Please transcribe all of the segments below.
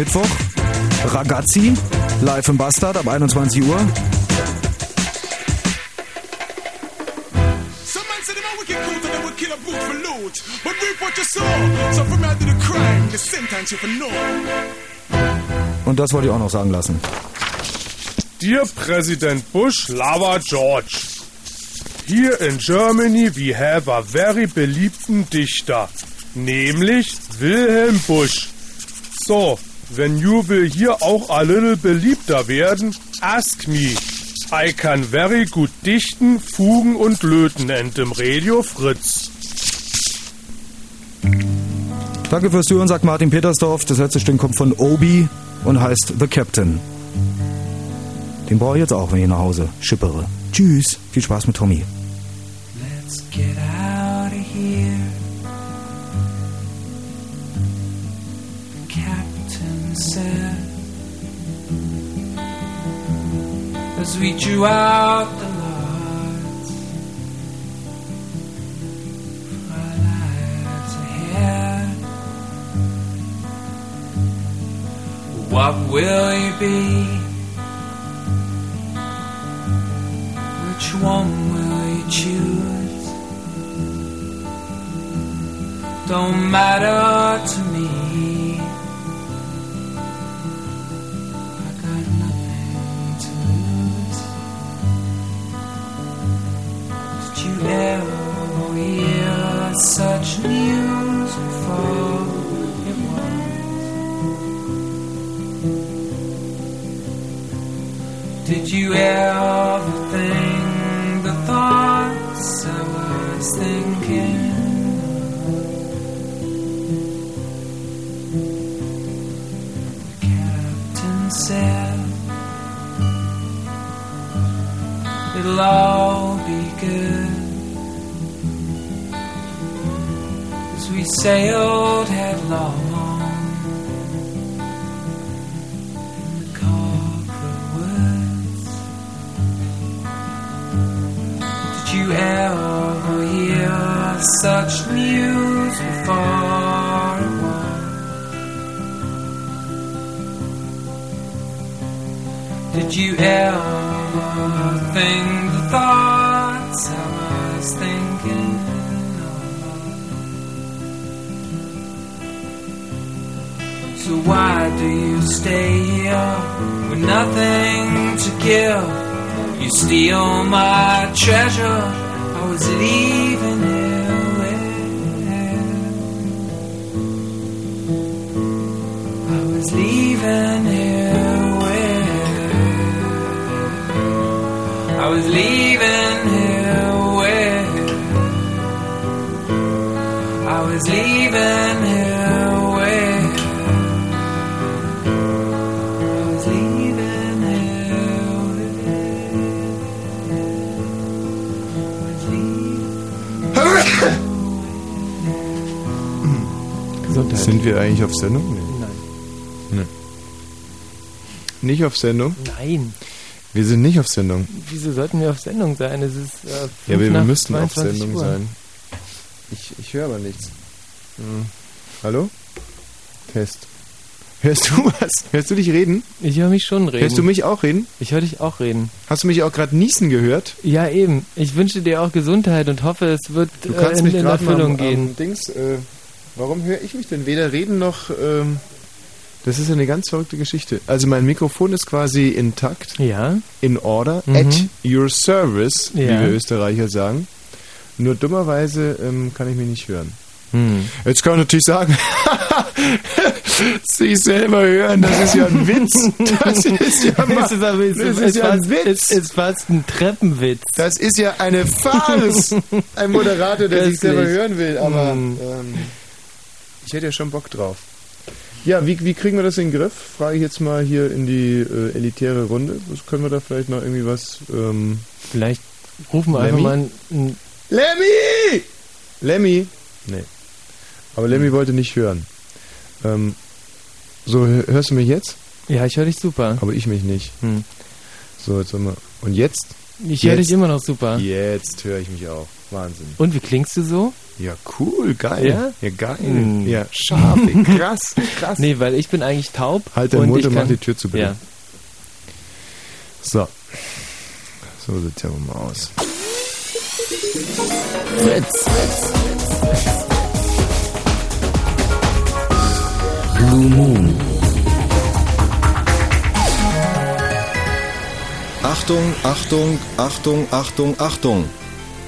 Mittwoch, Ragazzi, live im Bastard ab 21 Uhr. Und das wollte ich auch noch sagen lassen. Dear President Bush, Lava George. Here in Germany we have a very beliebten Dichter, nämlich Wilhelm Busch. So, wenn you will hier auch a little beliebter werden, ask me. I can very good dichten, fugen und löten and im Radio Fritz. Danke fürs Zuhören, sagt Martin Petersdorf. Das letzte Stück kommt von Obi und heißt The Captain. Den brauche ich jetzt auch, wenn ich nach Hause schippere. Tschüss, viel Spaß mit Tommy. Let's get out as we drew out the lights for our lives ahead. What will you be? Which one will you choose? Don't matter to me. Such news. Did you ever think the thoughts I was thinking? The captain said it'll all be good we sailed headlong in the copper woods. Did you ever hear such news before? Did you ever think the thoughts I was thinking? So why do you stay here with nothing to give? You steal my treasure. I was leaving it with. I was leaving it with. I was leaving Sind wir eigentlich auf Sendung? Nee. Nein. Nicht auf Sendung? Nein. Wir sind nicht auf Sendung. Wieso sollten wir auf Sendung sein? Es ist äh, Ja, aber wir müssten auf 22 Sendung Uhr. sein. Ich, ich höre aber nichts. Hm. Hallo? Test. Hörst du was? Hörst du dich reden? Ich höre mich schon reden. Hörst du mich auch reden? Ich höre dich auch reden. Hast du mich auch gerade niesen gehört? Ja, eben. Ich wünsche dir auch Gesundheit und hoffe, es wird Du äh, kannst in, mich in Erfüllung am, gehen. am Dings. Äh, warum höre ich mich denn weder reden noch? Ähm, das ist eine ganz verrückte Geschichte. Also mein Mikrofon ist quasi intakt, Ja. in order, Mhm. at your service, wie Ja. wir Österreicher sagen. Nur dummerweise ähm, kann ich mich nicht hören. Hm. Jetzt kann man natürlich sagen, sich selber hören, das ist ja ein Witz. Das ist ja, mal, Es ist, aber, es das ist, ja ein Witz. Es ist fast ein Treppenwitz. Das ist ja eine Farce. Ein Moderator, der sich selber hören will, aber Mm. ähm, ich hätte ja schon Bock drauf. Ja, wie, wie kriegen wir das in den Griff? Frage ich jetzt mal hier in die äh, elitäre Runde. Was können wir da vielleicht noch irgendwie was... Ähm Vielleicht rufen wir einfach Lemmy? mal einen, einen Lemmy! Lemmy? Nee. Aber. Lemmy wollte nicht hören. Ähm, so, hör- hörst du mich jetzt? Ja, ich höre dich super. Aber ich mich nicht. Hm. So, jetzt haben wir. Und jetzt? Ich höre dich Jetzt. immer noch super. Jetzt höre ich mich auch. Wahnsinn. Und wie klingst du so? Ja, cool, geil. Ja? Ja, geil. Hm. Ja, scharf, krass, krass. Nee, weil ich bin eigentlich taub. Halt und Mund ich und mach die Tür zu, bitte. Ja. So. So sieht's ja wohl mal aus. Blue Moon. Achtung, Achtung, Achtung, Achtung, Achtung.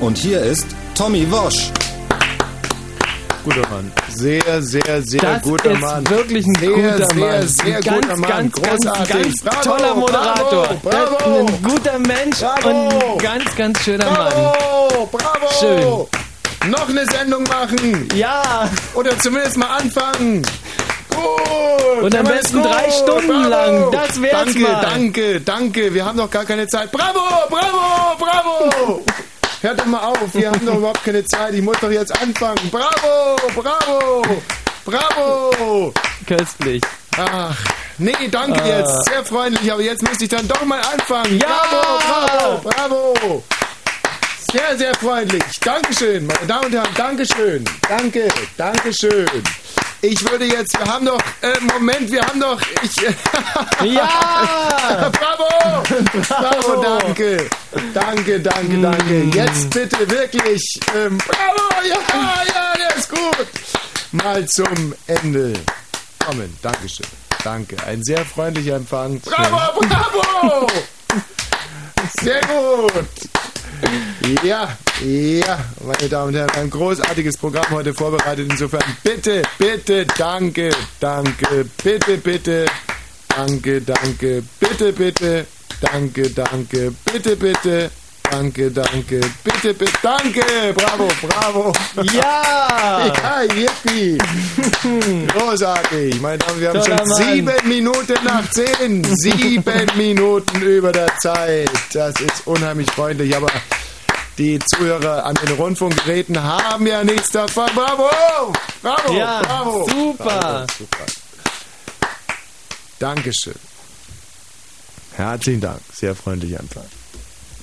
Und hier ist Tommy Wosch. Guter Mann. Sehr, sehr, sehr Das guter ist Mann. wirklich ein sehr, guter sehr, Mann. Sehr, Ein guter ganz, Mann. ganz, ganz, Großartig. ganz Bravo, toller Moderator. Bravo, bravo. Ein guter Mensch Bravo. und ein ganz, ganz schöner Mann. Bravo, bravo. Schön. Noch eine Sendung machen. Ja, Oder zumindest mal anfangen. Gut. Und am besten drei Stunden Bravo. lang. Das wär's Danke, mal. danke, danke. Wir haben doch gar keine Zeit. Bravo, bravo, bravo. Hört doch mal auf. Wir haben doch überhaupt keine Zeit. Ich muss doch jetzt anfangen. Bravo, bravo, bravo. köstlich. Ach, nee, danke Ah. jetzt. Sehr freundlich, aber jetzt müsste ich dann doch mal anfangen. Ja. Bravo, bravo, bravo. Sehr, sehr freundlich. Dankeschön, meine Damen und Herren. Dankeschön. Danke, Dankeschön. Ich würde jetzt, wir haben doch, äh, Moment, wir haben doch, ich, Ja! bravo, bravo, danke, danke, danke, danke. Jetzt bitte wirklich, ähm, bravo, ja, ja, der ist gut. Mal zum Ende kommen. Dankeschön. Danke. Ein sehr freundlicher Empfang. Bravo, bravo! Sehr gut. Ja, ja, meine Damen und Herren, ein großartiges Programm heute vorbereitet. Insofern bitte, bitte, danke, danke, bitte, bitte, danke, danke, bitte, bitte, danke, danke, bitte, bitte, danke, danke, bitte, bitte, danke, bravo, bravo. Ja! Ja, yippie. Großartig. Meine Damen, wir haben Toller schon Mann. sieben Minuten nach zehn. Sieben Minuten über der Zeit. Das ist unheimlich freundlich, aber die Zuhörer an den Rundfunkgeräten haben ja nichts davon. Bravo! Bravo! Ja, bravo! super. Bravo, super. Dankeschön. Herzlichen Dank. Sehr freundlicher Empfang.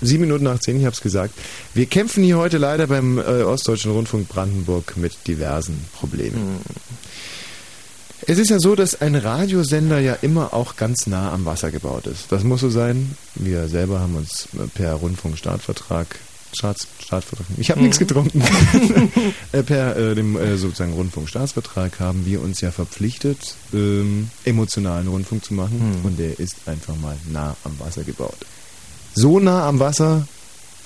Sieben Minuten nach zehn, ich habe es gesagt. Wir kämpfen hier heute leider beim äh, Ostdeutschen Rundfunk Brandenburg mit diversen Problemen. Es ist ja so, dass ein Radiosender ja immer auch ganz nah am Wasser gebaut ist. Das muss so sein. Wir selber haben uns per Rundfunkstartvertrag Staats, Staatsvertrag. Ich habe nichts getrunken. Äh, per äh, dem äh, sozusagen Rundfunkstaatsvertrag haben wir uns ja verpflichtet, ähm, emotionalen Rundfunk zu machen. Und der ist einfach mal nah am Wasser gebaut. So nah am Wasser,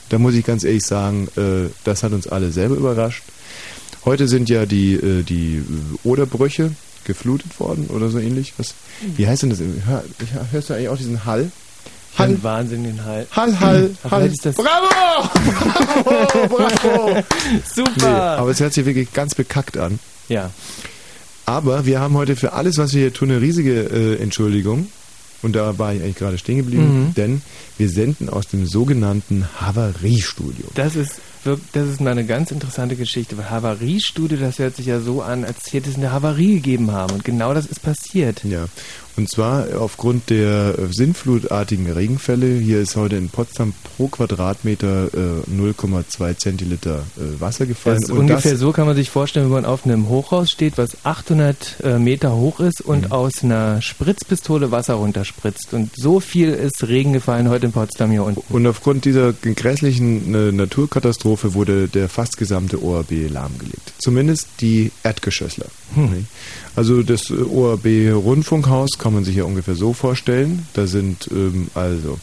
da muss ich ganz ehrlich sagen, äh, das hat uns alle selber überrascht. Heute sind ja die, äh, die äh, Oderbrüche geflutet worden oder so ähnlich. Was, wie heißt denn das? Hör, hörst du eigentlich auch diesen Hall? Hab einen wahnsinnigen Hall. Hall, Hall, Hall. vielleicht ist das- Bravo! Bravo, bravo! Super! Nee, aber es hört sich wirklich ganz bekackt an. ja. Aber wir haben heute für alles, was wir hier tun, eine riesige äh, Entschuldigung. Und da war ich eigentlich gerade stehen geblieben, Mhm. denn wir senden aus dem sogenannten Havariestudio. Das ist das ist mal eine ganz interessante Geschichte, weil Havariestudio, das hört sich ja so an, als hätte es eine Havarie gegeben haben. Und genau das ist passiert. Ja, und zwar aufgrund der äh, sinnflutartigen Regenfälle. Hier ist heute in Potsdam pro Quadratmeter äh, 0,2 Zentiliter äh, Wasser gefallen. Das ist und ungefähr das, so kann man sich vorstellen, wenn man auf einem Hochhaus steht, was 800 äh, Meter hoch ist und Mhm. aus einer Spritzpistole Wasser runterspritzt. Und so viel ist Regen gefallen heute in Potsdam hier unten. Und aufgrund dieser grässlichen äh, Naturkatastrophe wurde der fast gesamte ORB lahmgelegt. Zumindest die Erdgeschossler. Hm. Also das äh, ORB Rundfunkhaus kann man sich ja ungefähr so vorstellen. Da sind ähm, also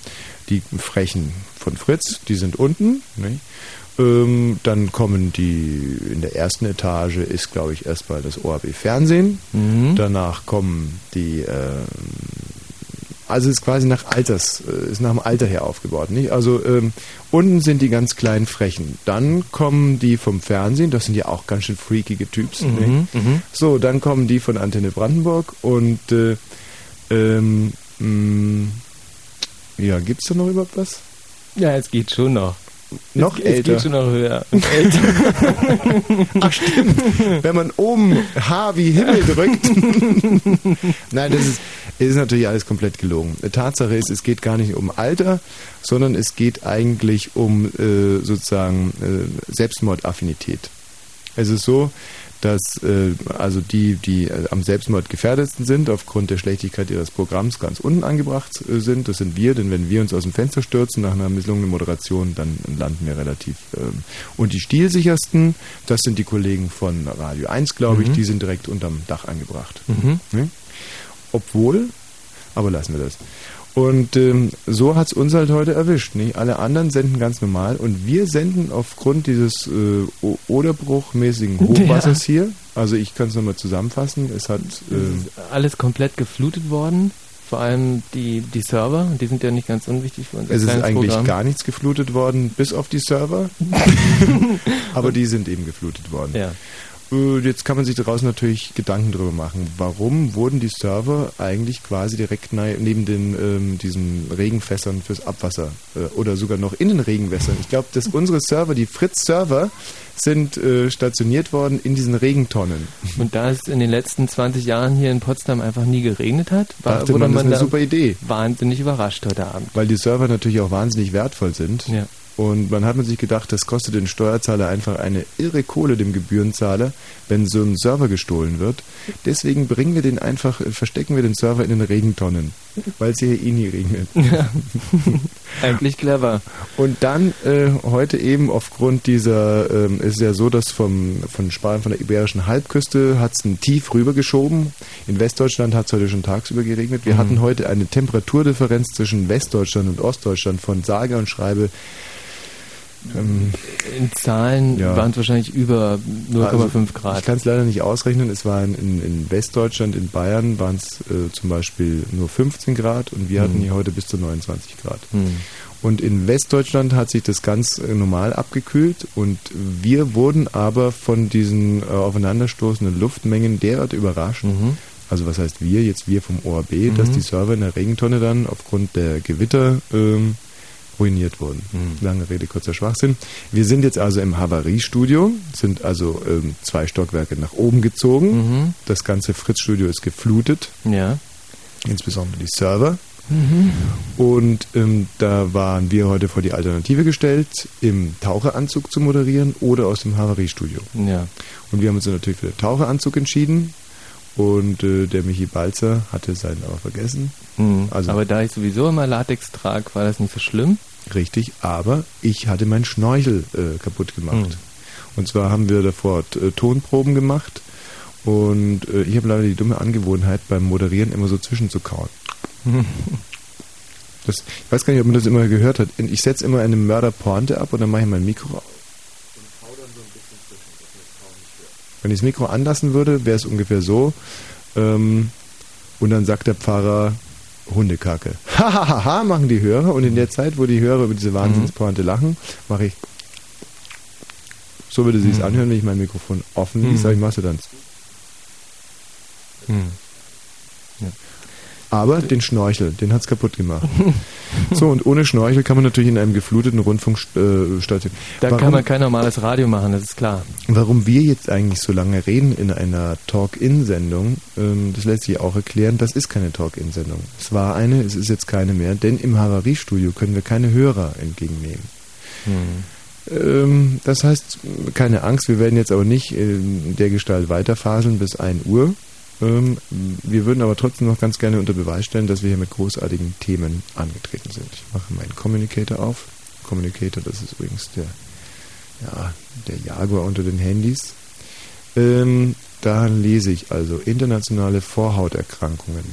die Flächen von Fritz, die sind unten. Nicht? Ähm, dann kommen die, in der ersten Etage ist, glaube ich, erstmal das ORB Fernsehen. Mhm. Danach kommen die ähm, also ist quasi nach Alters, äh, ist nach dem Alter her aufgebaut. Nicht? Also ähm, unten sind die ganz kleinen Frechen. Dann kommen die vom Fernsehen, das sind ja auch ganz schön freakige Typs. Mhm, nicht? So, dann kommen die von Antenne Brandenburg und äh, ähm, mh, ja, gibt's da noch überhaupt was? Ja, es geht schon noch. Noch es, älter. Schon noch höher. Älter. Ach stimmt, wenn man oben H wie Himmel drückt. Nein, das ist, ist natürlich alles komplett gelogen. Tatsache ist, es geht gar nicht um Alter, sondern es geht eigentlich um äh, sozusagen äh, Selbstmordaffinität. Es ist so, dass äh, also die, die äh, am Selbstmord gefährdetsten sind, aufgrund der Schlechtigkeit ihres Programms ganz unten angebracht äh, sind. Das sind wir, denn wenn wir uns aus dem Fenster stürzen nach einer misslungenen Moderation, dann landen wir relativ. Ähm, und die stilsichersten, das sind die Kollegen von Radio 1, glaube ich, Mhm. die sind direkt unterm Dach angebracht. Mhm. Ne? Obwohl, aber lassen wir das. Und ähm, so hat's uns halt heute erwischt. Nicht? Alle anderen senden ganz normal und wir senden aufgrund dieses äh, O- Oderbruchmäßigen Hochwassers hier. Also ich kann es nochmal zusammenfassen. Es hat Es ähm, ist alles komplett geflutet worden. Vor allem die, die Server, die sind ja nicht ganz unwichtig für unser es ist eigentlich Programm. gar nichts geflutet worden, bis auf die Server. aber die sind eben geflutet worden. Ja. Äh, Jetzt kann man sich daraus natürlich Gedanken drüber machen. Warum wurden die Server eigentlich quasi direkt neben den ähm, diesen Regenfässern fürs Abwasser äh, oder sogar noch in den Regenwässern? Ich glaube, dass unsere Server, die Fritz-Server, sind äh, stationiert worden in diesen Regentonnen. Und da es in den letzten 20 Jahren hier in Potsdam einfach nie geregnet hat, war, Dachte man, das man eine super Idee. wahnsinnig überrascht heute Abend. Weil die Server natürlich auch wahnsinnig wertvoll sind. Ja. Und man hat man sich gedacht, das kostet den Steuerzahler einfach eine irre Kohle, dem Gebührenzahler, wenn so ein Server gestohlen wird. Deswegen bringen wir den einfach, äh, verstecken wir den Server in den Regentonnen, weil es hier eh nie regnet. Ja. Eigentlich clever. Und dann äh, heute eben aufgrund dieser, ähm, ist ja so, dass vom, von Spanien, von der Iberischen Halbküste hat es ein Tief rübergeschoben. In Westdeutschland hat es heute schon tagsüber geregnet. Wir Mhm. hatten heute eine Temperaturdifferenz zwischen Westdeutschland und Ostdeutschland von sage und schreibe In Zahlen Ja. waren es wahrscheinlich über 0,5 Also, Ich Grad. kann es leider nicht ausrechnen. Es waren in, in Westdeutschland, in Bayern waren es äh, zum Beispiel nur 15 Grad und wir hatten Mhm. hier heute bis zu 29 Grad. Hm. Und in Westdeutschland hat sich das ganz äh, normal abgekühlt und wir wurden aber von diesen äh, aufeinanderstoßenden Luftmengen derart überrascht. Mhm. Also was heißt wir? Jetzt wir vom ORB, dass Mhm. die Server in der Regentonne dann aufgrund der Gewitter ähm, ruiniert wurden. Mhm. Lange Rede, kurzer Schwachsinn. Wir sind jetzt also im Havariestudio, sind also ähm, zwei Stockwerke nach oben gezogen. Mhm. Das ganze Fritz-Studio ist geflutet, Ja. insbesondere die Server. Mhm. Und ähm, da waren wir heute vor die Alternative gestellt, im Taucheranzug zu moderieren oder aus dem Havariestudio. Ja. Und wir haben uns natürlich für den Taucheranzug entschieden. Und äh, der Michi Balzer hatte seinen aber vergessen. Mhm. Also- Aber da ich sowieso immer Latex trage, war das nicht so schlimm. Richtig, aber ich hatte meinen Schnorchel äh, kaputt gemacht. Mhm. Und zwar haben wir davor äh, Tonproben gemacht und äh, ich habe leider die dumme Angewohnheit beim Moderieren immer so zwischenzukauen. Das, ich weiß gar nicht, ob man das immer gehört hat. Ich setze immer eine Mörderpointe ab und dann mache ich mein Mikro auf. Wenn ich das Mikro anlassen würde, wäre es ungefähr so. Ähm, und dann sagt der Pfarrer Hundekacke. Hahaha, machen die Hörer. Und in der Zeit, wo die Hörer über diese Wahnsinnspointe lachen, mache ich. So würde sie es Mhm. anhören, wenn ich mein Mikrofon offen ließ, Mhm. aber ich mache dann zu. Hm. Aber den Schnorchel, den hat's kaputt gemacht. so, und ohne Schnorchel kann man natürlich in einem gefluteten Rundfunk äh. Da Warum- kann man kein normales Radio machen, das ist klar. Warum wir jetzt eigentlich so lange reden in einer Talk-In-Sendung, ähm, das lässt sich auch erklären, das ist keine Talk-In-Sendung. Es war eine, es ist jetzt keine mehr, denn im Havariestudio können wir keine Hörer entgegennehmen. Hm. Ähm, das heißt, keine Angst, wir werden jetzt aber nicht in der Gestalt weiterfaseln bis 1 Uhr. Ähm, wir würden aber trotzdem noch ganz gerne unter Beweis stellen, dass wir hier mit großartigen Themen angetreten sind. Ich mache meinen Communicator auf. Communicator, das ist übrigens der, ja, der Jaguar unter den Handys. Ähm, da lese ich also internationale Vorhauterkrankungen.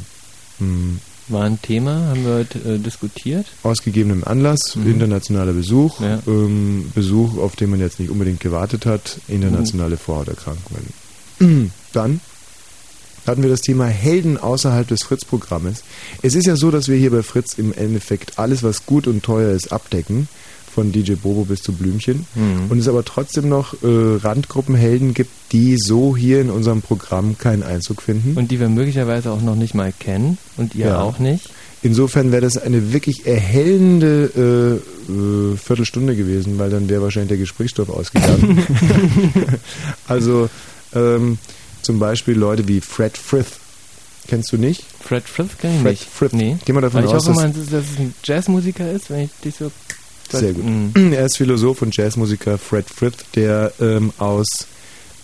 Hm, War ein Thema, haben wir heute äh, diskutiert. aus gegebenem Anlass, Mhm. internationaler Besuch, Ja. ähm, Besuch, auf den man jetzt nicht unbedingt gewartet hat, internationale Mhm. Vorhauterkrankungen. Dann hatten wir das Thema Helden außerhalb des Fritz-Programmes. Es ist ja so, dass wir hier bei Fritz im Endeffekt alles, was gut und teuer ist, abdecken. Von DJ Bobo bis zu Blümchen. Mhm. Und es aber trotzdem noch äh, Randgruppenhelden gibt, die so hier in unserem Programm keinen Einzug finden. Und die wir möglicherweise auch noch nicht mal kennen und ihr Ja. auch nicht. Insofern wäre das eine wirklich erhellende äh, äh, Viertelstunde gewesen, weil dann wäre wahrscheinlich der Gesprächsstoff ausgegangen. also ähm, zum Beispiel Leute wie Fred Frith. Kennst du nicht? Fred Frith kenn ich Fred nicht. Frith. Nee. Geh mal davon Weil ich aus, hoffe dass- dass es ein Jazzmusiker ist, wenn ich dich so... Sehr gut. Mhm. Er ist Philosoph und Jazzmusiker Fred Frith, der ähm, aus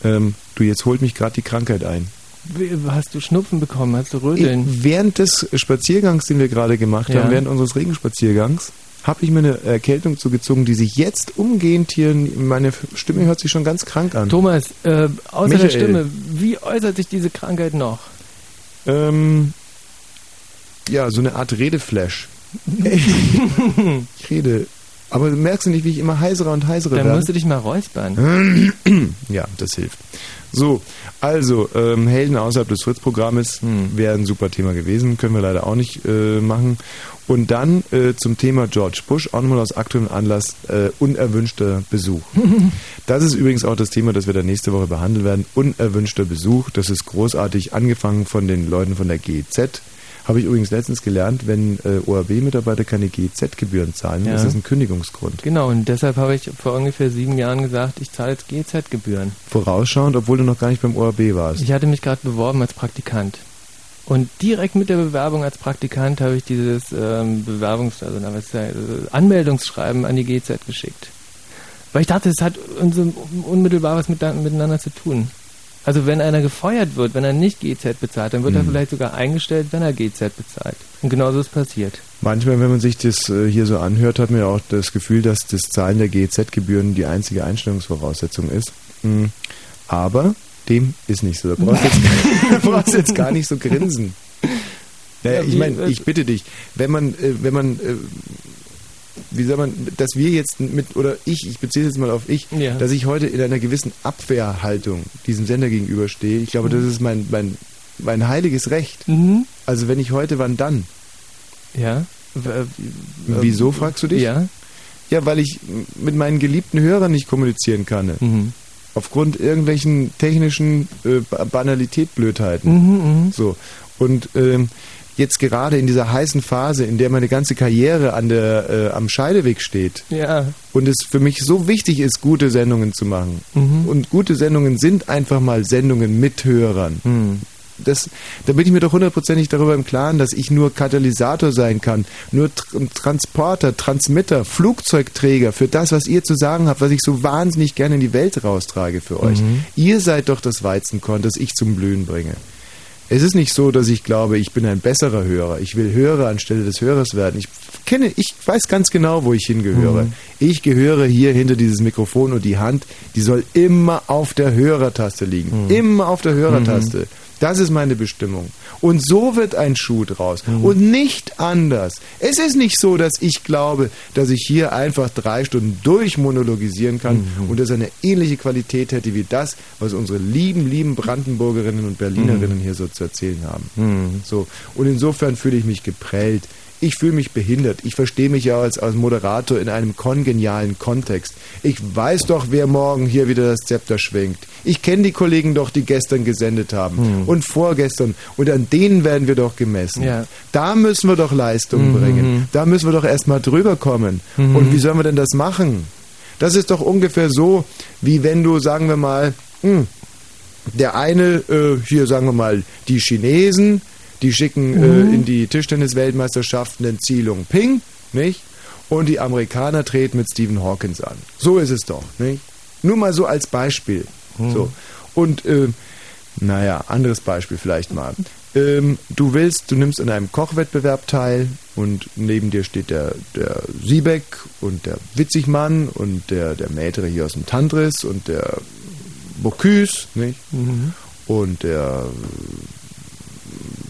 ähm, Du, jetzt holt mich gerade die Krankheit ein. Hast du Schnupfen bekommen? Hast du Röteln? Ich, während des Spaziergangs, den wir gerade gemacht Ja. haben, während unseres Regenspaziergangs, habe ich mir eine Erkältung zugezogen, die sich jetzt umgehend hier, meine Stimme hört sich schon ganz krank an. Thomas, äh, außer Michael. der Stimme, wie äußert sich diese Krankheit noch? Ähm, ja, so eine Art Redeflash. ich rede. Aber merkst du nicht, wie ich immer heiserer und heiserer Dann werde? musst du dich mal räuspern. Ja, das hilft. So, also, ähm, Helden außerhalb des Fritz-Programmes Hm. wäre ein super Thema gewesen, können wir leider auch nicht äh, machen. Und dann äh, zum Thema George Bush, auch nochmal aus aktuellem Anlass, äh, unerwünschter Besuch. Das ist übrigens auch das Thema, das wir dann nächste Woche behandeln werden. Unerwünschter Besuch, das ist großartig, angefangen von den Leuten von der GZ. Habe ich übrigens letztens gelernt, wenn äh, ORB-Mitarbeiter keine GZ-Gebühren zahlen, Ja. ist das ein Kündigungsgrund. Genau, und deshalb habe ich vor ungefähr sieben Jahren gesagt, ich zahle jetzt GZ-Gebühren. Vorausschauend, obwohl du noch gar nicht beim ORB warst. Ich hatte mich gerade beworben als Praktikant. Und direkt mit der Bewerbung als Praktikant habe ich dieses ähm, Bewerbungs-, also äh, Anmeldungsschreiben an die GZ geschickt. Weil ich dachte, es hat unmittelbar was mit, miteinander zu tun. Also wenn einer gefeuert wird, wenn er nicht GZ bezahlt, dann wird er Mhm. vielleicht sogar eingestellt, wenn er GZ bezahlt. Und genau so ist passiert. Manchmal, wenn man sich das äh, hier so anhört, hat man ja auch das Gefühl, dass das Zahlen der GEZ-Gebühren die einzige Einstellungsvoraussetzung ist. Mm, Aber dem ist nicht so. Da brauchst du jetzt, brauchst jetzt gar nicht so grinsen. Naja, Ja, ich meine, ich bitte dich, wenn man, äh, wenn man, äh, wie soll man, dass wir jetzt mit, oder ich, ich beziehe es jetzt mal auf ich, Ja. dass ich heute in einer gewissen Abwehrhaltung diesem Sender gegenüberstehe. Ich glaube, das ist mein, mein, mein heiliges Recht. Mhm. Also wenn ich heute, wann dann? Ja. W- äh, Wieso, fragst du dich? Ja. Ja, weil ich mit meinen geliebten Hörern nicht kommunizieren kann. Mhm. Aufgrund irgendwelchen technischen äh, Ba- Banalität-Blödheiten. Mhm, mhm. So. Und ähm, jetzt gerade in dieser heißen Phase, in der meine ganze Karriere an der, äh, am Scheideweg steht Ja. und es für mich so wichtig ist, gute Sendungen zu machen. Mhm. Und gute Sendungen sind einfach mal Sendungen mit Hörern. Mhm. Das, da bin ich mir doch hundertprozentig darüber im Klaren, dass ich nur Katalysator sein kann, nur Tr Transporter, Transmitter, Flugzeugträger für das, was ihr zu sagen habt, was ich so wahnsinnig gerne in die Welt raustrage für euch. Mhm. Ihr seid doch das Weizenkorn, das ich zum Blühen bringe. Es ist nicht so, dass ich glaube, ich bin ein besserer Hörer. Ich will Hörer anstelle des Hörers werden. Ich kenne, ich weiß ganz genau, wo ich hingehöre. Mhm. Ich gehöre hier hinter dieses Mikrofon und die Hand, die soll immer auf der Hörertaste liegen. Mhm. Immer auf der Hörertaste. Das ist meine Bestimmung. Und so wird ein Schuh draus. Mhm. Und nicht anders. Es ist nicht so, dass ich glaube, dass ich hier einfach drei Stunden durchmonologisieren kann Mhm. und das eine ähnliche Qualität hätte wie das, was unsere lieben, lieben Brandenburgerinnen und Berlinerinnen hier so zu erzählen haben. Mhm. So. Und insofern fühle ich mich geprellt. Ich fühle mich behindert. Ich verstehe mich ja als, als Moderator in einem kongenialen Kontext. Ich weiß doch, wer morgen hier wieder das Zepter schwingt. Ich kenne die Kollegen doch, die gestern gesendet haben und vorgestern. Und an denen werden wir doch gemessen. Ja. Da müssen wir doch Leistung Mhm. bringen. Da müssen wir doch erstmal drüber kommen. Mhm. Und wie sollen wir denn das machen? Das ist doch ungefähr so, wie wenn du, sagen wir mal, hm, der eine, äh, hier sagen wir mal, die Chinesen, die schicken äh, in die Tischtennis-Weltmeisterschaften den Zielung Ping, nicht? Und die Amerikaner treten mit Stephen Hawkins an. So ist es doch, nicht? Nur mal so als Beispiel. So. Und, äh, naja, anderes Beispiel vielleicht mal. Ähm, du willst, du nimmst an einem Kochwettbewerb teil und neben dir steht der, der Siebeck und der Witzigmann und der, der Maitre hier aus dem Tantris und der Bocuse, nicht? Mhm. Und der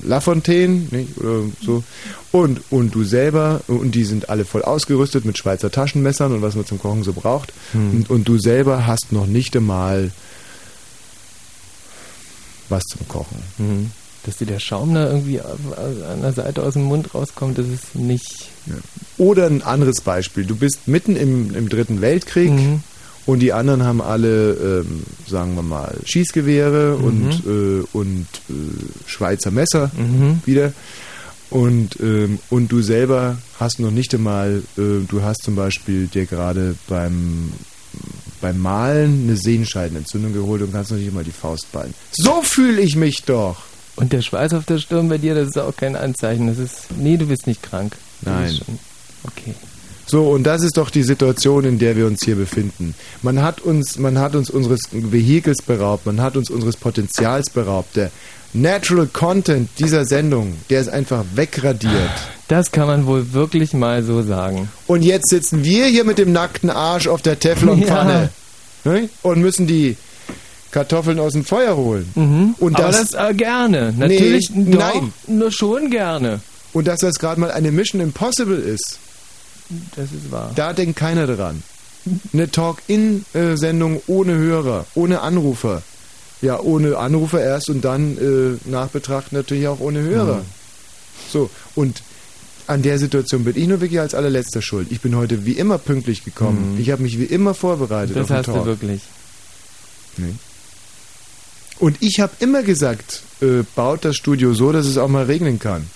Lafontaine, nicht? Oder so. Und, und du selber, und die sind alle voll ausgerüstet mit Schweizer Taschenmessern und was man zum Kochen so braucht. Und, und du selber hast noch nicht einmal was zum Kochen. Mhm. Dass dir der Schaum da irgendwie an der Seite aus dem Mund rauskommt, das ist nicht. Oder ein anderes Beispiel. Du bist mitten im, im Dritten Weltkrieg Mhm. Und die anderen haben alle, ähm, sagen wir mal, Schießgewehre Mhm. und, äh, und äh, Schweizer Messer Mhm. wieder. Und, ähm, und du selber hast noch nicht einmal, äh, du hast zum Beispiel dir gerade beim, beim Malen eine Sehenscheidenentzündung geholt und kannst noch nicht mal die Faust ballen. So fühle ich mich doch. Und der Schweiß auf der Stirn bei dir, das ist auch kein Anzeichen. Das ist. Nee, du bist nicht krank. Nein. Okay. So, und das ist doch die Situation, in der wir uns hier befinden. Man hat uns, man hat uns unseres Vehikels beraubt, man hat uns unseres Potenzials beraubt. Der Natural Content dieser Sendung, der ist einfach wegradiert. Das kann man wohl wirklich mal so sagen. Und jetzt sitzen wir hier mit dem nackten Arsch auf der Teflonpfanne ne? und müssen die Kartoffeln aus dem Feuer holen. Mhm. Und Aber das, das äh, gerne. Natürlich. Nee, doch, nein. Nur schon gerne. und dass das gerade mal eine Mission Impossible ist, Das ist wahr. da denkt keiner dran. Eine Talk-In-Sendung ohne Hörer, ohne Anrufer. Ja, ohne Anrufer erst und dann äh, nachbetrachten natürlich auch ohne Hörer. So, und an der Situation bin ich nur wirklich als allerletzter schuld. Ich bin heute wie immer pünktlich gekommen. Mhm. Ich habe mich wie immer vorbereitet Das auf den hast Talk. du wirklich. Nee. Und ich habe immer gesagt, äh, baut das Studio so, dass es auch mal regnen kann.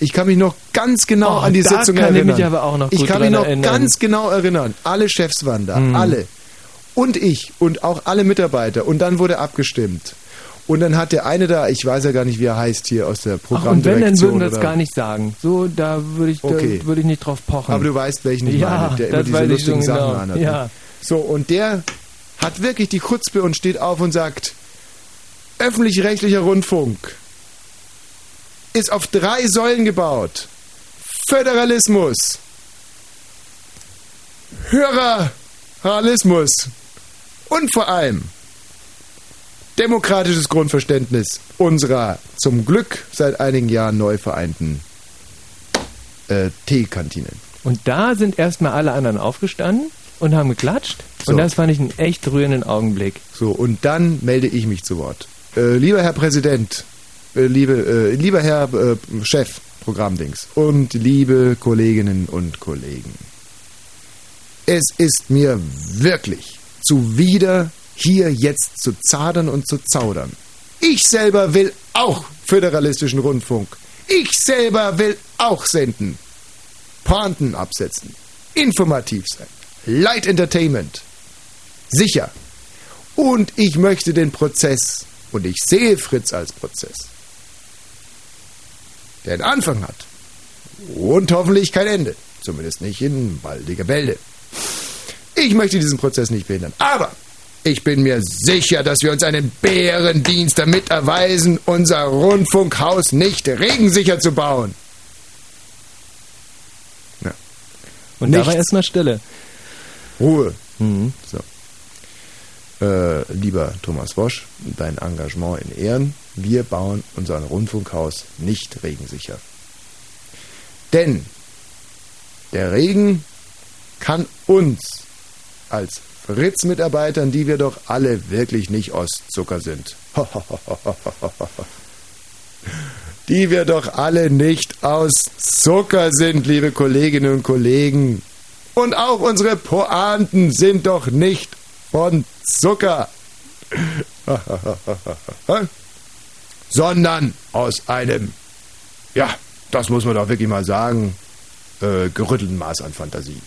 Ich kann mich noch ganz genau Oh, an die Sitzung kann ich erinnern. mich aber auch noch ich kann mich noch erinnern. ganz genau erinnern. Alle Chefs waren da, Mhm. alle. Und ich und auch alle Mitarbeiter. Und dann wurde abgestimmt. Und dann hat der eine da, ich weiß ja gar nicht, wie er heißt hier aus der Ach, und wenn, Programmdirektion. dann würden wir das gar nicht sagen. So, da würde ich, Okay. da würde ich nicht drauf pochen. Aber du weißt, welchen ich Ja, meine, der immer diese ich lustigen Sachen genau. anhat. Ja. So, und der hat wirklich die Chutzpe und steht auf und sagt, öffentlich-rechtlicher Rundfunk ist auf drei Säulen gebaut. Föderalismus, Höreralismus und vor allem demokratisches Grundverständnis unserer zum Glück seit einigen Jahren neu vereinten äh, Teekantinen. Und da sind erstmal alle anderen aufgestanden und haben geklatscht. So. Und das fand ich einen echt rührenden Augenblick. So, und dann melde ich mich zu Wort. Äh, lieber Herr Präsident, liebe, äh, lieber Herr äh, Chef, Programmdings und liebe Kolleginnen und Kollegen. Es ist mir wirklich zuwider, hier jetzt zu zadern und zu zaudern. Ich selber will auch föderalistischen Rundfunk. Ich selber will auch senden. Pointen absetzen. Informativ sein. Light Entertainment. Sicher. Und ich möchte den Prozess. Und ich sehe Fritz als Prozess. Der einen Anfang hat. Und hoffentlich kein Ende. Zumindest nicht in baldiger Bälde. Ich möchte diesen Prozess nicht behindern. Aber ich bin mir sicher, dass wir uns einen Bärendienst damit erweisen, unser Rundfunkhaus nicht regensicher zu bauen. Ja. Und da Nichts. war erstmal Stille. Ruhe. Mhm. So. Äh, lieber Thomas Wosch, dein Engagement in Ehren. Wir bauen unser Rundfunkhaus nicht regensicher. Denn der Regen kann uns als Fritz-Mitarbeitern, die wir doch alle wirklich nicht aus Zucker sind, die wir doch alle nicht aus Zucker sind, liebe Kolleginnen und Kollegen. Und auch unsere Pointen sind doch nicht von Zucker, sondern aus einem, ja, das muss man doch wirklich mal sagen, äh, gerüttelten Maß an Fantasie.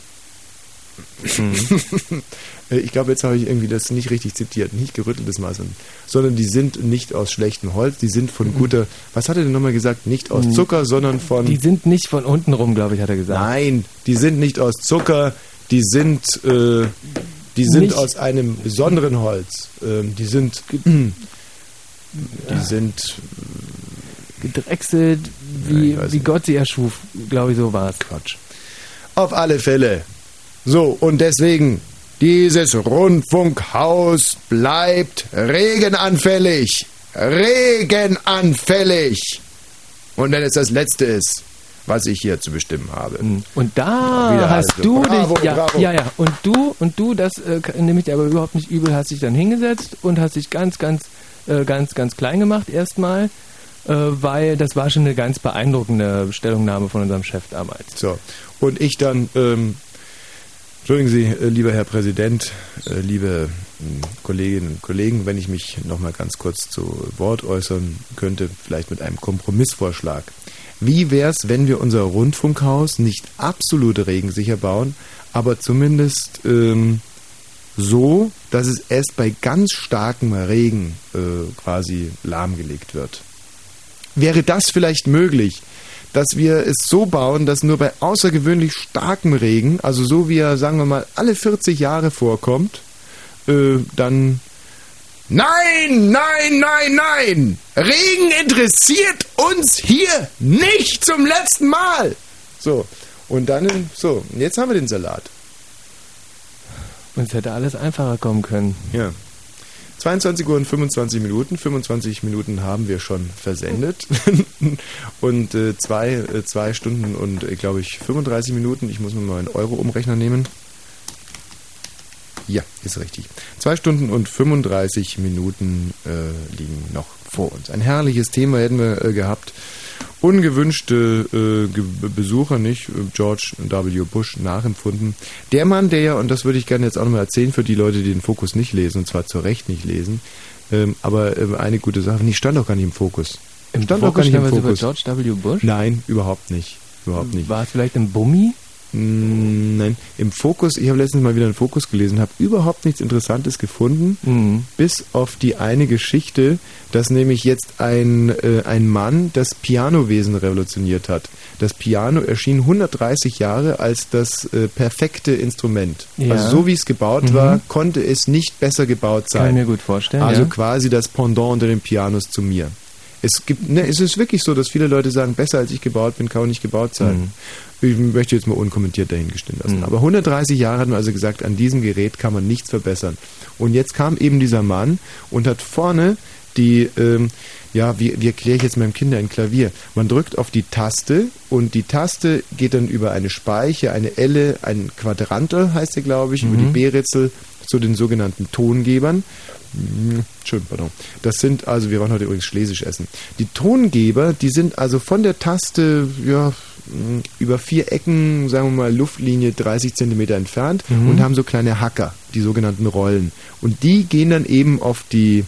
Äh, ich glaube, jetzt habe ich irgendwie das nicht richtig zitiert. Nicht gerütteltes Maß an, sondern die sind nicht aus schlechtem Holz, die sind von guter, was hat er denn nochmal gesagt? Nicht aus Zucker, sondern von... Die sind nicht von unten rum, glaube ich, hat er gesagt. Nein, die sind nicht aus Zucker, die sind, äh, die sind Nicht- aus einem besonderen Holz. Ähm, die sind, die sind Gedrechselt, Ja, wie, weiß wie. Gott sie erschuf, glaube ich, so war es. Quatsch. Auf alle Fälle. So, und deswegen, dieses Rundfunkhaus bleibt regenanfällig. Regenanfällig. Und wenn es das Letzte ist, was ich hier zu bestimmen habe. Und da Ja, hast also. du Bravo, dich, ja, bravo. ja, ja, und du, und du, das äh, nehme ich dir aber überhaupt nicht übel, hast dich dann hingesetzt und hast dich ganz, ganz äh, ganz, ganz klein gemacht erstmal, äh, weil das war schon eine ganz beeindruckende Stellungnahme von unserem Chef damals. So, und ich dann, ähm, entschuldigen Sie, äh, lieber Herr Präsident, äh, liebe mh, Kolleginnen und Kollegen, wenn ich mich nochmal ganz kurz zu Wort äußern könnte, vielleicht mit einem Kompromissvorschlag. Wie wäre es, wenn wir unser Rundfunkhaus nicht absolut regensicher bauen, aber zumindest ähm, so, dass es erst bei ganz starkem Regen äh, quasi lahmgelegt wird? Wäre das vielleicht möglich, dass wir es so bauen, dass nur bei außergewöhnlich starkem Regen, also so wie er, sagen wir mal, alle 40 Jahre vorkommt, äh, dann Nein, nein, nein, nein! Regen interessiert uns hier nicht zum letzten Mal! So, und dann, so, jetzt haben wir den Salat. Uns hätte alles einfacher kommen können. Ja. 22 Uhr und 25 Minuten. 25 Minuten haben wir schon versendet. und äh, zwei, äh, zwei Stunden und, äh, glaube ich, 35 Minuten. Ich muss mir mal einen Euro-Umrechner nehmen. Ja, ist richtig. Zwei Stunden und 35 Minuten äh, liegen noch vor uns. Ein herrliches Thema hätten wir äh, gehabt. Ungewünschte äh, Besucher, nicht? George W. Bush nachempfunden. Der Mann, der ja, und das würde ich gerne jetzt auch nochmal erzählen für die Leute, die den Fokus nicht lesen, und zwar zu Recht nicht lesen, ähm, aber ähm, eine gute Sache, ich stand auch gar nicht im Fokus. Im stand Fokus auch gar nicht im was über Fokus. George W. Bush? Nein, überhaupt nicht. Überhaupt nicht. War es vielleicht im Bummi? Nein, im Fokus, ich habe letztens mal wieder einen Fokus gelesen, habe überhaupt nichts Interessantes gefunden, Mhm. bis auf die eine Geschichte, dass nämlich jetzt ein, äh, ein Mann das Pianowesen revolutioniert hat. Das Piano erschien 130 Jahre als das äh, perfekte Instrument. Ja. Also so wie es gebaut Mhm. war, konnte es nicht besser gebaut Kann ich sein. mir gut vorstellen. Also ja. quasi das Pendant unter den Pianos zu mir. Es gibt, ne, es ist wirklich so, dass viele Leute sagen, besser als ich gebaut bin, kann auch nicht gebaut sein. Ich möchte jetzt mal unkommentiert dahingestellt lassen. Mhm. Aber 130 Jahre hat man also gesagt, an diesem Gerät kann man nichts verbessern. Und jetzt kam eben dieser Mann und hat vorne die, ähm, ja, wie, wie erkläre ich jetzt meinem Kind ein Klavier? Man drückt auf die Taste und die Taste geht dann über eine Speiche, eine Elle, ein Quadrantel heißt der, glaube ich, über die B-Ritzel zu den sogenannten Tongebern. Hm, Entschuldigung, pardon. Das sind also, wir wollen heute übrigens Schlesisch essen. Die Tongeber, die sind also von der Taste, ja, mh, über vier Ecken, sagen wir mal, Luftlinie 30 Zentimeter entfernt Mhm. und haben so kleine Hacker, die sogenannten Rollen. Und die gehen dann eben auf die,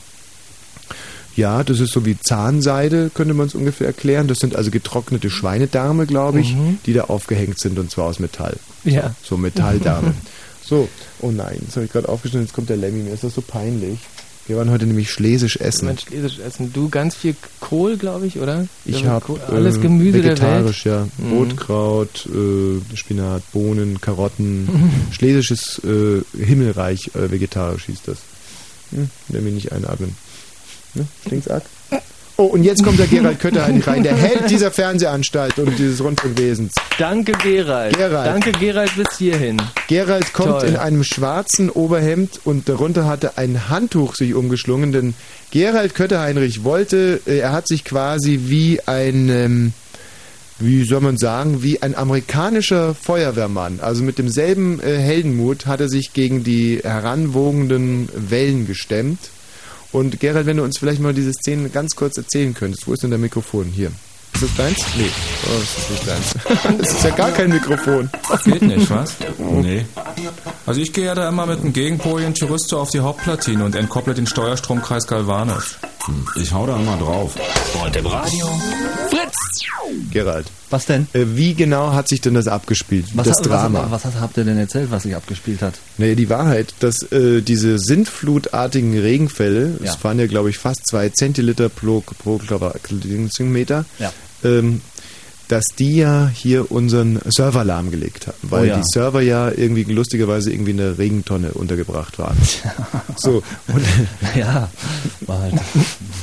ja, das ist so wie Zahnseide, könnte man es ungefähr erklären. Das sind also getrocknete Schweinedärme, glaube ich, Mhm. die da aufgehängt sind und zwar aus Metall. Ja. So Metalldame. so, oh nein, jetzt habe ich gerade aufgeschnitten, jetzt kommt der Lemmy, mir ist das so peinlich. Wir waren heute nämlich Schlesisch essen. Mensch, Schlesisch essen. Du ganz viel Kohl, glaube ich, oder? Ich habe alles Gemüse der Welt. vegetarisch, ja. Mhm. Rotkraut, äh, Spinat, Bohnen, Karotten. Schlesisches äh, Himmelreich äh, vegetarisch hieß das. Hm, wir nicht einatmen. Ne? Stinkt's arg? Oh, und jetzt kommt der Gerald Kötter rein, der Held dieser Fernsehanstalt und dieses Rundfunkwesens. Danke, Gerald. Gerald. Danke, Gerald, bis hierhin. Gerald kommt Toll. in einem schwarzen Oberhemd und darunter hatte ein Handtuch sich umgeschlungen, denn Gerald Kötter-Heinrich wollte, äh, er hat sich quasi wie ein, ähm, wie soll man sagen, wie ein amerikanischer Feuerwehrmann, also mit demselben äh, Heldenmut hat er sich gegen die heranwogenden Wellen gestemmt. Und Gerald, wenn du uns vielleicht mal diese Szene ganz kurz erzählen könntest, wo ist denn der Mikrofon? Hier. Ist das deins? Nee, oh, das ist nicht deins. Das ist ja gar kein Mikrofon. Geht nicht, was? Nee. Also ich gehe ja da immer mit einem Gegenpol Thyristor auf die Hauptplatine und entkopple den Steuerstromkreis galvanisch. Ich hau da immer drauf. Und im Radio Fritz. Gerald. Was denn? Äh, wie genau hat sich denn das abgespielt? Was, das ha- Drama. Was, was, habt ihr denn erzählt, was sich abgespielt hat? Naja, die Wahrheit, dass äh, diese sintflutartigen Regenfälle, Ja. es waren ja glaube ich fast zwei Zentiliter pro, pro Quadratmeter, Ja. ähm, dass die ja hier unseren Server lahmgelegt haben, weil Oh ja. die Server ja irgendwie lustigerweise irgendwie in der Regentonne untergebracht waren. so, und Naja, war halt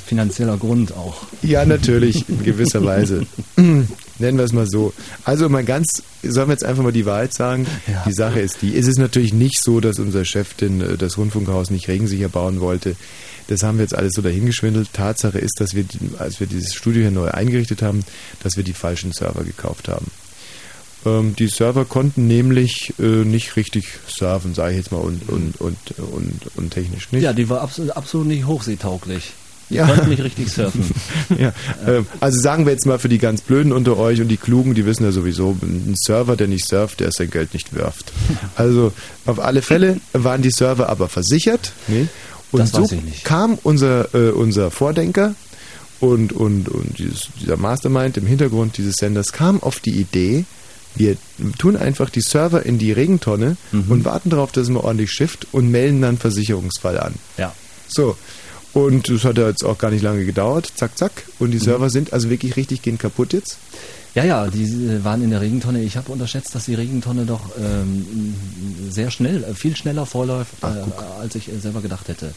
finanzieller Grund auch. Ja, natürlich, in gewisser Weise. Nennen wir es mal so. Also mal ganz, sollen wir jetzt einfach mal die Wahrheit sagen? Ja. Die Sache ist die, es ist natürlich nicht so, dass unser Chef den, äh, das Rundfunkhaus nicht regensicher bauen wollte. Das haben wir jetzt alles so dahingeschwindelt. Tatsache ist, dass wir, die- als wir dieses Studio hier neu eingerichtet haben, dass wir die falschen Server gekauft haben. Ähm, die Server konnten nämlich äh, nicht richtig surfen, sage ich jetzt mal, und, und, und, und, und technisch nicht. Ja, die war absolut, absolut nicht hochseetauglich. Ich Ja. konnte nicht richtig surfen. Ja, ähm, also sagen wir jetzt mal für die ganz Blöden unter euch und die Klugen, die wissen ja sowieso, ein Server, der nicht surft, der sein Geld nicht wirft. Also auf alle Fälle waren die Server aber versichert. Nee? Und Das so kam unser, äh, unser Vordenker und, und, und dieses, dieser Mastermind im Hintergrund dieses Senders kam auf die Idee, wir tun einfach die Server in die Regentonne Mhm. und warten darauf, dass es mal ordentlich schifft und melden dann Versicherungsfall an. Ja. So. Und das hat ja jetzt auch gar nicht lange gedauert. Zack, zack. Und Mhm. die Server sind also wirklich richtig gehen kaputt jetzt. Ja, ja, die äh, waren in der Regentonne. Ich habe unterschätzt, dass die Regentonne doch ähm, sehr schnell, äh, viel schneller vorläuft, äh, als ich äh, selber gedacht hätte.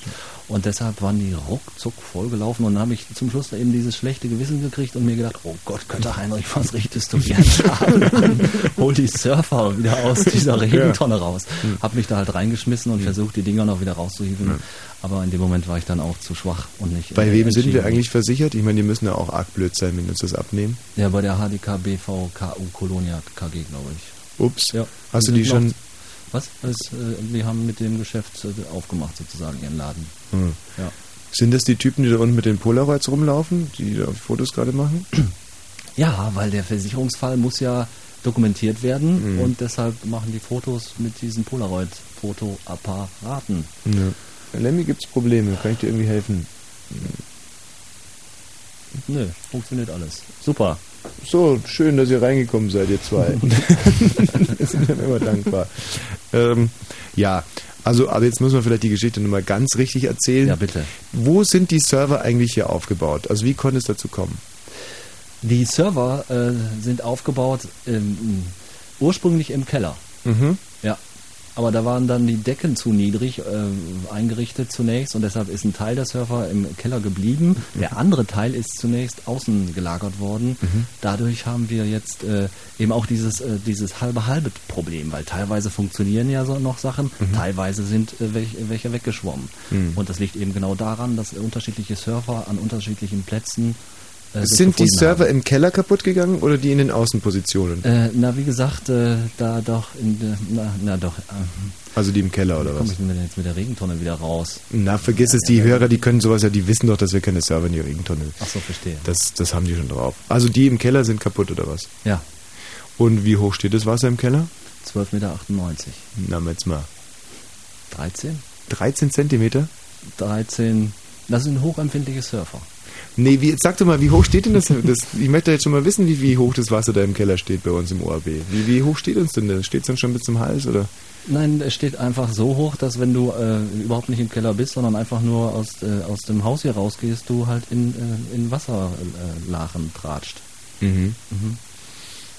Und deshalb waren die ruckzuck vollgelaufen und dann habe ich zum Schluss eben dieses schlechte Gewissen gekriegt und mir gedacht, oh Gott, könnte Heinrich, was richtest du jetzt an? Hol die Surfer wieder aus dieser Regentonne raus. Hab mich da halt reingeschmissen und versucht, die Dinger noch wieder rauszuhieven. Aber in dem Moment war ich dann auch zu schwach und nicht. Bei wem sind wir eigentlich versichert? Ich meine, die müssen ja auch arg blöd sein, wenn wir uns das abnehmen. Ja, bei der HDK BV KU Kolonia KG, glaube ich. Ups. Ja. Hast du die schon? Was? Das, äh, die haben mit dem Geschäft äh, aufgemacht, sozusagen, ihren Laden. Hm. Ja. Sind das die Typen, die da unten mit den Polaroids rumlaufen, die da Fotos gerade machen? Ja, weil der Versicherungsfall muss ja dokumentiert werden Mhm. und deshalb machen die Fotos mit diesen Polaroid-Fotoapparaten. Ja. Lemmy, gibt's Probleme? Kann ich dir irgendwie helfen? Nö, funktioniert alles. Super. So, schön, dass ihr reingekommen seid, ihr zwei. Wir sind dann immer dankbar. Ähm, ja, also, aber jetzt müssen wir vielleicht die Geschichte nochmal ganz richtig erzählen. Ja, bitte. Wo sind die Server eigentlich hier aufgebaut? Also, wie konnte es dazu kommen? Die Server äh, sind aufgebaut ähm, ursprünglich im Keller. Mhm. Aber da waren dann die Decken zu niedrig äh, eingerichtet zunächst und deshalb ist ein Teil der Server im Keller geblieben. Der andere Teil ist zunächst außen gelagert worden. Mhm. Dadurch haben wir jetzt äh, eben auch dieses, äh, dieses halbe halbe Problem, weil teilweise funktionieren ja so noch Sachen, Mhm. teilweise sind äh, welch, welche weggeschwommen. Mhm. Und das liegt eben genau daran, dass unterschiedliche Server an unterschiedlichen Plätzen äh, Sind die Server haben. im Keller kaputt gegangen oder die in den Außenpositionen? Äh, na, wie gesagt, äh, da doch in der, na, na doch, äh, Also die im Keller oder komme was? ich denn jetzt mit der Regentonne wieder raus? Na, vergiss es, die Hörer, die können sowas ja, die wissen doch, dass wir keine Server in die Regentonne. Ach so, verstehe. Das, das haben die schon drauf. Also die im Keller sind kaputt oder was? Ja. Und wie hoch steht das Wasser im Keller? 12,98 Meter. Na, jetzt mal. 13? 13 Zentimeter? 13. Das sind hochempfindliche Surfer. Nee, wie, sag doch mal, wie hoch steht denn das, das? Ich möchte jetzt schon mal wissen, wie, wie hoch das Wasser da im Keller steht bei uns im ORB. Wie, wie hoch steht uns denn das? Steht es dann schon bis zum Hals oder? Nein, es steht einfach so hoch, dass wenn du äh, überhaupt nicht im Keller bist, sondern einfach nur aus, äh, aus dem Haus hier rausgehst, du halt in, äh, in Wasserlachen äh, tratscht. Mhm. Mhm.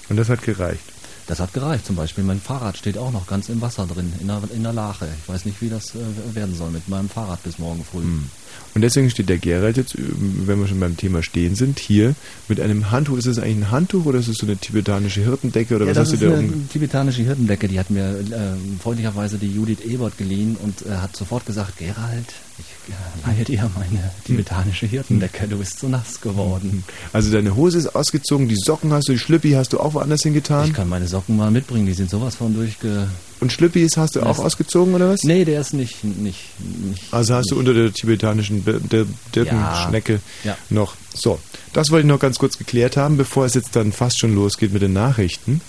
Und das hat gereicht. Das hat gereicht. Zum Beispiel mein Fahrrad steht auch noch ganz im Wasser drin, in der, in der Lache. Ich weiß nicht, wie das äh, werden soll mit meinem Fahrrad bis morgen früh. Mhm. Und deswegen steht der Gerald jetzt, wenn wir schon beim Thema stehen sind, hier mit einem Handtuch. Ist das eigentlich ein Handtuch oder ist das so eine tibetanische Hirtendecke oder ja, was das hast ist du da eine um? tibetanische Hirtendecke, die hat mir äh, freundlicherweise die Judith Ebert geliehen und äh, hat sofort gesagt, Gerald, ich äh, leihe dir meine tibetanische Hirtendecke, du bist so nass geworden. Also deine Hose ist ausgezogen, die Socken hast du, die Schlüppi hast du auch woanders hingetan. Ich kann meine Socken mal mitbringen, die sind sowas von durchge... Und Schlüppis hast du auch Das- ausgezogen oder was? Nee, der ist nicht... nicht, nicht Also hast du unter der tibetanischen der Dirkenschnecke Ja. noch. So, das wollte ich noch ganz kurz geklärt haben, bevor es jetzt dann fast schon losgeht mit den Nachrichten.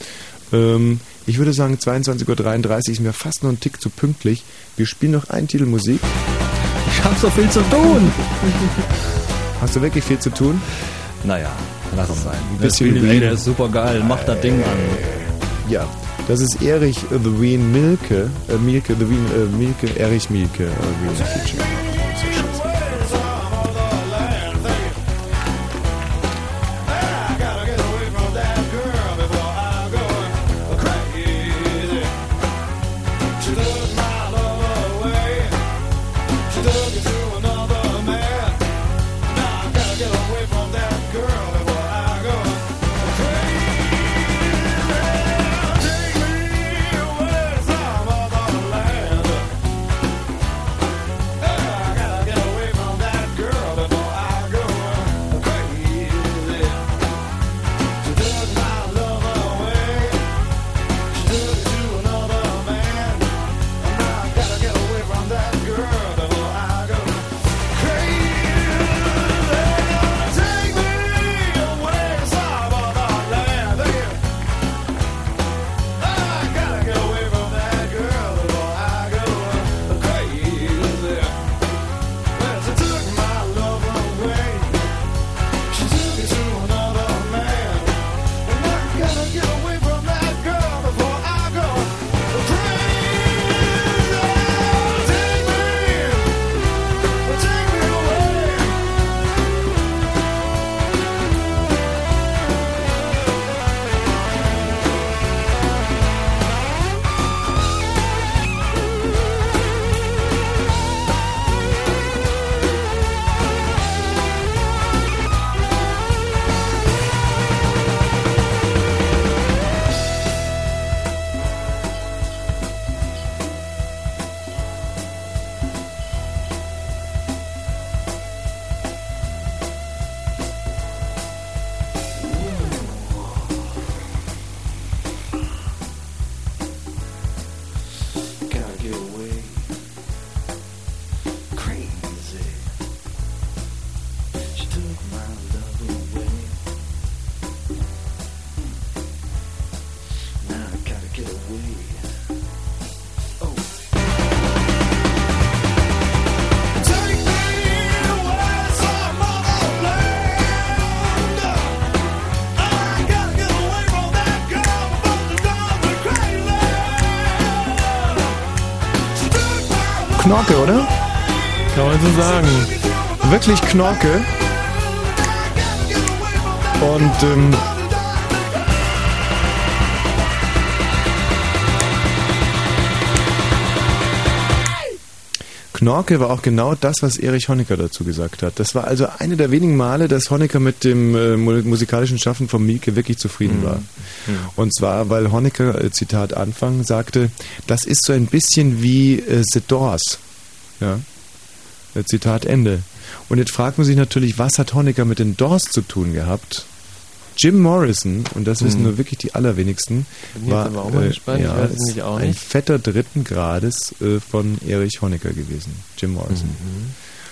Ähm, ich würde sagen, 22.33 Uhr ist mir fast noch ein Tick zu pünktlich. Wir spielen noch einen Titel Musik. Ich hab so viel zu tun! Hast du wirklich viel zu tun? Naja, lass es sein. Ein bisschen Wien. der ist super geil, mach das Ding an. Ja, das ist Erich The Wien Milke. Äh, Milke, The Wien äh, Milke, Erich Milke. Äh, Wien Feature. Knorke, oder? Kann man so sagen. Wirklich Knorke. Und ähm, Knorke war auch genau das, was Erich Honecker dazu gesagt hat. Das war also eine der wenigen Male, dass Honecker mit dem äh, mu- musikalischen Schaffen von Mielke wirklich zufrieden Mhm. war. Und zwar, weil Honecker, äh, Zitat Anfang, sagte, das ist so ein bisschen wie äh, The Doors. Ja. Äh, Zitat Ende. Und jetzt fragt man sich natürlich, was hat Honecker mit den Doors zu tun gehabt? Jim Morrison, und das wissen Mhm. nur wirklich die allerwenigsten, war äh, ja, ein fetter dritten Grades äh, von Erich Honecker gewesen, Jim Morrison.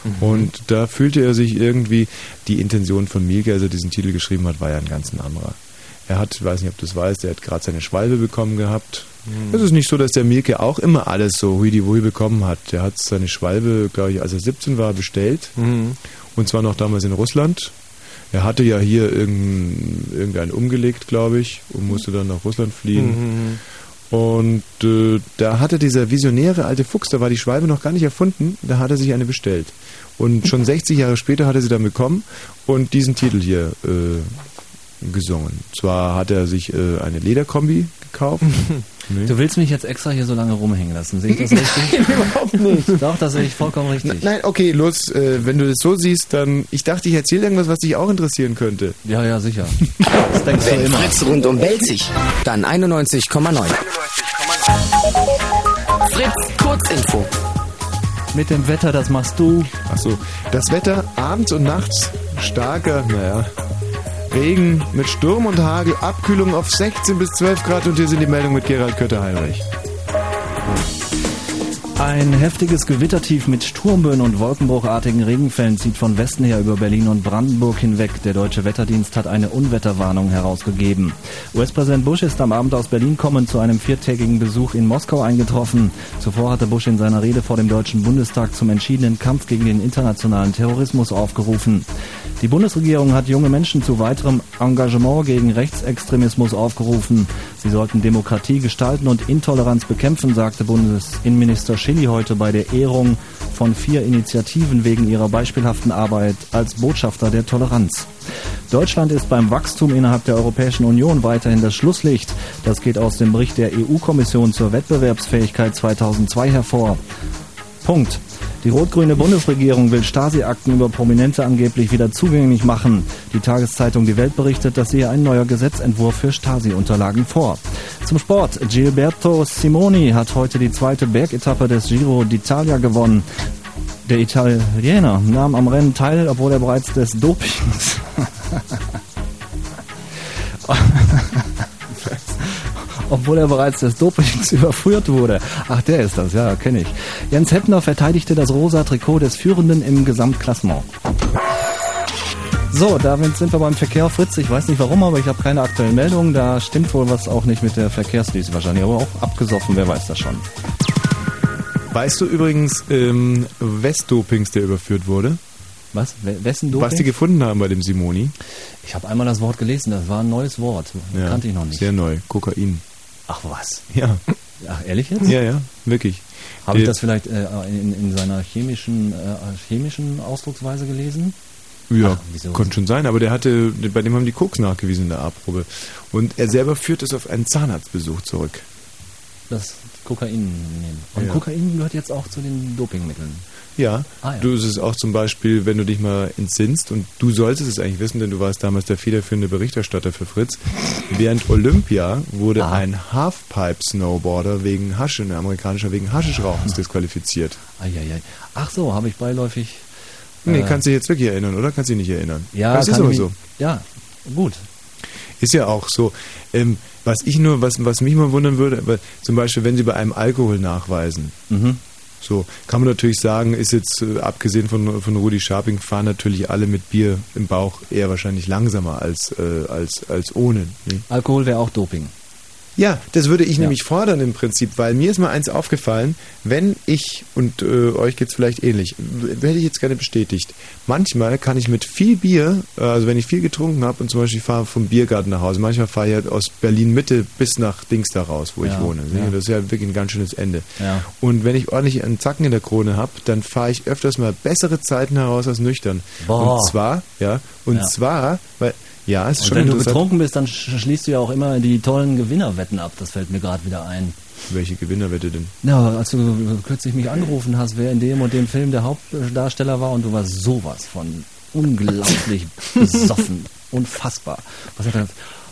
Mhm. Und da fühlte er sich irgendwie, die Intention von Mielke, als er diesen Titel geschrieben hat, war ja ein ganz anderer. Er hat, ich weiß nicht, ob du es weißt, er hat gerade seine Schwalbe bekommen gehabt. Mhm. Es ist nicht so, dass der Mielke auch immer alles so hui bekommen hat. Der hat seine Schwalbe, glaube ich, als er 17 war, bestellt. Mhm. Und zwar noch damals in Russland. Er hatte ja hier irgendein, irgendeinen umgelegt, glaube ich, und musste dann nach Russland fliehen. Mhm. Und äh, da hatte dieser visionäre alte Fuchs, da war die Schwalbe noch gar nicht erfunden, da hat er sich eine bestellt. Und schon 60 Jahre später hat er sie dann bekommen und diesen Titel hier äh, gesungen. Zwar hat er sich äh, eine Lederkombi gekauft. Nee. Du willst mich jetzt extra hier so lange rumhängen lassen. Sehe ich das richtig? Überhaupt nicht. Doch, das sehe ich vollkommen richtig. Nein, okay, los, äh, wenn du das so siehst, dann. Ich dachte, ich erzähle irgendwas, was dich auch interessieren könnte. Ja, ja, sicher. Das denkst du Wenn immer. Fritz rundum belzig, dann 91,9. Fritz Kurzinfo. Mit dem Wetter, das machst du. Achso, das Wetter abends und nachts starker, naja, Regen mit Sturm und Hagel, Abkühlung auf 16 bis 12 Grad und hier sind die Meldungen mit Gerald Kötter-Heinrich. Ein heftiges Gewittertief mit Sturmböen und wolkenbruchartigen Regenfällen zieht von Westen her über Berlin und Brandenburg hinweg. Der deutsche Wetterdienst hat eine Unwetterwarnung herausgegeben. US-Präsident Bush ist am Abend aus Berlin kommend zu einem viertägigen Besuch in Moskau eingetroffen. Zuvor hatte Bush in seiner Rede vor dem Deutschen Bundestag zum entschiedenen Kampf gegen den internationalen Terrorismus aufgerufen. Die Bundesregierung hat junge Menschen zu weiterem Engagement gegen Rechtsextremismus aufgerufen. Sie sollten Demokratie gestalten und Intoleranz bekämpfen, sagte Bundesinnenminister Schilly heute bei der Ehrung von vier Initiativen wegen ihrer beispielhaften Arbeit als Botschafter der Toleranz. Deutschland ist beim Wachstum innerhalb der Europäischen Union weiterhin das Schlusslicht. Das geht aus dem Bericht der EU-Kommission zur Wettbewerbsfähigkeit 2002 hervor. Punkt. Die rot-grüne Bundesregierung will Stasi-Akten über Prominente angeblich wieder zugänglich machen. Die Tageszeitung Die Welt berichtet, dass sehe ein neuer Gesetzentwurf für Stasi-Unterlagen vor. Zum Sport. Gilberto Simoni hat heute die zweite Bergetappe des Giro d'Italia gewonnen. Der Italiener nahm am Rennen teil, obwohl er bereits des Dopings obwohl er bereits des Dopings überführt wurde. Ach, der ist das, ja, kenne ich. Jens Heppner verteidigte das rosa Trikot des Führenden im Gesamtklassement. So, damit sind wir beim Verkehr. Fritz, ich weiß nicht warum, aber ich habe keine aktuellen Meldungen. Da stimmt wohl was auch nicht mit der Verkehrsdienst wahrscheinlich. Aber auch abgesoffen, wer weiß das schon. Weißt du übrigens, ähm, wes Dopings der überführt wurde? Was? We- Wessen Doping? Was die gefunden haben bei dem Simoni? Ich habe einmal das Wort gelesen, das war ein neues Wort. Ja, Kannte ich noch nicht. Sehr neu. Kokain. Ach was? Ja. Ach, ehrlich jetzt? Ja, ja, wirklich. Habe ich Äh, das vielleicht äh, in, in seiner chemischen, äh, chemischen Ausdrucksweise gelesen? Ja, Ach, wieso? konnte schon sein, aber der hatte, bei dem haben die Koks nachgewiesen in der A-Probe. Und er selber führt es auf einen Zahnarztbesuch zurück. Das Kokain nehmen. Und Ja. Kokain gehört jetzt auch zu den Dopingmitteln. Ja, Ah, ja. du ist es auch zum Beispiel, wenn du dich mal entsinnst, und du solltest es eigentlich wissen, denn du warst damals der federführende Berichterstatter für Fritz. Während Olympia wurde ein Halfpipe-Snowboarder wegen Hasche, ein amerikanischer wegen Haschischrauchens disqualifiziert. Eieiei. Ach so, habe ich beiläufig. Nee, äh, kannst du dich jetzt wirklich erinnern, oder? Kannst du dich nicht erinnern? Ja, das ist aber so. Ja, gut. Ist ja auch so. Ähm, was ich nur, was, was mich mal wundern würde, aber zum Beispiel, wenn Sie bei einem Alkohol nachweisen, Mhm. so kann man natürlich sagen, ist jetzt äh, abgesehen von, von Rudi Scharping fahren natürlich alle mit Bier im Bauch eher wahrscheinlich langsamer als, äh, als, als ohne. Ne? Alkohol wäre auch Doping. Ja, das würde ich nämlich fordern im Prinzip, weil mir ist mal eins aufgefallen, wenn ich, und äh, euch geht's vielleicht ähnlich, hätte ich jetzt gerne bestätigt, manchmal kann ich mit viel Bier, äh, also wenn ich viel getrunken habe und zum Beispiel fahre vom Biergarten nach Hause, manchmal fahre ich halt aus Berlin-Mitte bis nach Dings da raus, wo ich Ja, wohne. ja. Das ist ja wirklich ein ganz schönes Ende. Ja. Und wenn ich ordentlich einen Zacken in der Krone habe, dann fahre ich öfters mal bessere Zeiten heraus als nüchtern. Boah. Und zwar, ja, und Ja. zwar, weil, ja, es ist Und schon wenn du betrunken bist, dann sch- schließt du ja auch immer die tollen Gewinnerwetten ab. Das fällt mir gerade wieder ein. Welche Gewinnerwette denn? Ja, als du kürzlich mich angerufen hast, wer in dem und dem Film der Hauptdarsteller war und du warst sowas von unglaublich besoffen. Unfassbar. Was hat er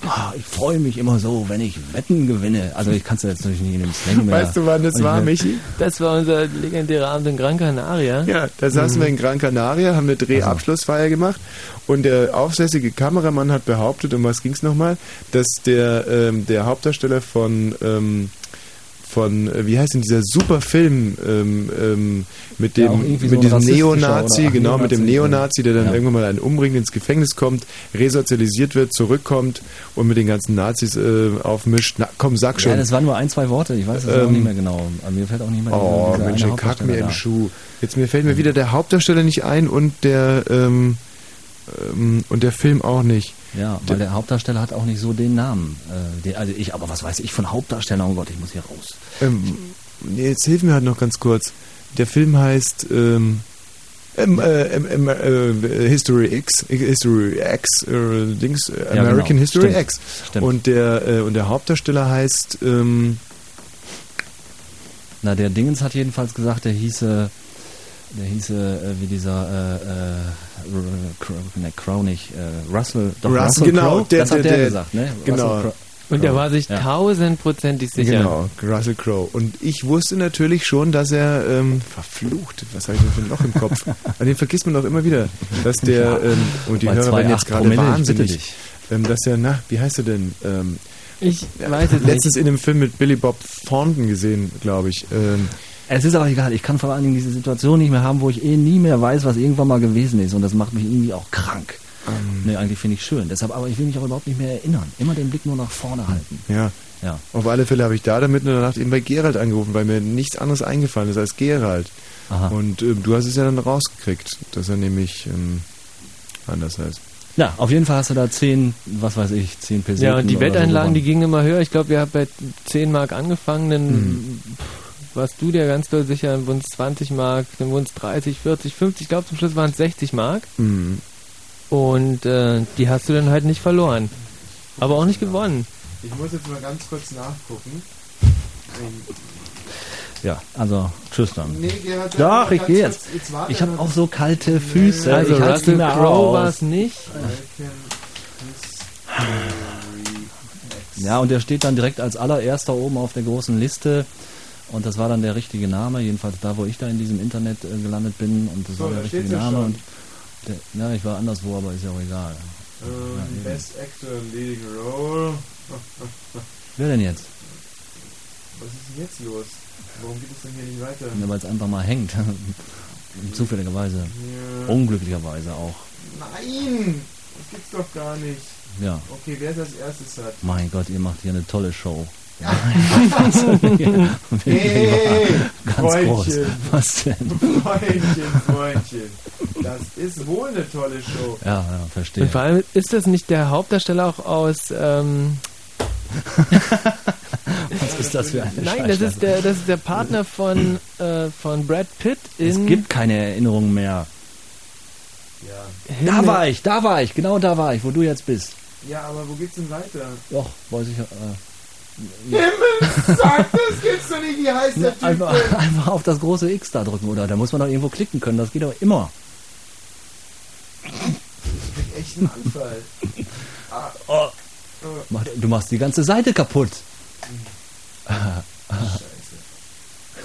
Ah, ich freue mich immer so, wenn ich Wetten gewinne. Also ich kann es jetzt natürlich nicht in dem Slang mehr. Weißt du, wann das war, Michi? Das war unser legendärer Abend in Gran Canaria. Ja, da saßen wir in Gran Canaria, haben eine Drehabschlussfeier gemacht und der aufsässige Kameramann hat behauptet, um was ging's nochmal, dass der, ähm, der Hauptdarsteller von, ähm, von, äh, wie heißt denn dieser super Film ähm, ähm, mit Ja, dem auch irgendwie mit so diesem Neonazi, ach, genau, mit dem Neonazi, Neonazi, der dann ja. irgendwann mal einen umbringt, ins Gefängnis kommt, resozialisiert wird, zurückkommt und mit den ganzen Nazis äh, aufmischt. Na, komm, sag schon. Ja, das waren nur ein, zwei Worte. Ich weiß es auch Ähm, nicht mehr genau. Aber mir fällt auch nicht mehr Oh, dieser Mensch, kack mir da. Schuh. Jetzt mir fällt mir wieder der Hauptdarsteller nicht ein und der ähm, ähm, und der Film auch nicht. Ja, weil der Hauptdarsteller hat auch nicht so den Namen. Äh, den, also ich, aber was weiß ich von Hauptdarstellern? Oh Gott, ich muss hier raus. Ähm, jetzt hilf mir halt noch ganz kurz. Der Film heißt ähm, ähm, äh, History X, History X, äh, Dings, äh, Ja, American genau. History Stimmt. X. Stimmt. Und der äh, und der Hauptdarsteller heißt ähm, Na, der Dingens hat jedenfalls gesagt, der hieße, der hieße äh, wie dieser, äh, äh, Crow, ne, Crow nicht, äh, Russell, doch Russell, Russell genau, Crowe, der- das hat der- der, gesagt, ne? genau. Und der war sich Ja. tausendprozentig sicher. Genau, Russell Crowe. Und ich wusste natürlich schon, dass er ähm, verflucht, was habe ich denn für ein Loch im Kopf? An den vergisst man doch immer wieder, dass der Ja. ähm, und die Bei Hörer werden jetzt 2,8 gerade wahnsinnig, ähm, dass er, na, wie heißt er denn? Ähm, Ich weiß es letztens nicht. in dem Film mit Billy Bob Thornton gesehen, glaube ich. Es ist aber egal, ich kann vor allen Dingen diese Situation nicht mehr haben, wo ich eh nie mehr weiß, was irgendwann mal gewesen ist. Und das macht mich irgendwie auch krank. Ähm. nee, eigentlich finde ich schön. Deshalb, aber ich will mich auch überhaupt nicht mehr erinnern. Immer den Blick nur nach vorne halten. ja. Ja. Auf alle Fälle habe ich da damit in der Nacht eben bei Gerald angerufen, weil mir nichts anderes eingefallen ist als Gerald. Aha. Und ähm, du hast es ja dann rausgekriegt, dass er nämlich ähm, anders heißt. Ja, auf jeden Fall hast du da zehn, was weiß ich, zehn Peseten. Ja, und die oder so Wetteinlagen, die gingen immer höher. Ich glaube, wir haben bei 10 Mark angefangen, dann Mhm. pff, warst du dir ganz doll sicher, dann wurden es 20 Mark, dann wurden es 30, 40, 50, ich glaube zum Schluss waren es 60 Mark. Mhm. Und äh, die hast du dann halt nicht verloren. Aber auch nicht gewonnen. Ich muss jetzt mal ganz kurz nachgucken. Ja, also tschüss dann. Nee, Gerhard, Doch, ich gehe jetzt. jetzt Ich habe auch so kalte Füße. Also ich Russell Crowe war es nicht. Ja, und der steht dann direkt als allererster oben auf der großen Liste. Und das war dann der richtige Name, jedenfalls da, wo ich da in diesem Internet äh, gelandet bin. Und das So, war der da richtige Name. Und der, ja, ich war anderswo, aber ist ja auch egal. Ähm, Ja. Best Actor Leading Role. Wer denn jetzt? Was ist denn jetzt los? Warum geht es denn hier nicht weiter? Ja, Weil es einfach mal hängt. Zufälligerweise. Ja. Unglücklicherweise auch. Nein! Das gibt's doch gar nicht. Ja. Okay, wer es als erstes hat? Mein Gott, ihr macht hier eine tolle Show. Hey, Ganz groß. Freundchen. Was denn? Freundchen, Freundchen. Das ist wohl eine tolle Show. Ja, ja, verstehe. Und vor allem ist das nicht der Hauptdarsteller auch aus. Ähm, Was ist das für eine nein, das ist der, das ist der Partner von äh, von Brad Pitt in. Es gibt keine Erinnerungen mehr. Ja. Da war ich, da war ich, genau da war ich, wo du jetzt bist. Ja, aber wo geht's denn weiter? Doch, weiß ich. Äh, Himmel, sag das gibt's doch nicht. Wie heißt der Typ einfach, einfach auf das große X da drücken, oder? Da muss man doch irgendwo klicken können, das geht doch immer. Ich krieg echt einen Anfall. Ah, Oh. äh, Mach- Du machst die ganze Seite kaputt. Scheiße.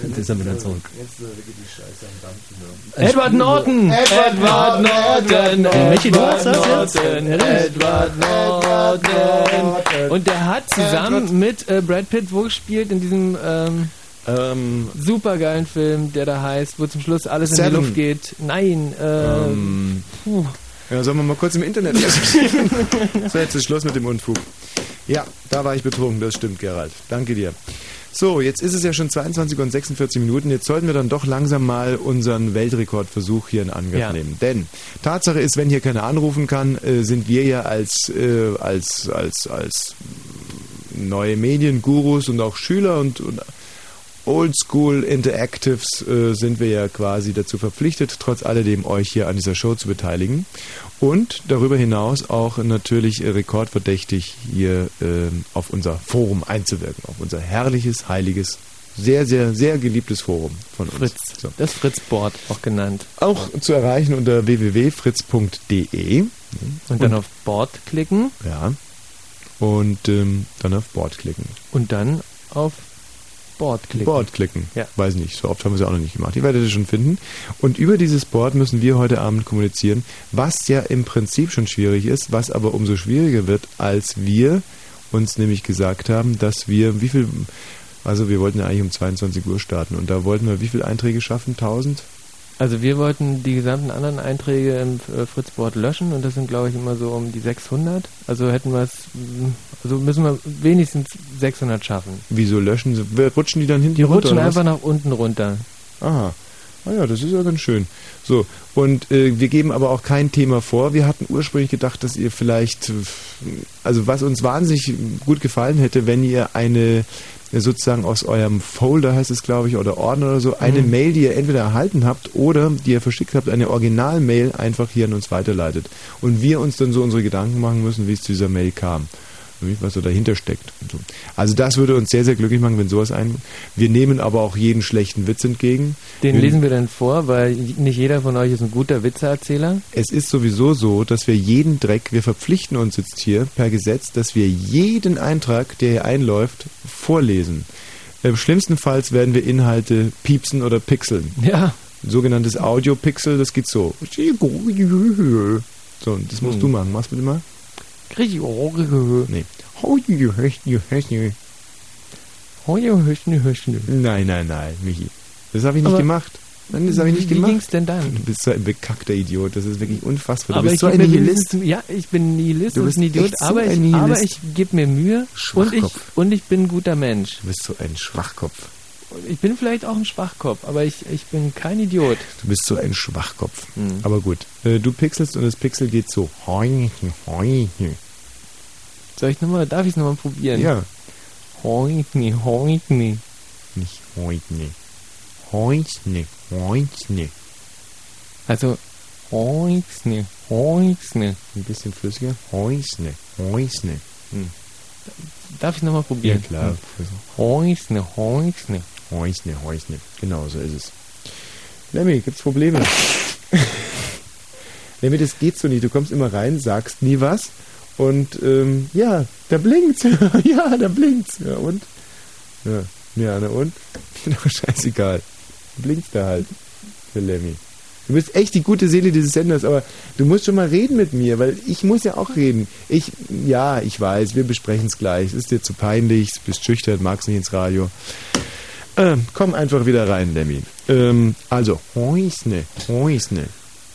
Jetzt ist er wieder zurück. Jetzt äh, geht die Scheiße am Dampfen. Edward Norton! Edward Norton! Norton! Michi, du hast das jetzt? Norton! Edward Norton! Und der hat zusammen mit äh, Brad Pitt wo gespielt in diesem ähm, Ähm, supergeilen Film, der da heißt, wo zum Schluss alles in Seven. die Luft geht. Nein, äh, ähm, puh. ja, sollen wir mal kurz im Internet recherchieren? so, jetzt ist Schluss mit dem Unfug. Ja, da war ich betrunken, das stimmt, Gerald. Danke dir. So, jetzt ist es ja schon 22 und 46 Minuten. Jetzt sollten wir dann doch langsam mal unseren Weltrekordversuch hier in Angriff Ja. nehmen. Denn Tatsache ist, wenn hier keiner anrufen kann, äh, sind wir ja als, äh, als, als, als neue Mediengurus und auch Schüler und, und Oldschool Interactives äh, sind wir ja quasi dazu verpflichtet, trotz alledem euch hier an dieser Show zu beteiligen. Und darüber hinaus auch natürlich rekordverdächtig hier ähm, auf unser Forum einzuwirken, auf unser herrliches, heiliges, sehr, sehr, sehr geliebtes Forum von uns. Fritz. Das Fritzboard auch genannt. Auch zu erreichen unter www.fritz.de. Und dann auf Board klicken Ja. Und ähm, dann auf Board klicken. und dann auf Board klicken. Board klicken. Ja. Weiß nicht, so oft haben wir es auch noch nicht gemacht. Ihr werdet es schon finden. Und über dieses Board müssen wir heute Abend kommunizieren, was ja im Prinzip schon schwierig ist, was aber umso schwieriger wird, als wir uns nämlich gesagt haben, dass wir, wie viel, also wir wollten ja eigentlich um 22 Uhr starten und da wollten wir wie viele Einträge schaffen? 1000? Also wir wollten die gesamten anderen Einträge im äh, Fritzboard löschen und das sind glaube ich immer so um die 600. Also hätten wir es, mm, also müssen wir wenigstens 600 schaffen. Wieso löschen sie? Rutschen die dann hinten Die runter? rutschen oder was? einfach nach unten runter. Aha. Ah ja, das ist ja ganz schön. So, und äh, wir geben aber auch kein Thema vor. Wir hatten ursprünglich gedacht, dass ihr vielleicht, äh, also was uns wahnsinnig gut gefallen hätte, wenn ihr eine sozusagen aus eurem Folder, heißt es glaube ich, oder Ordner oder so, eine Mhm. Mail, die ihr entweder erhalten habt oder die ihr verschickt habt, eine Original-Mail einfach hier an uns weiterleitet. Und wir uns dann so unsere Gedanken machen müssen, wie es zu dieser Mail kam. Was so dahinter steckt. So. Also das würde uns sehr, sehr glücklich machen, wenn sowas ein. Wir nehmen aber auch jeden schlechten Witz entgegen. Den wir lesen wir dann vor, weil nicht jeder von euch ist ein guter Witzeerzähler. Es ist sowieso so, dass wir jeden Dreck, wir verpflichten uns jetzt hier per Gesetz, dass wir jeden Eintrag, der hier einläuft, vorlesen. Im schlimmsten Fall werden wir Inhalte piepsen oder pixeln. Ja. Sogenanntes Audio-Pixel, das geht so. So, das musst Hm. du machen. Mach's bitte mal. Krieg ich. Nee. Nein, nein, nein, Michi. Das habe ich nicht Aber gemacht. Nein, das habe ich nicht wie gemacht. ging's denn dann? Du bist so ein bekackter Idiot. Das ist wirklich unfassbar. Du aber bist so ein Nihilist. Ja, ich bin Nihilist Du bist ein Idiot, so aber, ein ich, aber ich gebe mir Mühe und ich, und ich bin ein guter Mensch. Du bist so ein Schwachkopf. Ich bin vielleicht auch ein Schwachkopf, aber ich, ich bin kein Idiot. Du bist so ein Schwachkopf. Hm. Aber gut. Äh, du pixelst und das Pixel geht so. Soll ich nochmal, darf ich es nochmal probieren? Ja. Hoikni, hoikni. Nicht heute. Heute. Heute. Also, hoiksni, hoiksni. Ein bisschen flüssiger. Heute. Heute. Hm. Darf ich nochmal probieren? Ja, klar. Hoiksni, hoiksni. Heute. Heute. Genau, so ist es. Lemmy, gibt's Probleme? Lemmy, das geht so nicht. Du kommst immer rein, sagst nie was. Und ähm, ja, da blinkt's. ja, da blinkt's. Ja, und? Ja, ja na und? Doch scheißegal. Blinkt's da halt. Der Lemmy. Du bist echt die gute Seele dieses Senders, aber du musst schon mal reden mit mir, weil ich muss ja auch reden. Ich, ja, ich weiß, wir besprechen es gleich. Es ist dir zu peinlich, du bist schüchtern, magst nicht ins Radio. Ähm, komm einfach wieder rein, Lemmy. Ähm, also, Häusne, Häusne.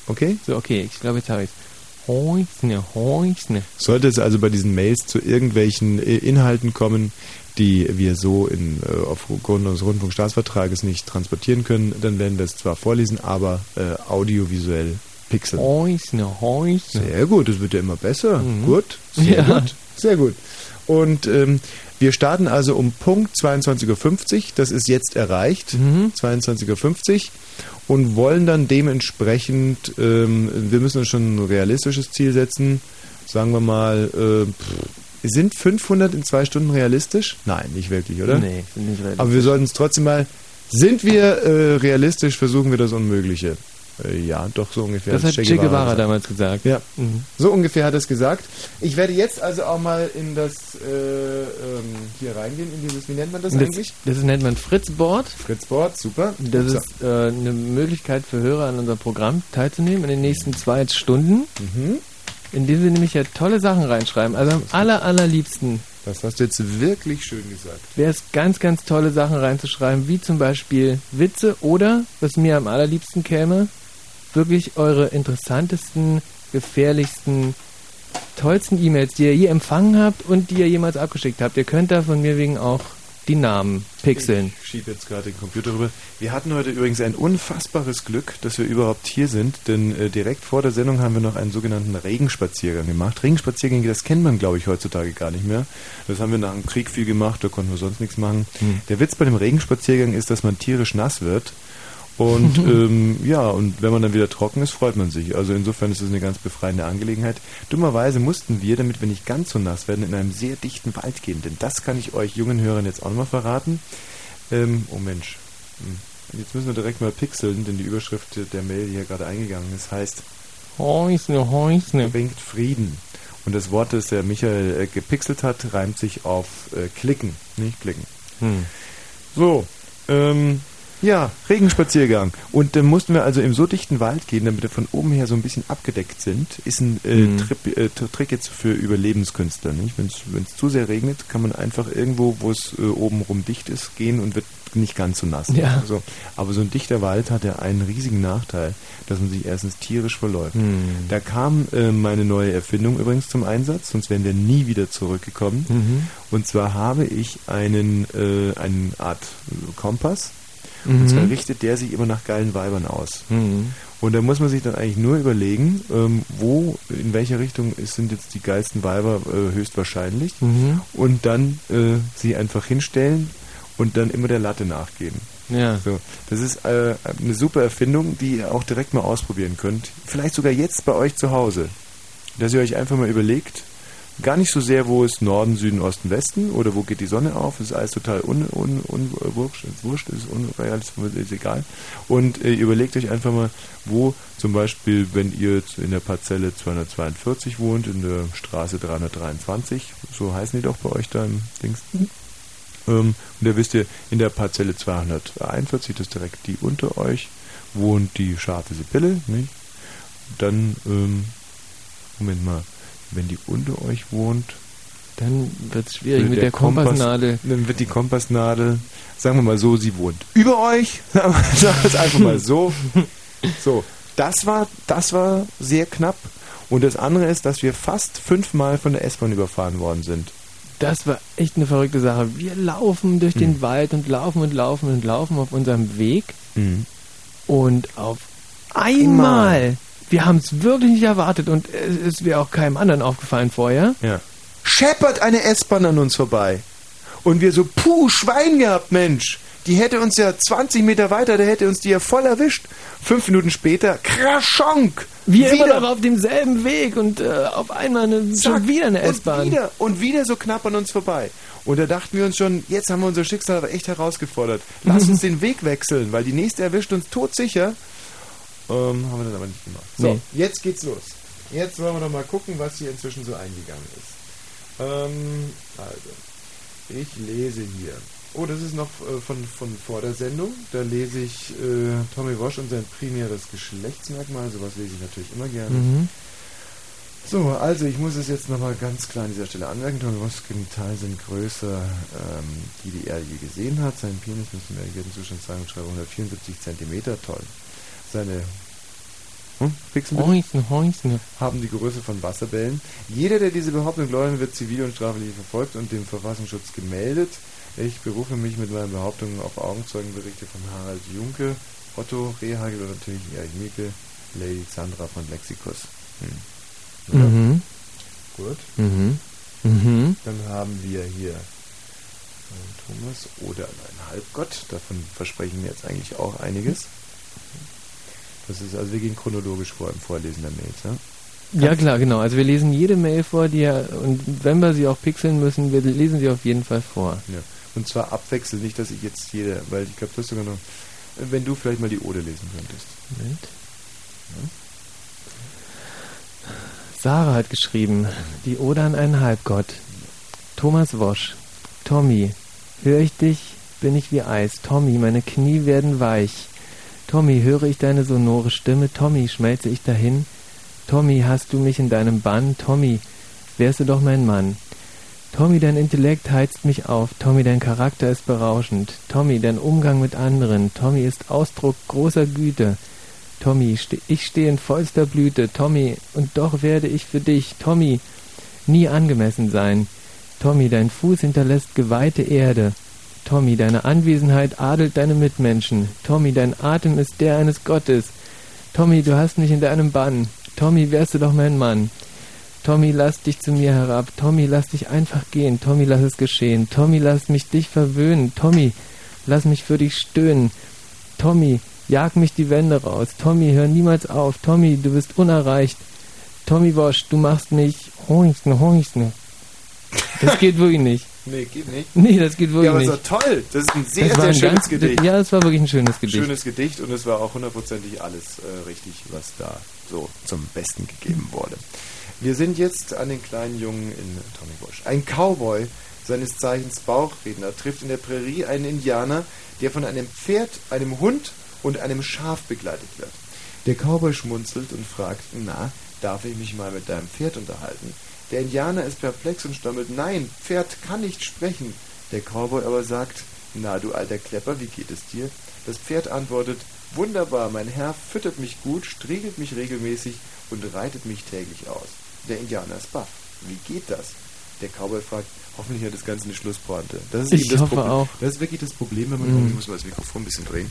Okay? So, okay, ich glaube, jetzt habe ich es. Hoiksni, hoiksni. Sollte es also bei diesen Mails zu irgendwelchen äh, Inhalten kommen, die wir so in, äh, aufgrund unseres Rundfunkstaatsvertrages nicht transportieren können, dann werden wir es zwar vorlesen, aber äh, audiovisuell pixeln. Hoiksni, hoiksni. Sehr gut, es wird ja immer besser. Mhm. Gut, sehr Ja. gut, sehr gut. Und ähm, wir starten also um Punkt 22.50 Uhr, das ist jetzt erreicht, Mhm. 22.50 Uhr und wollen dann dementsprechend, ähm, wir müssen uns schon ein realistisches Ziel setzen, sagen wir mal, äh, sind 500 in zwei Stunden realistisch? Nein, nicht wirklich, oder? Nee, nicht realistisch. Aber wir sollten es trotzdem mal, sind wir äh, realistisch, versuchen wir das Unmögliche. Äh, ja, doch so ungefähr. Das hat Che Guevara damals gesagt. Ja, Mhm. so ungefähr hat er es gesagt. Ich werde jetzt also auch mal in das äh, ähm, hier reingehen, in dieses, wie nennt man das, Das, eigentlich? das nennt man Fritzboard. Fritzboard, super. Das Upsa. ist äh, eine Möglichkeit für Hörer an unserem Programm teilzunehmen in den nächsten zwei Stunden. Mhm. Indem sie nämlich ja tolle Sachen reinschreiben. Also am aller, allerliebsten Das hast du jetzt wirklich schön gesagt. wäre es ganz, ganz tolle Sachen reinzuschreiben, wie zum Beispiel Witze oder, was mir am allerliebsten käme, wirklich eure interessantesten, gefährlichsten tollsten E-Mails, die ihr je empfangen habt und die ihr jemals abgeschickt habt. Ihr könnt da von mir wegen auch die Namen pixeln. Ich schiebe jetzt gerade den Computer rüber. Wir hatten heute übrigens ein unfassbares Glück, dass wir überhaupt hier sind, denn äh, direkt vor der Sendung haben wir noch einen sogenannten Regenspaziergang gemacht. Regenspaziergänge, das kennt man, glaube ich, heutzutage gar nicht mehr. Das haben wir nach dem Krieg viel gemacht, da konnten wir sonst nichts machen. Hm. Der Witz bei dem Regenspaziergang ist, dass man tierisch nass wird. Und ähm, ja, und wenn man dann wieder trocken ist, freut man sich. Also insofern ist es eine ganz befreiende Angelegenheit. Dummerweise mussten wir, damit wir nicht ganz so nass werden, in einem sehr dichten Wald gehen. Denn das kann ich euch jungen Hörern jetzt auch nochmal verraten. Ähm, oh Mensch. Hm. Jetzt müssen wir direkt mal pixeln, denn die Überschrift der Mail, die hier gerade eingegangen ist, heißt Häusne, Häusne. bringt Frieden. Und das Wort, das der Michael äh, gepixelt hat, reimt sich auf äh, klicken, nicht klicken. Hm. So, ähm, ja, Regenspaziergang. Und dann mussten wir also im so dichten Wald gehen, damit wir von oben her so ein bisschen abgedeckt sind. Ist ein äh, Mhm. Trip, äh, Trick jetzt für Überlebenskünstler. Wenn es zu sehr regnet, kann man einfach irgendwo, wo es äh, oben rum dicht ist, gehen und wird nicht ganz so nass. Ja. So. Aber so ein dichter Wald hat ja einen riesigen Nachteil, dass man sich erstens tierisch verläuft. Mhm. Da kam äh, meine neue Erfindung übrigens zum Einsatz, sonst wären wir nie wieder zurückgekommen. Mhm. Und zwar habe ich einen, äh, eine Art Kompass. Mhm. Und zwar richtet der sich immer nach geilen Weibern aus. Mhm. Und da muss man sich dann eigentlich nur überlegen, ähm, wo, in welche Richtung sind jetzt die geilsten Weiber äh, höchstwahrscheinlich. Mhm. Und dann äh, sie einfach hinstellen und dann immer der Latte nachgehen. Ja. So, das ist äh, eine super Erfindung, die ihr auch direkt mal ausprobieren könnt. Vielleicht sogar jetzt bei euch zu Hause. Dass ihr euch einfach mal überlegt, gar nicht so sehr, wo ist Norden, Süden, Osten, Westen oder wo geht die Sonne auf, das ist alles total un, un, un, wurscht, ist wurscht, ist unrealistisch, ist egal. Und äh, überlegt euch einfach mal, wo zum Beispiel, wenn ihr in der Parzelle 242 wohnt, in der Straße 323, so heißen die doch bei euch da im Dings, ähm, und da wisst ihr, in der Parzelle 241, das ist direkt die unter euch, wohnt die scharfe Sibylle, nicht? Dann, ähm, Moment mal, wenn die unter euch wohnt, Dann wird es schwierig mit der, Kompass- Kompassnadel. Dann wird die Kompassnadel, sagen wir mal so, sie wohnt über euch. Sagen wir es einfach mal so. So, das war, das war sehr knapp. Und das andere ist, dass wir fast fünfmal von der S-Bahn überfahren worden sind. Das war echt eine verrückte Sache. Wir laufen durch den Wald und laufen und laufen und laufen auf unserem Weg Mhm. und auf einmal, wir haben es wirklich nicht erwartet und es, es wäre auch keinem anderen aufgefallen vorher. Ja. Scheppert eine S-Bahn an uns vorbei. Und wir so, puh, Schwein gehabt, Mensch. Die hätte uns ja 20 Meter weiter, der hätte uns die ja voll erwischt. Fünf Minuten später, Kraschonk. Wir immer wieder. noch auf demselben Weg und äh, auf einmal eine, schon wieder eine Und S-Bahn. wieder, und wieder so knapp an uns vorbei. Und da dachten wir uns schon, jetzt haben wir unser Schicksal aber echt herausgefordert. Lass uns den Weg wechseln, weil die nächste erwischt uns todsicher. Ähm, haben wir dann aber nicht gemacht. So, Nee. jetzt geht's los. Jetzt wollen wir doch mal gucken, was hier inzwischen so eingegangen ist. Ähm, also, ich lese hier. Oh, das ist noch äh, von, von vor der Sendung. Da lese ich äh, Tommy Walsh und sein primäres Geschlechtsmerkmal. Sowas lese ich natürlich immer gerne. Mhm. So, also ich muss es jetzt nochmal ganz klar an dieser Stelle anmerken. Tommy Walshs Genitalien sind größer, ähm, die die er je gesehen hat. Sein Penis müssen wir jeden Zustand sagen, schreibe 174 Zentimeter, toll. Seine hm? Häuschen, Häuschen. haben die Größe von Wasserbällen. Jeder, der diese Behauptung leugnet, wird zivil und strafrechtlich verfolgt und dem Verfassungsschutz gemeldet. Ich berufe mich mit meinen Behauptungen auf Augenzeugenberichte von Harald Junke, Otto Rehagel und natürlich Erich Mielke, Lady Sandra von Lexikus. Hm. Ja. Mhm. Gut. Mhm. Mhm. Dann haben wir hier Thomas oder ein Halbgott. Davon versprechen wir jetzt eigentlich auch einiges. Das ist also, wir gehen chronologisch vor im Vorlesen der Mails. Ja? Ja klar, genau. Also wir lesen jede Mail vor, die ja, und wenn wir sie auch pixeln müssen, wir lesen sie auf jeden Fall vor. Ja. Und zwar abwechselnd, nicht, dass ich jetzt jede, weil ich glaube, du hast sogar noch, wenn du vielleicht mal die Ode lesen könntest. Moment. Sarah hat geschrieben, die Ode an einen Halbgott. Thomas Wosch. Tommy, höre ich dich, bin ich wie Eis. Tommy, meine Knie werden weich. Tommy, höre ich deine sonore Stimme. Tommy, schmelze ich dahin. Tommy, hast du mich in deinem Bann. Tommy, wärst du doch mein Mann. Tommy, dein Intellekt heizt mich auf. Tommy, dein Charakter ist berauschend. Tommy, dein Umgang mit anderen. Tommy ist Ausdruck großer Güte. Tommy, ste ich stehe in vollster Blüte. Tommy, und doch werde ich für dich. Tommy, nie angemessen sein. Tommy, dein Fuß hinterlässt geweihte Erde. Tommy, deine Anwesenheit adelt deine Mitmenschen. Tommy, dein Atem ist der eines Gottes. Tommy, du hast mich in deinem Bann. Tommy, wärst du doch mein Mann. Tommy, lass dich zu mir herab. Tommy, lass dich einfach gehen. Tommy, lass es geschehen. Tommy, lass mich dich verwöhnen. Tommy, lass mich für dich stöhnen. Tommy, jag mich die Wände raus. Tommy, hör niemals auf. Tommy, du bist unerreicht. Tommy Wosch, du machst mich horchsten, horchsten. Das geht wirklich nicht. Nee, geht nicht. Nee, das geht wirklich ja, aber nicht. ist doch toll. Das ist ein sehr, Das sehr ein schönes ganz- Gedicht. Ja, es war wirklich ein schönes Gedicht. Schönes Gedicht und es war auch hundertprozentig alles äh, richtig, was da so zum Besten gegeben wurde. Wir sind jetzt an den kleinen Jungen in Tommy Bosch. Ein Cowboy, seines Zeichens Bauchredner, trifft in der Prärie einen Indianer, der von einem Pferd, einem Hund und einem Schaf begleitet wird. Der Cowboy schmunzelt und fragt, na, darf ich mich mal mit deinem Pferd unterhalten? Der Indianer ist perplex und stammelt, nein, Pferd kann nicht sprechen. Der Cowboy aber sagt, na du alter Klepper, wie geht es dir? Das Pferd antwortet, wunderbar, mein Herr füttert mich gut, striegelt mich regelmäßig und reitet mich täglich aus. Der Indianer ist baff. Wie geht das? Der Cowboy fragt, hoffentlich hat das Ganze eine Schlusspointe. Das ist Ich das hoffe Problem. auch. Das ist wirklich das Problem, wenn man, Mhm. ich muss mal das Mikrofon ein bisschen drehen.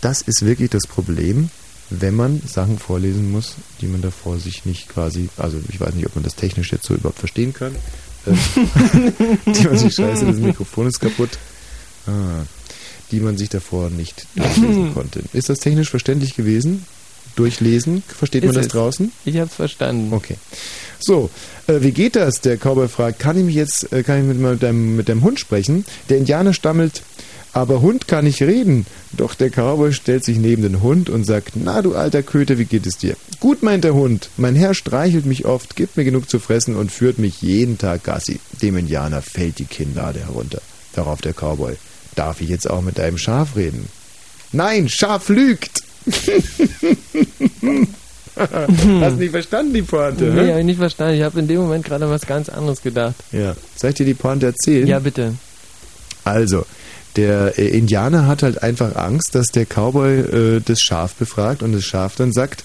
Das ist wirklich das Problem, wenn man Sachen vorlesen muss, die man davor sich nicht quasi, also ich weiß nicht, ob man das technisch jetzt so überhaupt verstehen kann, äh, die man sich, scheiße, das Mikrofon ist kaputt, ah, die man sich davor nicht durchlesen konnte. Ist das technisch verständlich gewesen? Durchlesen? Versteht man Ist das es. draußen? Ich hab's verstanden. Okay. So, äh, wie geht das? Der Cowboy fragt, kann ich mich jetzt, äh, kann ich mit, mit, deinem, mit deinem Hund sprechen? Der Indianer stammelt, aber Hund kann nicht reden. Doch der Cowboy stellt sich neben den Hund und sagt, na du alter Köter, wie geht es dir? Gut, meint der Hund, mein Herr streichelt mich oft, gibt mir genug zu fressen und führt mich jeden Tag Gassi. Dem Indianer fällt die Kinnlade herunter. Darauf der Cowboy, darf ich jetzt auch mit deinem Schaf reden? Nein, Schaf lügt! Hast nicht verstanden, die Pointe? Nee, hab ich nicht verstanden. Ich habe in dem Moment gerade was ganz anderes gedacht. Ja. Soll ich dir die Pointe erzählen? Ja, bitte. Also, der äh, Indianer hat halt einfach Angst, dass der Cowboy äh, das Schaf befragt und das Schaf dann sagt,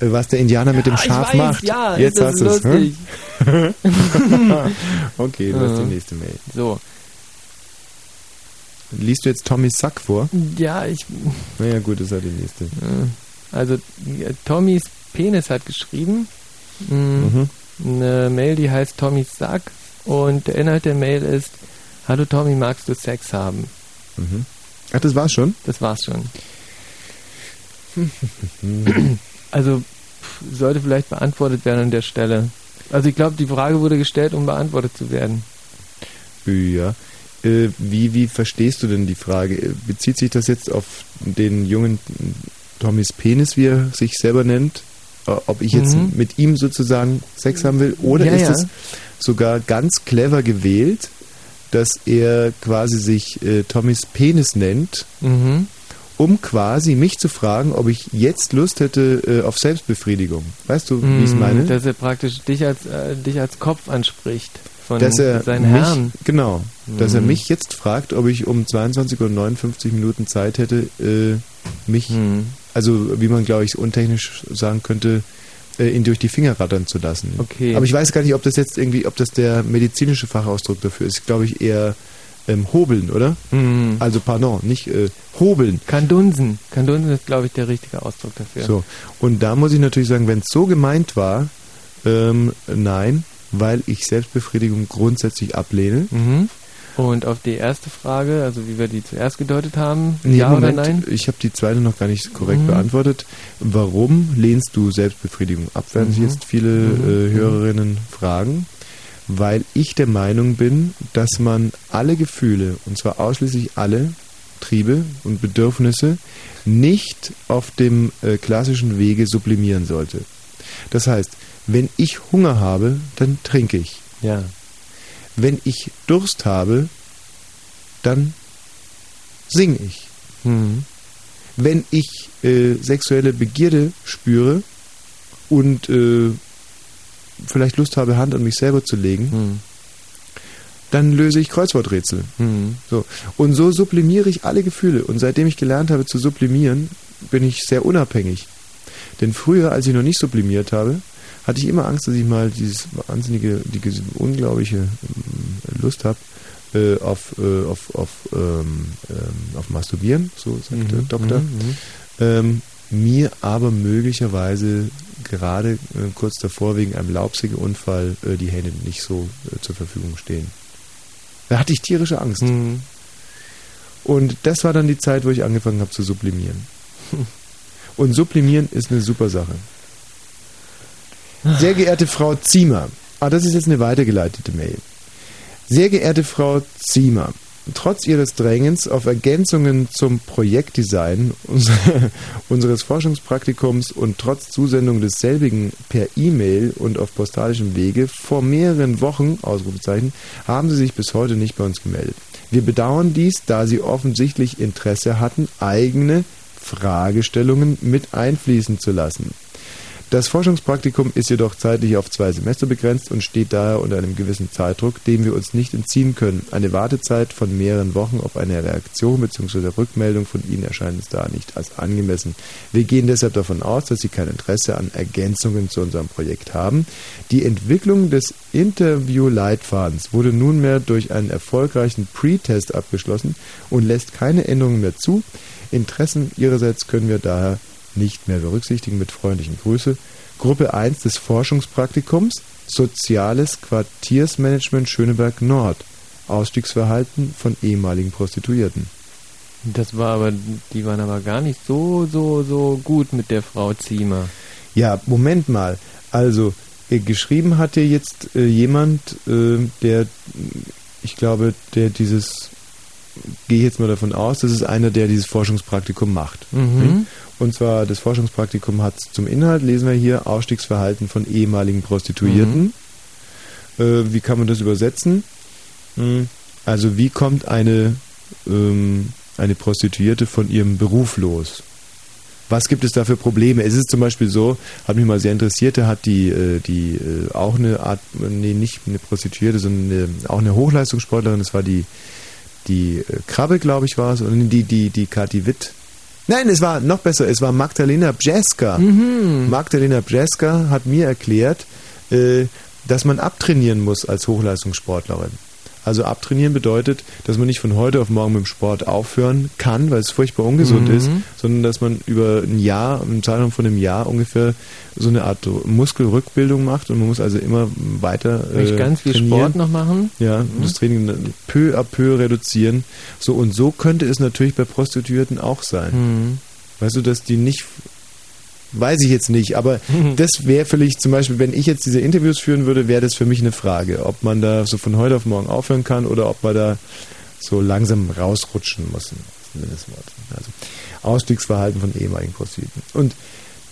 äh, was der Indianer mit dem Schaf weiß, macht. ja, Jetzt das hast ist du es. lustig. okay, du hast die nächste Mail. So. Liest du jetzt Tommys Sack vor? Ja, ich. Naja, gut, das ist halt die nächste. Also, Tommys Penis hat geschrieben. Mm, Mhm. Eine Mail, die heißt Tommys Sack. Und der Inhalt der Mail ist: Hallo Tommy, magst du Sex haben? Mhm. Ach, das war's schon? Das war's schon. Also, sollte vielleicht beantwortet werden an der Stelle. Also, ich glaube, die Frage wurde gestellt, um beantwortet zu werden. Ja. Äh, wie, wie verstehst du denn die Frage? Äh, Bezieht sich das jetzt auf den jungen Tommys Penis, wie er sich selber nennt? Äh, Ob ich jetzt Mhm. mit ihm sozusagen Sex haben will? Oder Ja, ist ja. es sogar ganz clever gewählt, dass er quasi sich äh, Tommys Penis nennt, Mhm. um quasi mich zu fragen, ob ich jetzt Lust hätte äh, auf Selbstbefriedigung? Weißt du, wie ich es meine? Dass er praktisch dich als, äh, dich als Kopf anspricht von dass er seinen mich, Herren. Genau, dass er Mhm. mich jetzt fragt, ob ich um 22 Uhr 59 Minuten Zeit hätte, äh, mich, Mhm. also wie man glaube ich untechnisch sagen könnte, äh, ihn durch die Finger rattern zu lassen. Okay. Aber ich weiß gar nicht, ob das jetzt irgendwie, ob das der medizinische Fachausdruck dafür ist. Glaube ich eher ähm, hobeln, oder? Mhm. Also pardon, nicht äh, hobeln. Kandunsen. Kandunsen ist, glaube ich, der richtige Ausdruck dafür. So. Und da muss ich natürlich sagen, wenn es so gemeint war, ähm, nein, weil ich Selbstbefriedigung grundsätzlich ablehne. Mhm. Und auf die erste Frage, also wie wir die zuerst gedeutet haben, Nee, ja Moment, oder nein? ich habe die zweite noch gar nicht korrekt Mhm. beantwortet. Warum lehnst du Selbstbefriedigung ab, werden sich Mhm. jetzt viele Mhm. äh, Hörerinnen fragen. Weil ich der Meinung bin, dass man alle Gefühle, und zwar ausschließlich alle Triebe und Bedürfnisse, nicht auf dem äh, klassischen Wege sublimieren sollte. Das heißt, wenn ich Hunger habe, dann trinke ich. Ja. Wenn ich Durst habe, dann singe ich. Mhm. Wenn ich äh, sexuelle Begierde spüre und äh, vielleicht Lust habe, Hand an mich selber zu legen, Mhm. dann löse ich Kreuzworträtsel. Mhm. So. Und so sublimiere ich alle Gefühle. Und seitdem ich gelernt habe zu sublimieren, bin ich sehr unabhängig. Denn früher, als ich noch nicht sublimiert habe, hatte ich immer Angst, dass ich mal dieses wahnsinnige, diese unglaubliche ähm, Lust habe äh, auf, äh, auf, auf, ähm, ähm, auf Masturbieren, so sagt der Mhm, Doktor. mhm, mhm. Ähm, mir aber möglicherweise gerade äh, kurz davor wegen einem Laubsägeunfall äh, die Hände nicht so äh, zur Verfügung stehen. Da hatte ich tierische Angst. Mhm. Und das war dann die Zeit, wo ich angefangen habe zu sublimieren. Und sublimieren ist eine super Sache. Sehr geehrte Frau Ziemer, ah, das ist jetzt eine weitergeleitete Mail. Sehr geehrte Frau Ziemer, trotz Ihres Drängens auf Ergänzungen zum Projektdesign uns- unseres Forschungspraktikums und trotz Zusendung desselbigen per E-Mail und auf postalischem Wege vor mehreren Wochen, Ausrufezeichen, haben Sie sich bis heute nicht bei uns gemeldet. Wir bedauern dies, da Sie offensichtlich Interesse hatten, eigene Fragestellungen mit einfließen zu lassen. Das Forschungspraktikum ist jedoch zeitlich auf zwei Semester begrenzt und steht daher unter einem gewissen Zeitdruck, dem wir uns nicht entziehen können. Eine Wartezeit von mehreren Wochen auf eine Reaktion bzw. Rückmeldung von Ihnen erscheint uns da nicht als angemessen. Wir gehen deshalb davon aus, dass Sie kein Interesse an Ergänzungen zu unserem Projekt haben. Die Entwicklung des Interview-Leitfadens wurde nunmehr durch einen erfolgreichen Pre-Test abgeschlossen und lässt keine Änderungen mehr zu. Interessen Ihrerseits können wir daher nicht mehr berücksichtigen. Mit freundlichen Grüße. Gruppe 1 des Forschungspraktikums Soziales Quartiersmanagement Schöneberg Nord. Ausstiegsverhalten von ehemaligen Prostituierten. Das war aber, die waren aber gar nicht so, so, so gut mit der Frau Ziemer. Ja, Moment mal. Also, äh, geschrieben hat dir jetzt äh, jemand, äh, der, ich glaube, der dieses, gehe jetzt mal davon aus, das ist einer, der dieses Forschungspraktikum macht. Mhm. Und zwar, das Forschungspraktikum hat zum Inhalt, lesen wir hier, Ausstiegsverhalten von ehemaligen Prostituierten. Äh, wie kann man das übersetzen? Hm, Also, wie kommt eine, ähm, eine Prostituierte von ihrem Beruf los? Was gibt es da für Probleme? Es ist zum Beispiel so, hat mich mal sehr interessiert, da hat die, äh, die äh, auch eine Art, nee, nicht eine Prostituierte, sondern eine, auch eine Hochleistungssportlerin, das war die, die äh, Krabbe, glaube ich, war es, und die, die, die Kathi Witt. Nein, es war noch besser, es war Magdalena Bjeska. Magdalena Bjeska hat mir erklärt, äh, dass man abtrainieren muss als Hochleistungssportlerin. Also abtrainieren bedeutet, dass man nicht von heute auf morgen mit dem Sport aufhören kann, weil es furchtbar ungesund Mhm. ist, sondern dass man über ein Jahr, im Zeitraum von einem Jahr ungefähr so eine Art Muskelrückbildung macht und man muss also immer weiter äh, ganz viel trainieren. Sport noch machen? Ja, und das Training peu à peu reduzieren. So und so könnte es natürlich bei Prostituierten auch sein. Mhm. Weißt du, dass die nicht, weiß ich jetzt nicht, aber das wäre vielleicht zum Beispiel, wenn ich jetzt diese Interviews führen würde, wäre das für mich eine Frage, ob man da so von heute auf morgen aufhören kann oder ob man da so langsam rausrutschen muss. Also Ausstiegsverhalten von ehemaligen Prostituierten. Und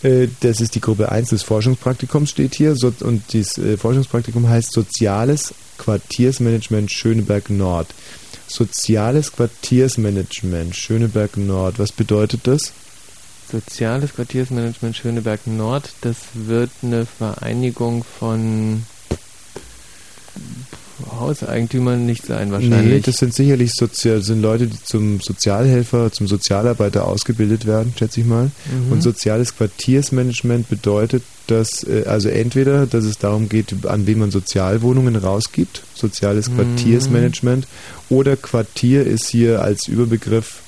äh, das ist die Gruppe 1 des Forschungspraktikums, steht hier. So, und dieses äh, Forschungspraktikum heißt Soziales Quartiersmanagement Schöneberg Nord. Soziales Quartiersmanagement Schöneberg Nord. Was bedeutet das? Soziales Quartiersmanagement Schöneberg Nord, das wird eine Vereinigung von Hauseigentümern nicht sein Nee, wahrscheinlich. das sind sicherlich Sozial sind Leute, die zum Sozialhelfer, zum Sozialarbeiter ausgebildet werden, schätze ich mal. Mhm. Und soziales Quartiersmanagement bedeutet, dass äh, also entweder, dass es darum geht, an wen man Sozialwohnungen rausgibt, soziales Mhm. Quartiersmanagement, oder Quartier ist hier als Überbegriff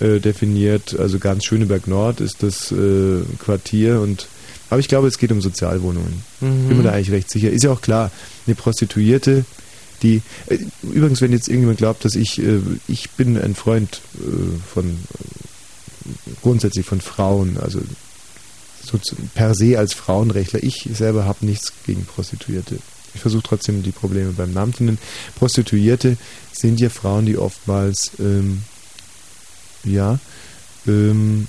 äh, definiert, also ganz Schöneberg Nord ist das äh, Quartier und aber ich glaube, es geht um Sozialwohnungen. Mhm. Bin mir da eigentlich recht sicher. Ist ja auch klar, eine Prostituierte, die äh, übrigens, wenn jetzt irgendjemand glaubt, dass ich äh, ich bin ein Freund äh, von grundsätzlich von Frauen, also so per se als Frauenrechtler. Ich selber habe nichts gegen Prostituierte. Ich versuche trotzdem die Probleme beim Namen zu nennen. Prostituierte sind ja Frauen, die oftmals ähm, ja ähm,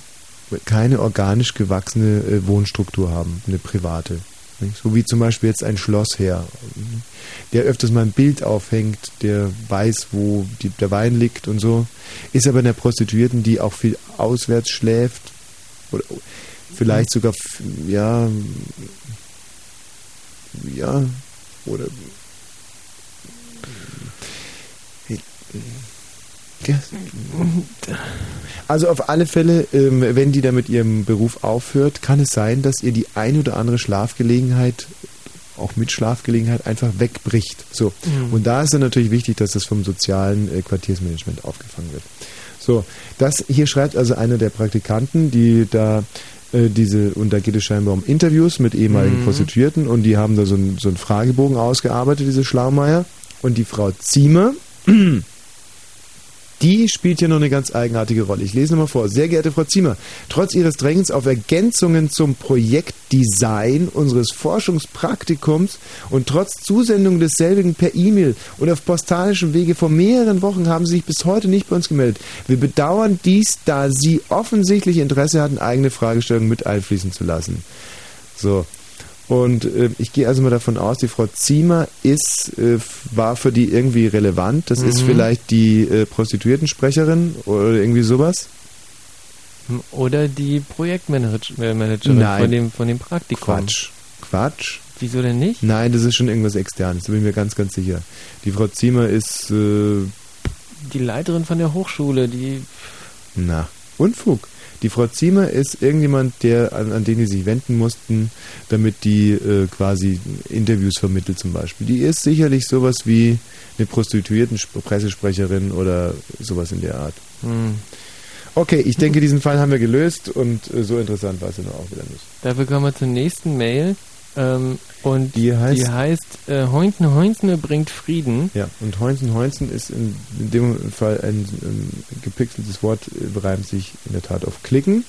keine organisch gewachsene äh, Wohnstruktur haben, eine private. Nicht? So wie zum Beispiel jetzt ein Schlossherr, der öfters mal ein Bild aufhängt, der weiß, wo die, der Wein liegt und so, ist aber eine Prostituierten, die auch viel auswärts schläft oder vielleicht sogar, f- ja, ja, oder Also auf alle Fälle, ähm, wenn die da mit ihrem Beruf aufhört, kann es sein, dass ihr die ein oder andere Schlafgelegenheit, auch mit Schlafgelegenheit, einfach wegbricht. So. Mhm. Und da ist dann natürlich wichtig, dass das vom sozialen äh, Quartiersmanagement aufgefangen wird. So, das hier schreibt also einer der Praktikanten, die da äh, diese, und da geht es scheinbar um Interviews mit ehemaligen Mhm. Prostituierten und die haben da so, ein, so einen Fragebogen ausgearbeitet, diese Schlaumeier. Und die Frau Ziemer, die spielt hier noch eine ganz eigenartige Rolle. Ich lese nochmal vor. Sehr geehrte Frau Ziemer, trotz Ihres Drängens auf Ergänzungen zum Projektdesign unseres Forschungspraktikums und trotz Zusendung desselbigen per E-Mail und auf postalischem Wege vor mehreren Wochen haben Sie sich bis heute nicht bei uns gemeldet. Wir bedauern dies, da Sie offensichtlich Interesse hatten, eigene Fragestellungen mit einfließen zu lassen. So. Und äh, ich gehe also mal davon aus, die Frau Ziemer ist, äh, war für die irgendwie relevant. Das ist Mhm. vielleicht die äh, Prostituiertensprecherin oder irgendwie sowas. Oder die Projektmanagerin Nein. von dem, von dem Praktikum. Quatsch. Quatsch. Wieso denn nicht? Nein, das ist schon irgendwas Externes, da bin ich mir ganz, ganz sicher. Die Frau Ziemer ist, äh, Die Leiterin von der Hochschule, die. na, Unfug. Die Frau Ziemer ist irgendjemand, der, an, an den die sich wenden mussten, damit die äh, quasi Interviews vermittelt zum Beispiel. Die ist sicherlich sowas wie eine Prostituierten-Pressesprecherin oder sowas in der Art. Hm. Okay, ich denke, diesen Fall haben wir gelöst und äh, so interessant war es ja nur auch wieder nicht. Dafür kommen wir zur nächsten Mail. Ähm, und Die heißt- die heißt äh, Heunten Heunten bringt Frieden. Ja, und Heunzen Heunzen ist in, in dem Fall ein, ähm, gepixeltes Wort, äh, reimt sich in der Tat auf Klicken.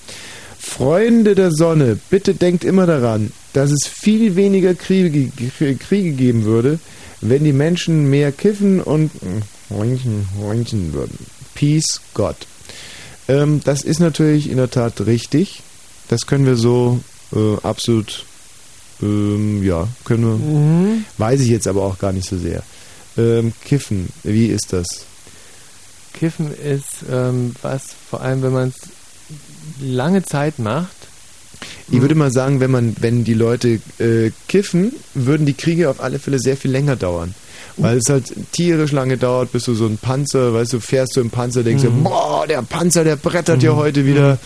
Freunde der Sonne, bitte denkt immer daran, dass es viel weniger Kriege, Kriege geben würde, wenn die Menschen mehr kiffen und Heunchen Heunchen würden. Peace, Gott. Ähm, das ist natürlich in der Tat richtig. Das können wir so äh, absolut, ähm, ja, können wir. Mhm. Weiß ich jetzt aber auch gar nicht so sehr. Ähm, Kiffen, wie ist das? Kiffen ist ähm, was, vor allem wenn man es lange Zeit macht. Ich würde mal sagen, wenn man, wenn die Leute äh, kiffen, würden die Kriege auf alle Fälle sehr viel länger dauern. Weil es halt tierisch lange dauert, bis du so ein Panzer, weißt du, fährst du im Panzer, denkst Mhm. du, boah, der Panzer, der brettert ja Mhm. heute wieder.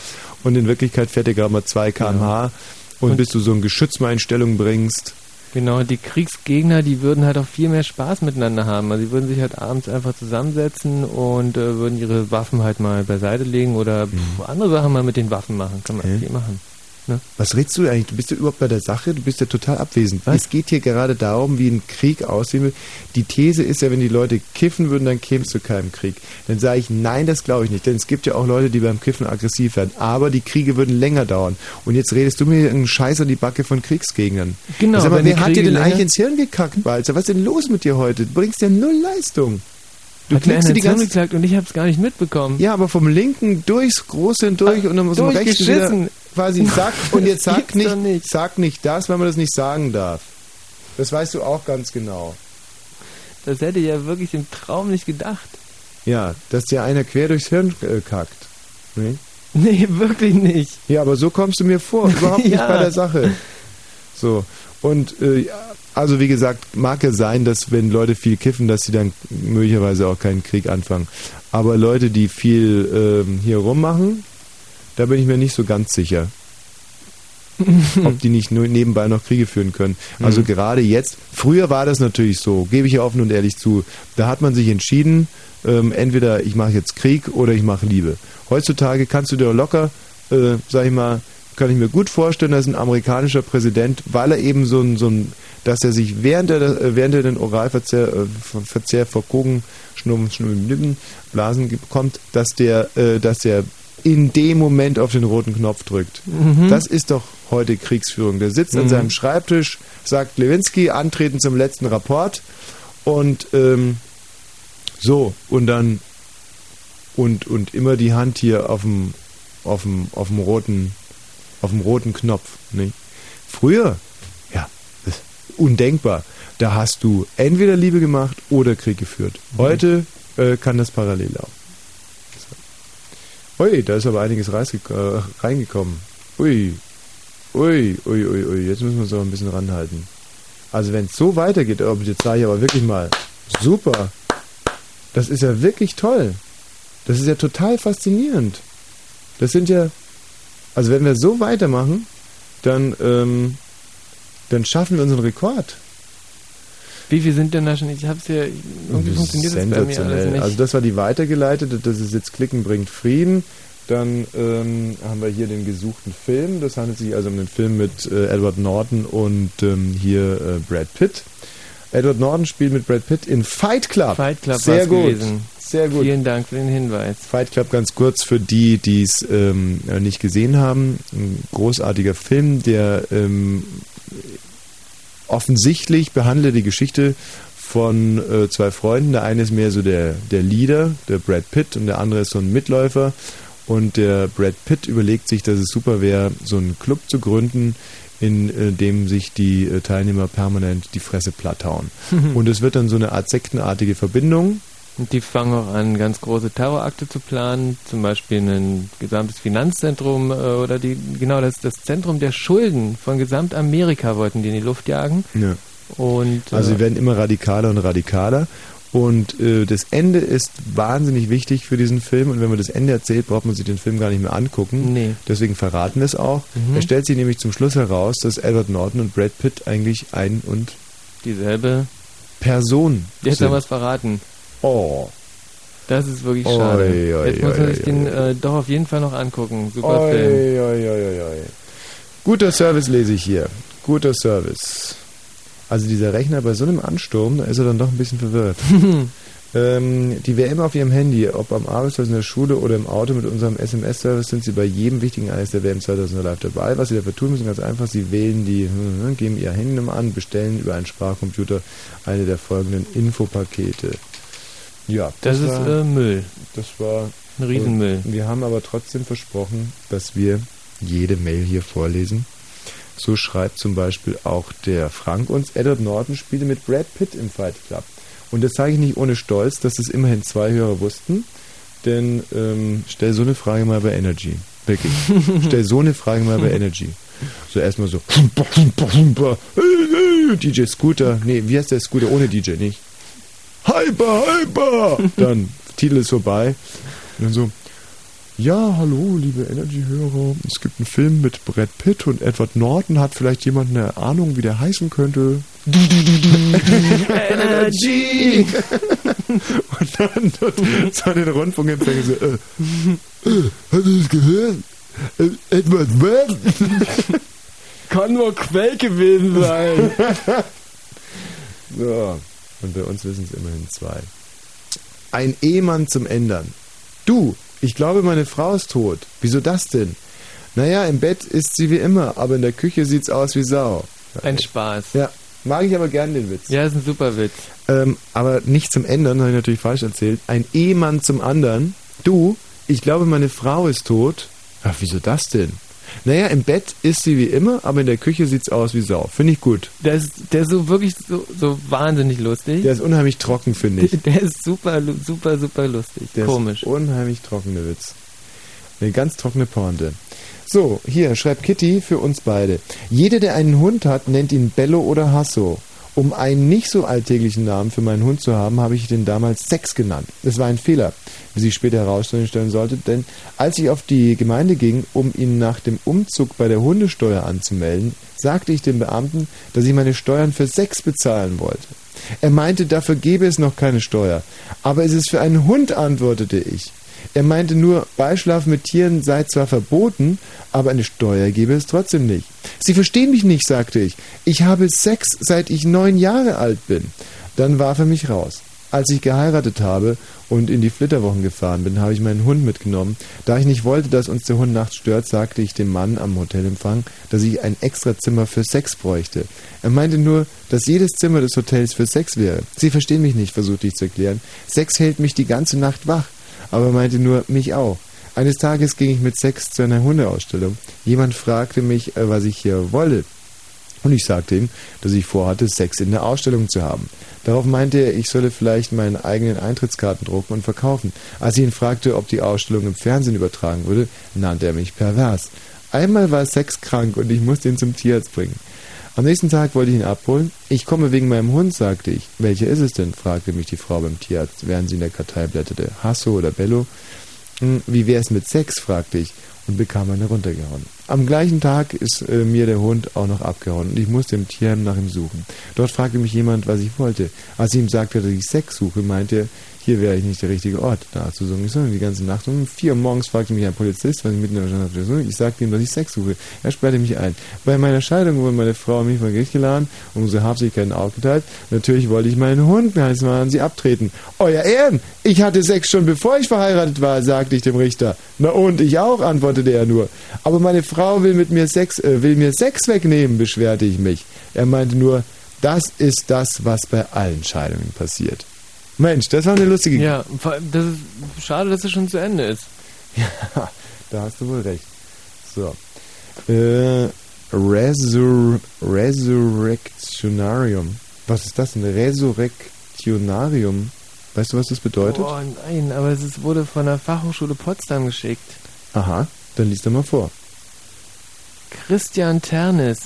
Und in Wirklichkeit fährt der gerade mal 2 km/h. Und, Und- bis du so ein Geschütz mal in Stellung bringst. Genau, die Kriegsgegner, die würden halt auch viel mehr Spaß miteinander haben. Also sie würden sich halt abends einfach zusammensetzen und äh, würden ihre Waffen halt mal beiseite legen oder pff, andere Sachen mal mit den Waffen machen. Kann man Okay. viel machen. Ne? Was redest du eigentlich? Du bist ja überhaupt bei der Sache, du bist ja total abwesend. Es geht hier gerade darum, wie ein Krieg aussehen will. Die These ist ja, wenn die Leute kiffen würden, dann kämst du keinem Krieg. Dann sage ich, nein, das glaube ich nicht. Denn es gibt ja auch Leute, die beim Kiffen aggressiv werden. Aber die Kriege würden länger dauern. Und jetzt redest du mir einen Scheiß an die Backe von Kriegsgegnern. Genau, Sag mal, wer hat dir denn eigentlich ins Hirn gekackt, Walzer? Was ist denn los mit dir heute? Du bringst ja null Leistung. Du klickst die ganze zugeklagt und ich habe es gar nicht mitbekommen. ja, aber vom linken durchs Große durch und dann zum rechten wieder quasi sag und jetzt sag nicht, nicht. sag nicht das, weil man das nicht sagen darf. Das weißt du auch ganz genau. Das hätte ich ja wirklich im Traum nicht gedacht. Ja, dass dir einer quer durchs Hirn äh, kackt. Nee? Nee, wirklich nicht. Ja, aber so kommst du mir vor, überhaupt nicht Ja. bei der Sache. So. Und äh, ja, also wie gesagt, mag ja sein, dass wenn Leute viel kiffen, dass sie dann möglicherweise auch keinen Krieg anfangen. Aber Leute, die viel ähm, hier rummachen, da bin ich mir nicht so ganz sicher. ob die nicht nur nebenbei noch Kriege führen können. Also Mhm. gerade jetzt, früher war das natürlich so, gebe ich ja offen und ehrlich zu, da hat man sich entschieden, ähm, entweder ich mache jetzt Krieg oder ich mache Liebe. Heutzutage kannst du dir locker, äh, sag ich mal, kann ich mir gut vorstellen, dass ein amerikanischer Präsident, weil er eben so ein, so ein dass er sich während er, äh, während er den Oralverzehr äh, Ver- Verzehr vor Kogen, Schnurren, Schnurren, Lippen, Blasen bekommt, dass der, äh, dass der in dem Moment auf den roten Knopf drückt. Mhm. Das ist doch heute Kriegsführung. Der sitzt an Mhm. seinem Schreibtisch, sagt Lewinsky, antreten zum letzten Rapport und ähm, so, und dann und, und immer die Hand hier auf dem, auf dem, auf dem roten, auf dem roten Knopf. Nicht? Früher, ja, ist undenkbar. Da hast du entweder Liebe gemacht oder Krieg geführt. Heute äh, kann das parallel laufen. So. Ui, da ist aber einiges äh, reingekommen. Ui, ui, ui, ui, ui. Jetzt müssen wir uns aber ein bisschen ranhalten. Also wenn es so weitergeht, oh, jetzt sage ich aber wirklich mal, super. Das ist ja wirklich toll. Das ist ja total faszinierend. Das sind ja, also wenn wir so weitermachen, dann, ähm, dann schaffen wir unseren Rekord. Wie viel sind denn da schon? Ich hab's ja, irgendwie funktioniert das bei mir alles nicht. Also das war die weitergeleitete, das ist jetzt Klicken bringt Frieden. Dann ähm, haben wir hier den gesuchten Film. Das handelt sich also um den Film mit äh, Edward Norton und ähm, hier äh, Brad Pitt. Edward Norton spielt mit Brad Pitt in Fight Club. Fight Club Sehr gut. gewesen. Sehr gut. Vielen Dank für den Hinweis. Fight Club ganz kurz für die, die es ähm, äh, nicht gesehen haben. Ein großartiger Film, der ähm, offensichtlich behandelt die Geschichte von äh, zwei Freunden. Der eine ist mehr so der, der Leader, der Brad Pitt, und der andere ist so ein Mitläufer. Und der Brad Pitt überlegt sich, dass es super wäre, so einen Club zu gründen, in äh, dem sich die äh, Teilnehmer permanent die Fresse platt hauen. Und es wird dann so eine Art sektenartige Verbindung. Und die fangen auch an, ganz große Terrorakte zu planen, zum Beispiel ein gesamtes Finanzzentrum äh, oder die genau das, das Zentrum der Schulden von Gesamtamerika wollten die in die Luft jagen. Ja. Und Also äh, sie werden immer radikaler und radikaler. Und äh, das Ende ist wahnsinnig wichtig für diesen Film. Und wenn man das Ende erzählt, braucht man sich den Film gar nicht mehr angucken. Nee. Deswegen verraten wir es auch. Mhm. Er stellt sich nämlich zum Schluss heraus, dass Edward Norton und Brad Pitt eigentlich ein und dieselbe. Person Jetzt haben wir es verraten. Oh. Das ist wirklich Oi, schade. oi, Jetzt muss oi, man sich oi, den oi. äh, doch auf jeden Fall noch angucken. Super Oi, Film. oi, oi, oi. Guter Service lese ich hier. Guter Service. Also dieser Rechner bei so einem Ansturm, da ist er dann doch ein bisschen verwirrt. ähm, die WM auf ihrem Handy, ob am Arbeitsplatz in der Schule oder im Auto mit unserem SMS-Service, sind sie bei jedem wichtigen Ereignis der WM 2000 live dabei. Was sie dafür tun müssen, ganz einfach, sie wählen die, hm, geben ihr Handynummer an, bestellen über einen Sprachcomputer eine der folgenden Infopakete. Ja, Das, ist war- äh, Müll. das war Ein Riesenmüll. wir haben aber trotzdem versprochen, dass wir jede Mail hier vorlesen. So schreibt zum Beispiel auch der Frank uns, Edward Norton spielte mit Brad Pitt im Fight Club. Und das sage ich nicht ohne Stolz, dass es immerhin zwei Hörer wussten. Denn ähm, stell so eine Frage mal bei Energy. Wirklich. stell so eine Frage mal bei Energy. So erstmal so. DJ Scooter. Nee, wie heißt der Scooter ohne DJ? Nicht. Hyper, hyper! Dann, Titel ist vorbei. Und dann so, ja, hallo, liebe Energy-Hörer. Es gibt einen Film mit Brad Pitt und Edward Norton. Hat vielleicht jemand eine Ahnung, wie der heißen könnte? Energy! und dann dort so den Rundfunkempfänger so, äh, äh, hast du das gehört? Äh, Edward was? Kann nur Quell gewesen sein. So, und bei uns wissen es immerhin zwei. Ein Ehemann zum Ändern. Du, ich glaube, meine Frau ist tot. Wieso das denn? Naja, im Bett ist sie wie immer, aber in der Küche sieht's aus wie Sau. Ein Spaß. Ja, mag ich aber gern den Witz. Ja, ist ein super Witz. Ähm, aber nicht zum Ändern, habe ich natürlich falsch erzählt. Ein Ehemann zum anderen. Du, ich glaube, meine Frau ist tot. Ach, wieso das denn? Naja, im Bett ist sie wie immer, aber in der Küche sieht's aus wie Sau. Finde ich gut. Der ist, der ist so wirklich so, so wahnsinnig lustig. Der ist unheimlich trocken, finde ich. Der ist super, super, super lustig. Der Komisch. Ist unheimlich trockene Witz. Eine ganz trockene Pointe. So, hier schreibt Kitty für uns beide. Jeder, der einen Hund hat, nennt ihn Bello oder Hasso. Um einen nicht so alltäglichen Namen für meinen Hund zu haben, habe ich den damals Sex genannt. Das war ein Fehler, wie sich später herausstellen sollte, denn als ich auf die Gemeinde ging, um ihn nach dem Umzug bei der Hundesteuer anzumelden, sagte ich dem Beamten, dass ich meine Steuern für Sex bezahlen wollte. Er meinte, dafür gäbe es noch keine Steuer. Aber es ist für einen Hund, antwortete ich. Er meinte nur, Beischlaf mit Tieren sei zwar verboten, aber eine Steuer gebe es trotzdem nicht. Sie verstehen mich nicht, sagte ich. Ich habe Sex, seit ich neun Jahre alt bin. Dann warf er mich raus. Als ich geheiratet habe und in die Flitterwochen gefahren bin, habe ich meinen Hund mitgenommen. Da ich nicht wollte, dass uns der Hund nachts stört, sagte ich dem Mann am Hotelempfang, dass ich ein extra Zimmer für Sex bräuchte. Er meinte nur, dass jedes Zimmer des Hotels für Sex wäre. Sie verstehen mich nicht, versuchte ich zu erklären. Sex hält mich die ganze Nacht wach. Aber er meinte nur, mich auch. Eines Tages ging ich mit Sex zu einer Hundeausstellung. Jemand fragte mich, äh, was ich hier wolle. Und ich sagte ihm, dass ich vorhatte, Sex in der Ausstellung zu haben. Darauf meinte er, ich solle vielleicht meine eigenen Eintrittskarten drucken und verkaufen. Als ich ihn fragte, ob die Ausstellung im Fernsehen übertragen würde, nannte er mich pervers. Einmal war Sex krank und ich musste ihn zum Tierarzt bringen. Am nächsten Tag wollte ich ihn abholen. Ich komme wegen meinem Hund, sagte ich. Welcher ist es denn? fragte mich die Frau beim Tierarzt, während sie in der Kartei blätterte. Hasso oder Bello? Hm, Wie wär's mit Sex? fragte ich und bekam eine runtergehauen. Am gleichen Tag ist äh, mir der Hund auch noch abgehauen und ich musste im Tierheim nach ihm suchen. Dort fragte mich jemand, was ich wollte. Als ich ihm sagte, dass ich Sex suche, meinte er, hier wäre ich nicht der richtige Ort, da zu suchen. Ich soll die ganze Nacht um vier Uhr morgens fragte mich ein Polizist, was ich mitten in der Stadt suche. Ich sagte ihm, dass ich Sex suche. Er sperrte mich ein. Bei meiner Scheidung wurden meine Frau und mich vor Gericht geladen und unsere Habseligkeiten aufgeteilt. Natürlich wollte ich meinen Hund heiß machen, sie abtreten. Euer Ehren, ich hatte Sex schon bevor ich verheiratet war, sagte ich dem Richter. Na und ich auch, antwortete er nur. Aber meine Frau will mit mir Sex, äh, will mir Sex wegnehmen, beschwerte ich mich. Er meinte nur, das ist das, was bei allen Scheidungen passiert. Mensch, das war eine lustige Ja, das ist schade, dass es schon zu Ende ist. Ja, da hast du wohl recht. So. Äh, Resur Resurrectionarium. Was ist das? Ein Resurrectionarium? Weißt du, was das bedeutet? Oh nein, aber es wurde von der Fachhochschule Potsdam geschickt. Aha, dann liest doch mal vor. Christian Ternes.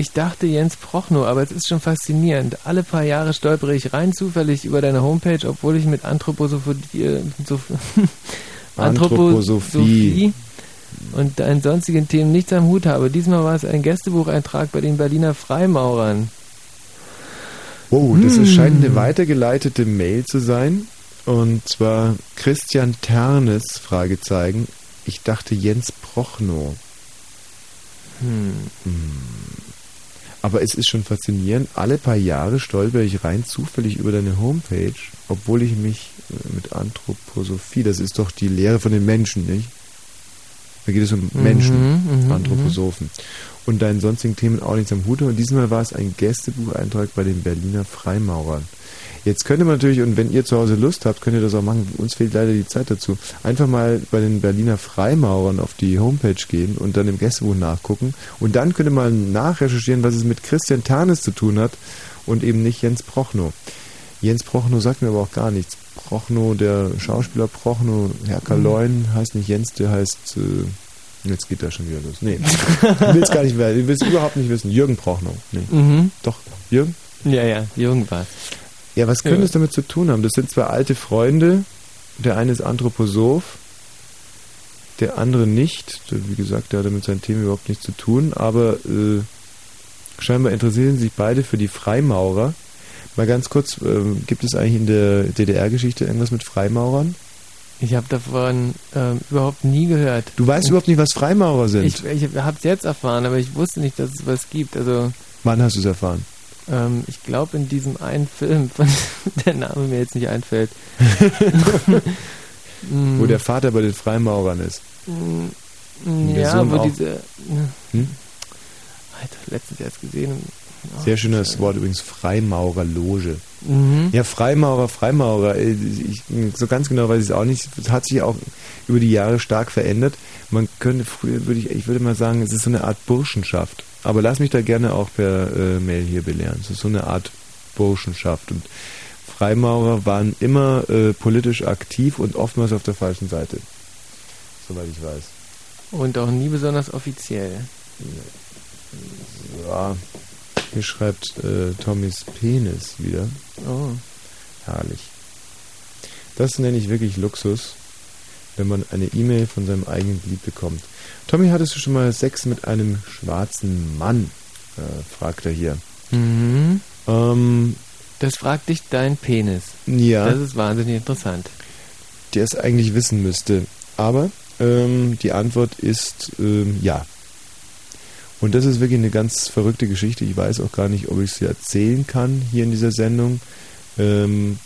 Ich dachte Jens Prochnow, aber es ist schon faszinierend. Alle paar Jahre stolpere ich rein zufällig über deine Homepage, obwohl ich mit Anthroposophie, so, Anthroposophie. und deinen sonstigen Themen nichts am Hut habe. Diesmal war es ein Gästebucheintrag bei den Berliner Freimaurern. Oh, das Hm. scheint eine weitergeleitete Mail zu sein. Und zwar Christian Ternes, Fragezeichen. Ich dachte Jens Prochnow. Hm. Aber es ist schon faszinierend. Alle paar Jahre stolper ich rein zufällig über deine Homepage, obwohl ich mich äh, mit Anthroposophie, das ist doch die Lehre von den Menschen, nicht? Da geht es um Mhm, Menschen, mhm, Anthroposophen. Und deinen sonstigen Themen auch nichts am Hut. Und diesmal war es ein Gästebucheintrag bei den Berliner Freimaurern. Jetzt könnte man natürlich, und wenn ihr zu Hause Lust habt, könnt ihr das auch machen. Uns fehlt leider die Zeit dazu. Einfach mal bei den Berliner Freimaurern auf die Homepage gehen und dann im Gästebuch nachgucken. Und dann könnt ihr mal nachrecherchieren, was es mit Christian Ternes zu tun hat und eben nicht Jens Prochnow. Jens Prochnow sagt mir aber auch gar nichts. Prochnow, der Schauspieler Prochnow, Herr Kaloin heißt nicht Jens, der heißt. Äh, jetzt geht das schon wieder los. Nee, du willst gar nicht mehr, du willst überhaupt nicht wissen. Jürgen Prochnow. Nee. Mhm. Doch, Jürgen? Ja, ja, irgendwas. Ja, was könnte Ja. es damit zu tun haben? Das sind zwei alte Freunde. Der eine ist Anthroposoph, der andere nicht. Wie gesagt, der hat mit seinen Themen überhaupt nichts zu tun, aber äh, scheinbar interessieren sich beide für die Freimaurer. Mal ganz kurz, ähm, gibt es eigentlich in der DDR-Geschichte irgendwas mit Freimaurern? Ich habe davon ähm, überhaupt nie gehört. Du weißt überhaupt nicht, was Freimaurer sind. Ich, ich habe es jetzt erfahren, aber ich wusste nicht, dass es was gibt. Also Wann hast du es erfahren? Ähm, ich glaube in diesem einen Film, von der Name mir jetzt nicht einfällt. Mm, Wo der Vater bei den Freimaurern ist. mm, ja, wo auch. diese. Hm? Alter, letztens erst gesehen. Oh, Sehr schönes Wort übrigens, Freimaurerloge. Mhm. Ja, Freimaurer, Freimaurer, äh, ich, so ganz genau weiß ich es auch nicht. Es hat sich auch über die Jahre stark verändert. Man könnte früher, würde ich, ich würde mal sagen, es ist so eine Art Burschenschaft. Aber lass mich da gerne auch per äh, Mail hier belehren. Es ist so eine Art Burschenschaft. Und Freimaurer waren immer äh, politisch aktiv und oftmals auf der falschen Seite. Soweit ich weiß. Und auch nie besonders offiziell. Ja, hier schreibt äh, Tommys Penis wieder. Oh. Herrlich. Das nenne ich wirklich Luxus, wenn man eine E-Mail von seinem eigenen Glied bekommt. Tommy, hattest du schon mal Sex mit einem schwarzen Mann? Äh, fragt er hier. Mhm. Ähm, Das fragt dich dein Penis. ja, Das ist wahnsinnig interessant. der es eigentlich wissen müsste. Aber ähm, die Antwort ist ähm, ja. Und das ist wirklich eine ganz verrückte Geschichte. Ich weiß auch gar nicht, ob ich sie erzählen kann hier in dieser Sendung. Ähm,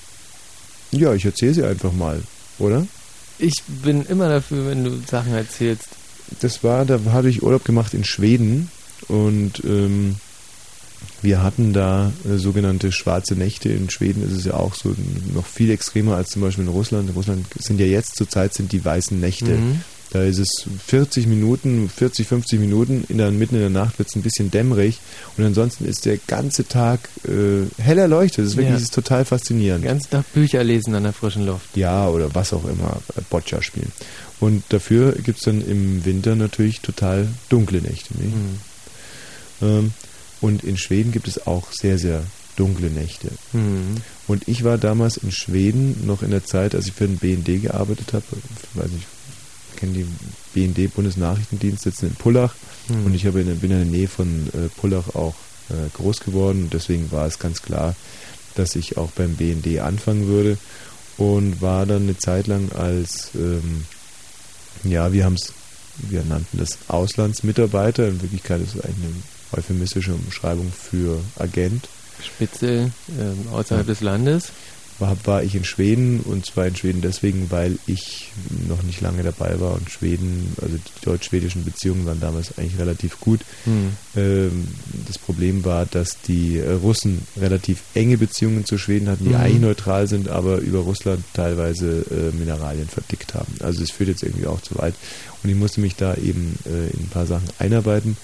ja, ich erzähle sie einfach mal, oder? Ich bin immer dafür, wenn du Sachen erzählst. Das war, da hatte ich Urlaub gemacht in Schweden und ähm, wir hatten da äh, sogenannte schwarze Nächte. In Schweden ist es ja auch so noch viel extremer als zum Beispiel in Russland. In Russland sind ja jetzt zurzeit sind die weißen Nächte. Mhm. Da ist es 40 Minuten, 40, 50 Minuten, in der, mitten in der Nacht wird es ein bisschen dämmerig und ansonsten ist der ganze Tag äh, hell erleuchtet. Das ist wirklich Ja. das ist total faszinierend. Ganz Tag Bücher lesen an der frischen Luft. Ja, oder was auch immer, äh, Boccia spielen. Und dafür gibt es dann im Winter natürlich total dunkle Nächte. Nicht? Mhm. Ähm, Und in Schweden gibt es auch sehr, sehr dunkle Nächte. Mhm. Und ich war damals in Schweden noch in der Zeit, als ich für den BND gearbeitet habe. Weiß nicht, ich kenne die BND Bundesnachrichtendienst sitzen in Pullach Mhm. und ich habe in, der- bin in der Nähe von äh, Pullach auch äh, groß geworden und deswegen war es ganz klar, dass ich auch beim BND anfangen würde und war dann eine Zeit lang als ähm, ja, wir haben es, wir nannten das Auslandsmitarbeiter. In Wirklichkeit ist es eigentlich eine euphemistische Umschreibung für Agent. Spitze ähm, außerhalb des Landes. War, war ich in Schweden und zwar in Schweden deswegen, weil ich noch nicht lange dabei war und Schweden, also die deutsch-schwedischen Beziehungen waren damals eigentlich relativ gut. Hm. Ähm, das Problem war, dass die äh, Russen relativ enge Beziehungen zu Schweden hatten, die Mhm. eigentlich neutral sind, aber über Russland teilweise äh, Mineralien verdickt haben. Also es führt jetzt irgendwie auch zu weit. Und ich musste mich da eben äh, in ein paar Sachen einarbeiten.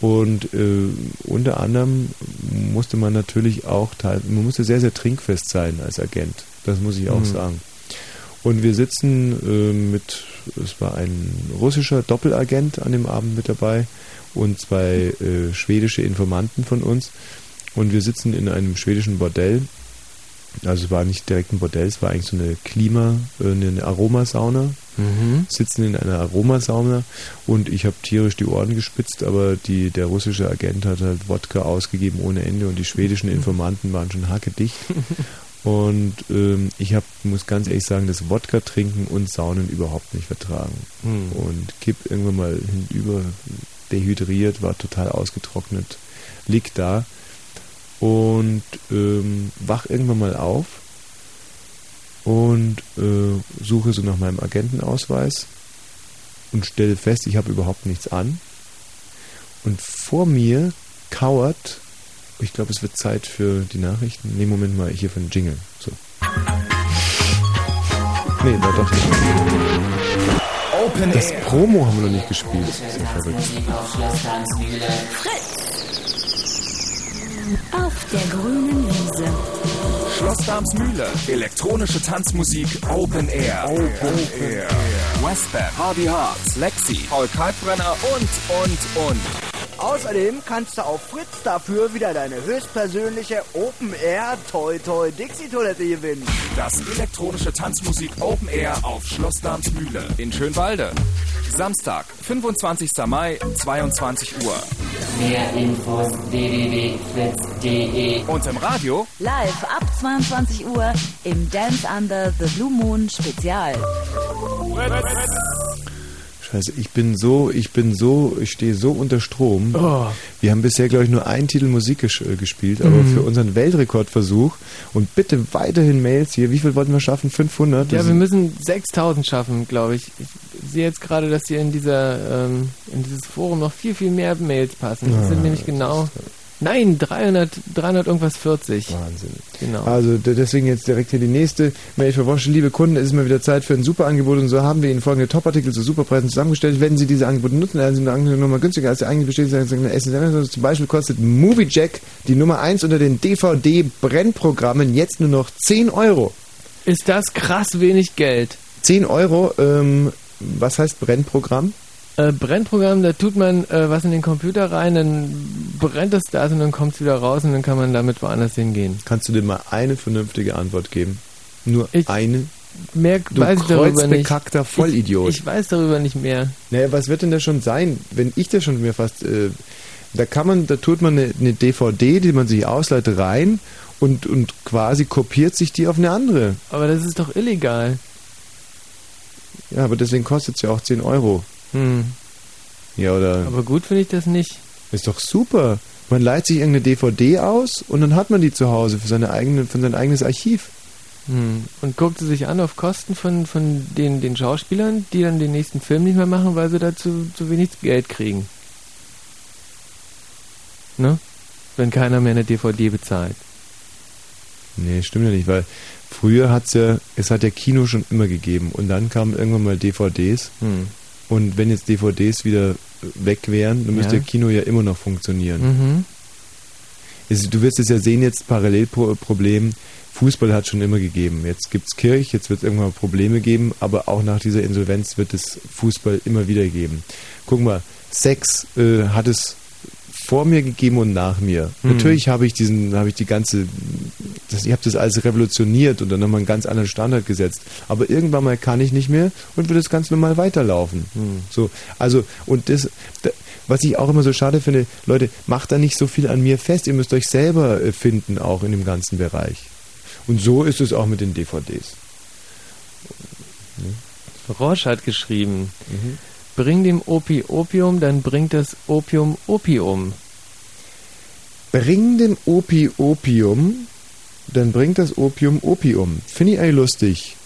Und äh, unter anderem musste man natürlich auch, teil, man musste sehr, sehr trinkfest sein als Agent. Das muss ich auch Mhm. sagen. Und wir sitzen äh, mit, es war ein russischer Doppelagent an dem Abend mit dabei und zwei äh, schwedische Informanten von uns. Und wir sitzen in einem schwedischen Bordell. Also es war nicht direkt ein Bordell, es war eigentlich so eine Klima, äh, eine Aromasauna. Mhm. Sitzen in einer Aromasauna und ich habe tierisch die Ohren gespitzt, aber die, der russische Agent hat halt Wodka ausgegeben ohne Ende und die schwedischen Informanten waren schon hackedicht. Und ähm, ich hab, muss ganz ehrlich sagen, das Wodka trinken und Saunen überhaupt nicht vertragen. Hm. Und kipp irgendwann mal hinüber, dehydriert, war total ausgetrocknet, liegt da und ähm, wach irgendwann mal auf und äh, suche so nach meinem Agentenausweis und stelle fest, ich habe überhaupt nichts an. Und vor mir kauert, ich glaube, es wird Zeit für die Nachrichten. Nee, Moment mal, hier für den Jingle. So. Nee, war doch nicht. Open Das. Promo haben wir noch nicht gespielt. Das ist ja verrückt. Auf der grünen Wiese. Schloss Darmsmühle. Elektronische Tanzmusik Open Air. Open Air. Westbam, Hardy Hearts, Lexi, Paul Kalkbrenner und, und, und. Außerdem kannst du auf Fritz dafür wieder deine höchstpersönliche Open Air Toy Toy Dixie Toilette gewinnen. Das elektronische Tanzmusik Open Air auf Schloss Darmsmühle in Schönwalde. Samstag, 25. Mai, 22 Uhr. Mehr Infos www.fritz.de Und im Radio Live ab 22 Uhr im Dance Under the Blue Moon Spezial. Scheiße, ich bin so, ich bin so, ich stehe so unter Strom. Oh. Wir haben bisher, glaube ich, nur einen Titel Musik äh, gespielt, aber Mhm. für unseren Weltrekordversuch und bitte weiterhin Mails hier. Wie viel wollten wir schaffen? 500? Ja, wir ist- müssen 6000 schaffen, glaube ich. Ich sehe jetzt gerade, dass hier in dieser ähm, in dieses Forum noch viel, viel mehr Mails passen. Das Ja, sind nämlich genau... Nein, 300, 300 irgendwas 40. Wahnsinn. Genau. Also de- deswegen jetzt direkt hier die nächste Mail für Woche. Liebe Kunden, es ist mal wieder Zeit für ein super Angebot und so haben wir Ihnen folgende Top-Artikel zu Superpreisen zusammengestellt. Wenn Sie diese Angebote nutzen, dann sind die Angebote Nummer günstiger als der eigentlich besteht. Also zum Beispiel kostet MovieJack die Nummer 1 unter den DVD-Brennprogrammen jetzt nur noch 10 Euro. Ist das krass wenig Geld? 10 Euro, ähm, was heißt Brennprogramm? Äh, Brennprogramm, da tut man äh, was in den Computer rein, dann brennt das da und dann kommt es wieder raus und dann kann man damit woanders hingehen. Kannst du dir mal eine vernünftige Antwort geben? Nur eine? Mehr Du weiß ich darüber nicht. Vollidiot. Ich, ich weiß darüber nicht mehr. Naja, was wird denn das schon sein, wenn ich das schon mir fast. Äh, da kann man, da tut man eine, eine DVD, die man sich ausleiht, rein und, und quasi kopiert sich die auf eine andere. Aber das ist doch illegal. Ja, aber deswegen kostet es ja auch 10 Euro. Hm. Ja, oder. Aber gut finde ich das nicht. Ist doch super. Man leiht sich irgendeine DVD aus und dann hat man die zu Hause für, seine eigene, für sein eigenes Archiv. Hm. Und guckt sie sich an auf Kosten von, von den, den Schauspielern, die dann den nächsten Film nicht mehr machen, weil sie dazu zu wenig Geld kriegen. Ne? Wenn keiner mehr eine DVD bezahlt. Nee, stimmt ja nicht, weil früher hat's ja, es hat ja Kino schon immer gegeben und dann kamen irgendwann mal DVDs Hm. Und wenn jetzt DVDs wieder weg wären, dann müsste Ja. Kino ja immer noch funktionieren. Mhm. Es, du wirst es ja sehen jetzt Parallelproblem. Fußball hat schon immer gegeben. Jetzt gibt's Kirch, jetzt wird es irgendwann Probleme geben, aber auch nach dieser Insolvenz wird es Fußball immer wieder geben. Guck mal, Sex äh, hat es vor mir gegeben und nach mir. Hm. Natürlich habe ich diesen, habe ich die ganze, das, ich habe das alles revolutioniert und dann nochmal einen ganz anderen Standard gesetzt. Aber irgendwann mal kann ich nicht mehr und wird es ganz normal weiterlaufen. Hm. So, also und das, da, was ich auch immer so schade finde, Leute, macht da nicht so viel an mir fest. Ihr müsst euch selber äh, finden, auch in dem ganzen Bereich. Und so ist es auch mit den DVDs. Roche hat geschrieben, Mhm. Bring dem Opi Opium, dann bringt das Opium Opium. Bring dem Opi Opium, dann bringt das Opium Opium. Finde ich eigentlich lustig.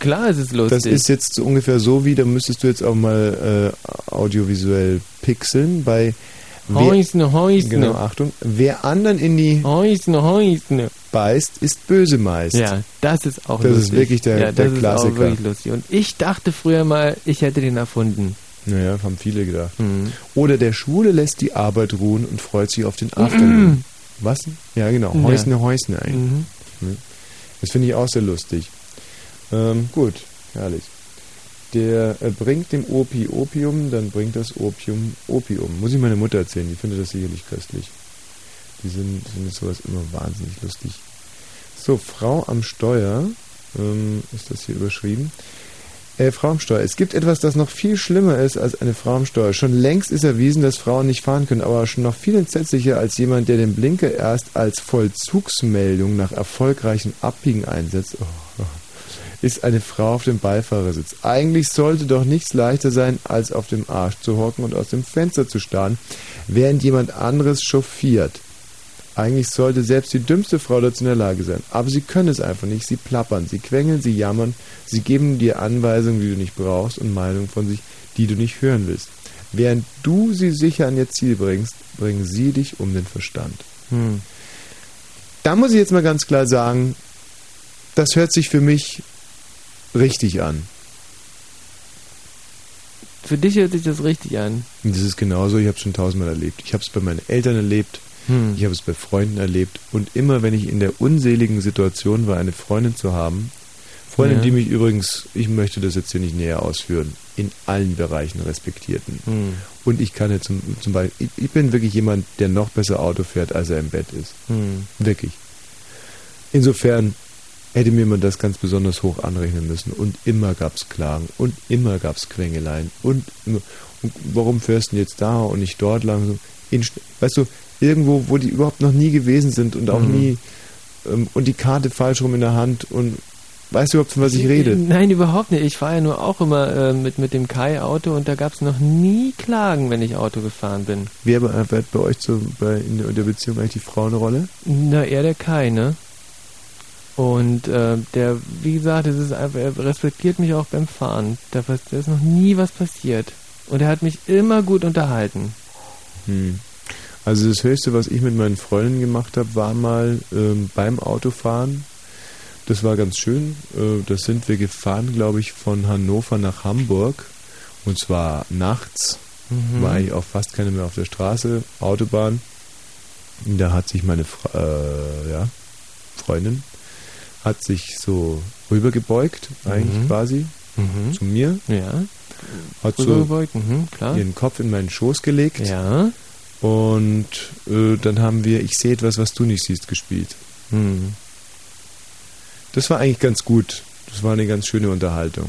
Klar ist es lustig. Das ist jetzt so ungefähr so wie, da müsstest du jetzt auch mal äh, audiovisuell pixeln bei Häusne, Häusne. Genau, Achtung. Wer anderen in die Häusne, Häusne. beißt, ist böse meist. Ja, das ist auch Das ist lustig. wirklich der- ja, der das Klassiker. Ist auch wirklich lustig. Und ich dachte früher mal, ich hätte den erfunden. Naja, haben viele gedacht. Mhm. Oder der Schwule lässt die Arbeit ruhen und freut sich auf den Afternoon. Was? Ja, genau. Ja. Häusne, Häusne eigentlich. Mhm. Mhm. Das finde ich auch sehr lustig. Ähm, gut, herrlich. Der äh, bringt dem Opi Opium, dann bringt das Opium Opium. Muss ich meine Mutter erzählen, die findet das sicherlich köstlich. Die sind, findet sowas immer wahnsinnig lustig. So, Frau am Steuer, ähm, ist das hier überschrieben. Äh, Frau am Steuer. Es gibt etwas, das noch viel schlimmer ist als eine Frau am Steuer. Schon längst ist erwiesen, dass Frauen nicht fahren können, aber schon noch viel entsetzlicher als jemand, der den Blinker erst als Vollzugsmeldung nach erfolgreichem Abbiegen einsetzt. Oh ist eine Frau auf dem Beifahrersitz. Eigentlich sollte doch nichts leichter sein, als auf dem Arsch zu hocken und aus dem Fenster zu starren, während jemand anderes chauffiert. Eigentlich sollte selbst die dümmste Frau dazu in der Lage sein. Aber sie können es einfach nicht. Sie plappern, sie quengeln, sie jammern, sie geben dir Anweisungen, die du nicht brauchst und Meinungen von sich, die du nicht hören willst. Während du sie sicher an ihr Ziel bringst, bringen sie dich um den Verstand. Hm. Da muss ich jetzt mal ganz klar sagen, das hört sich für mich richtig an. Für dich hört sich das richtig an. Das ist genauso, ich habe es schon tausendmal erlebt. Ich habe es bei meinen Eltern erlebt, Hm. ich habe es bei Freunden erlebt und immer, wenn ich in der unseligen Situation war, eine Freundin zu haben, Freundin, Ja. die mich übrigens, ich möchte das jetzt hier nicht näher ausführen, in allen Bereichen respektierten. Hm. Und ich kann jetzt zum, zum Beispiel, ich, ich bin wirklich jemand, der noch besser Auto fährt, als er im Bett ist. Hm. Wirklich. Insofern hätte mir man das ganz besonders hoch anrechnen müssen. Und immer gab es Klagen und immer gab es Quengeleien. Und, und warum fährst du jetzt da und nicht dort lang? In, weißt du, irgendwo, wo die überhaupt noch nie gewesen sind und auch Mhm. nie ähm, und die Karte falsch rum in der Hand und weißt du überhaupt, von was ich rede? Nein, überhaupt nicht. Ich fahre ja nur auch immer äh, mit, mit dem Kai-Auto und da gab es noch nie Klagen, wenn ich Auto gefahren bin. Wer, hat bei euch so bei, in, der, in der Beziehung eigentlich die Frauenrolle? Na, eher der Kai, ne? Und äh, der, wie gesagt, es ist einfach, er respektiert mich auch beim Fahren. Da, da ist noch nie was passiert. Und er hat mich immer gut unterhalten. Hm. Also das Höchste, was ich mit meinen Freunden gemacht habe, war mal ähm, beim Autofahren. Das war ganz schön. Äh, das sind wir gefahren, glaube ich, von Hannover nach Hamburg. Und zwar nachts. Mhm. War eigentlich auch fast keine mehr auf der Straße, Autobahn. Da hat sich meine Fra äh, ja, Freundin hat sich so rübergebeugt, eigentlich Mhm. quasi, Mhm. zu mir. Ja. Hat so Rübergebeugt, mhm, klar. ihren Kopf in meinen Schoß gelegt. Ja. Und äh, dann haben wir Ich sehe etwas, was du nicht siehst, gespielt. Hm. Das war eigentlich ganz gut. Das war eine ganz schöne Unterhaltung.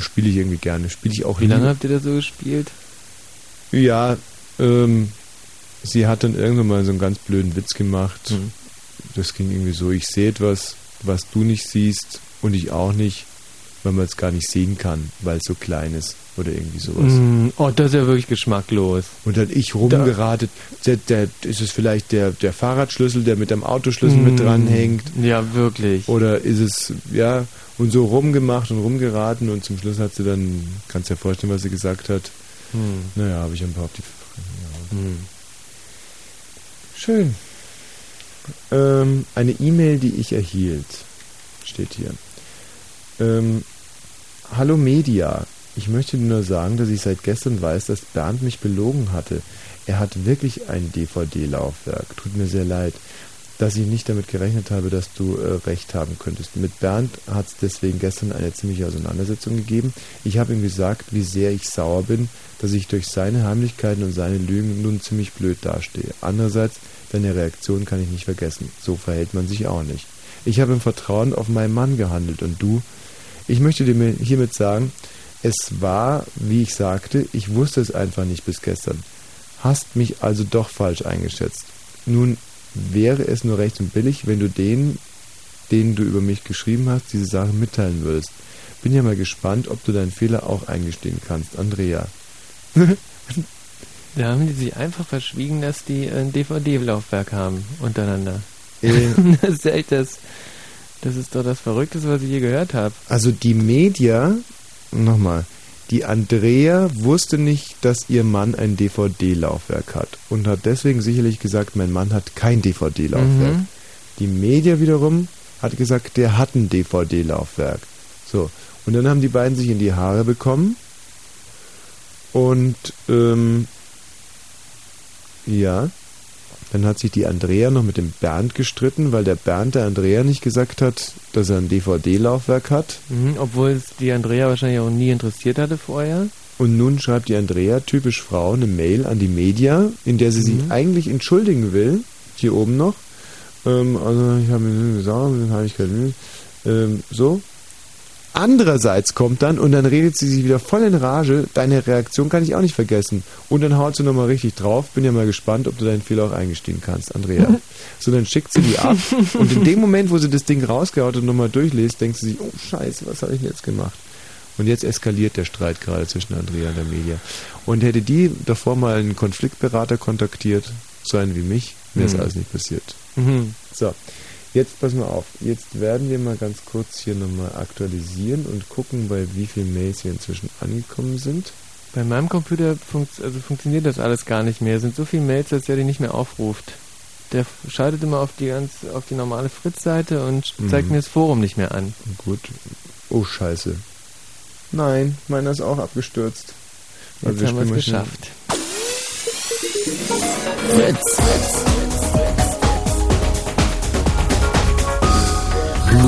Spiele ich irgendwie gerne. Spiele ich auch Wie lange habt ihr das so gespielt? Ja, ähm, sie hat dann irgendwann mal so einen ganz blöden Witz gemacht. Hm. Das ging irgendwie so, ich sehe etwas, was du nicht siehst und ich auch nicht, weil man es gar nicht sehen kann, weil es so klein ist oder irgendwie sowas. Mm, oh, das ist ja wirklich geschmacklos. Und dann ich rumgeratet, der, der, ist es vielleicht der, der Fahrradschlüssel, der mit dem Autoschlüssel Mm, mit dranhängt? Ja, wirklich. Oder ist es, ja, und so rumgemacht und rumgeraten und zum Schluss hat sie dann, kannst dir vorstellen, was sie gesagt hat. Hm. Naja, habe ich ein paar auf die ja. Hm. Schön. Ähm, eine E-Mail, die ich erhielt, steht hier. Ähm, Hallo Media. Ich möchte nur sagen, dass ich seit gestern weiß, dass Bernd mich belogen hatte. Er hat wirklich ein DVD-Laufwerk. Tut mir sehr leid. dass ich nicht damit gerechnet habe, dass du äh, recht haben könntest. Mit Bernd hat es deswegen gestern eine ziemliche Auseinandersetzung gegeben. Ich habe ihm gesagt, wie sehr ich sauer bin, dass ich durch seine Heimlichkeiten und seine Lügen nun ziemlich blöd dastehe. Andererseits, deine Reaktion kann ich nicht vergessen. So verhält man sich auch nicht. Ich habe im Vertrauen auf meinen Mann gehandelt und du? Ich möchte dir hiermit sagen, es war, wie ich sagte, ich wusste es einfach nicht bis gestern. Hast mich also doch falsch eingeschätzt. Nun wäre es nur recht und billig, wenn du denen, denen du über mich geschrieben hast, diese Sache mitteilen würdest. Bin ja mal gespannt, ob du deinen Fehler auch eingestehen kannst, Andrea. Da haben die sich einfach verschwiegen, dass die ein DVD-Laufwerk haben untereinander. Äh. das ist echt das. Das ist doch das Verrückteste, was ich je gehört habe. Also die Media, nochmal, die Andrea wusste nicht, dass ihr Mann ein DVD-Laufwerk hat und hat deswegen sicherlich gesagt, mein Mann hat kein DVD-Laufwerk. Mhm. Die Media wiederum hat gesagt, der hat ein DVD-Laufwerk. So, und dann haben die beiden sich in die Haare bekommen und ähm, ja, dann hat sich die Andrea noch mit dem Bernd gestritten, weil der Bernd der Andrea nicht gesagt hat, dass er ein DVD-Laufwerk hat. Mhm, obwohl es die Andrea wahrscheinlich auch nie interessiert hatte vorher. Und nun schreibt die Andrea, typisch Frau, eine Mail an die Media, in der sie sich Mhm. eigentlich entschuldigen will, hier oben noch. Ähm, also ich habe mir gesagt, dann habe ich keine ähm, so. Andererseits kommt dann und dann redet sie sich wieder voll in Rage. Deine Reaktion kann ich auch nicht vergessen. Und dann haut sie nochmal richtig drauf. Bin ja mal gespannt, ob du deinen Fehler auch eingestehen kannst, Andrea. so, dann schickt sie die ab. und in dem Moment, wo sie das Ding rausgehaut und nochmal durchliest, denkt sie sich, oh Scheiße, was habe ich denn jetzt gemacht? Und jetzt eskaliert der Streit gerade zwischen Andrea und der Media. Und hätte die davor mal einen Konfliktberater kontaktiert, so einen wie mich, wäre es Mhm. alles nicht passiert. Mhm. So, jetzt pass mal auf. Jetzt werden wir mal ganz kurz hier nochmal aktualisieren und gucken, bei wie vielen Mails wir inzwischen angekommen sind. Bei meinem Computer funkt, also funktioniert das alles gar nicht mehr. Es sind so viele Mails, dass er die nicht mehr aufruft. Der schaltet immer auf die ganz, auf die normale Fritz-Seite und zeigt Mhm. mir das Forum nicht mehr an. Gut. Oh, scheiße. Nein, meiner ist auch abgestürzt. Jetzt haben wir es spielen mal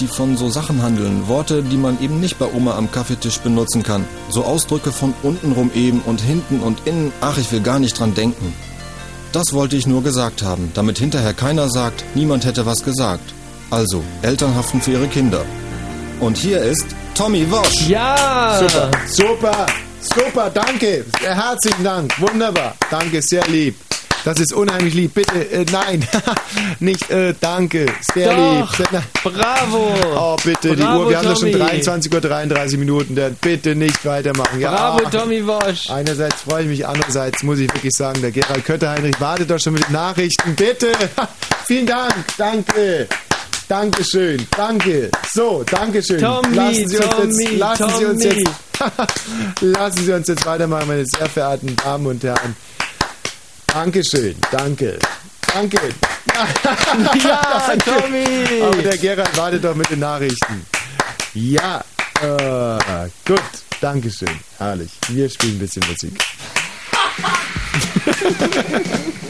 die von so Sachen handeln, Worte, die man eben nicht bei Oma am Kaffeetisch benutzen kann, so Ausdrücke von untenrum eben und hinten und innen, ach, ich will gar nicht dran denken. Das wollte ich nur gesagt haben, damit hinterher keiner sagt, niemand hätte was gesagt. Also, Eltern haften für ihre Kinder. Und hier ist Tommy Wosch. Ja! Super, super, super, danke. Sehr herzlichen Dank. Wunderbar. Danke, sehr lieb. Das ist unheimlich lieb. Bitte, äh, nein, nicht, äh, danke. Sehr Doch, lieb. Bravo! Oh, bitte, die Bravo, Uhr, wir haben doch schon Tommy. 23.33 Uhr Minuten. Der, bitte nicht weitermachen. Ja, Bravo. Tommy Wosch! Einerseits freue ich mich, andererseits muss ich wirklich sagen, der Gerald Kötter-Heinrich wartet doch schon mit den Nachrichten. Bitte! Vielen Dank, danke. Dankeschön, danke. So, Dankeschön. Tommy, lassen Sie uns Tommy, jetzt, lassen Sie uns Tommy. jetzt, lassen Sie uns jetzt weitermachen, meine sehr verehrten Damen und Herren. Dankeschön, danke. Danke. Ja, Tommy! Aber der Gerald wartet doch mit den Nachrichten. Ja, äh, gut. Dankeschön. Herrlich. Wir spielen ein bisschen Musik.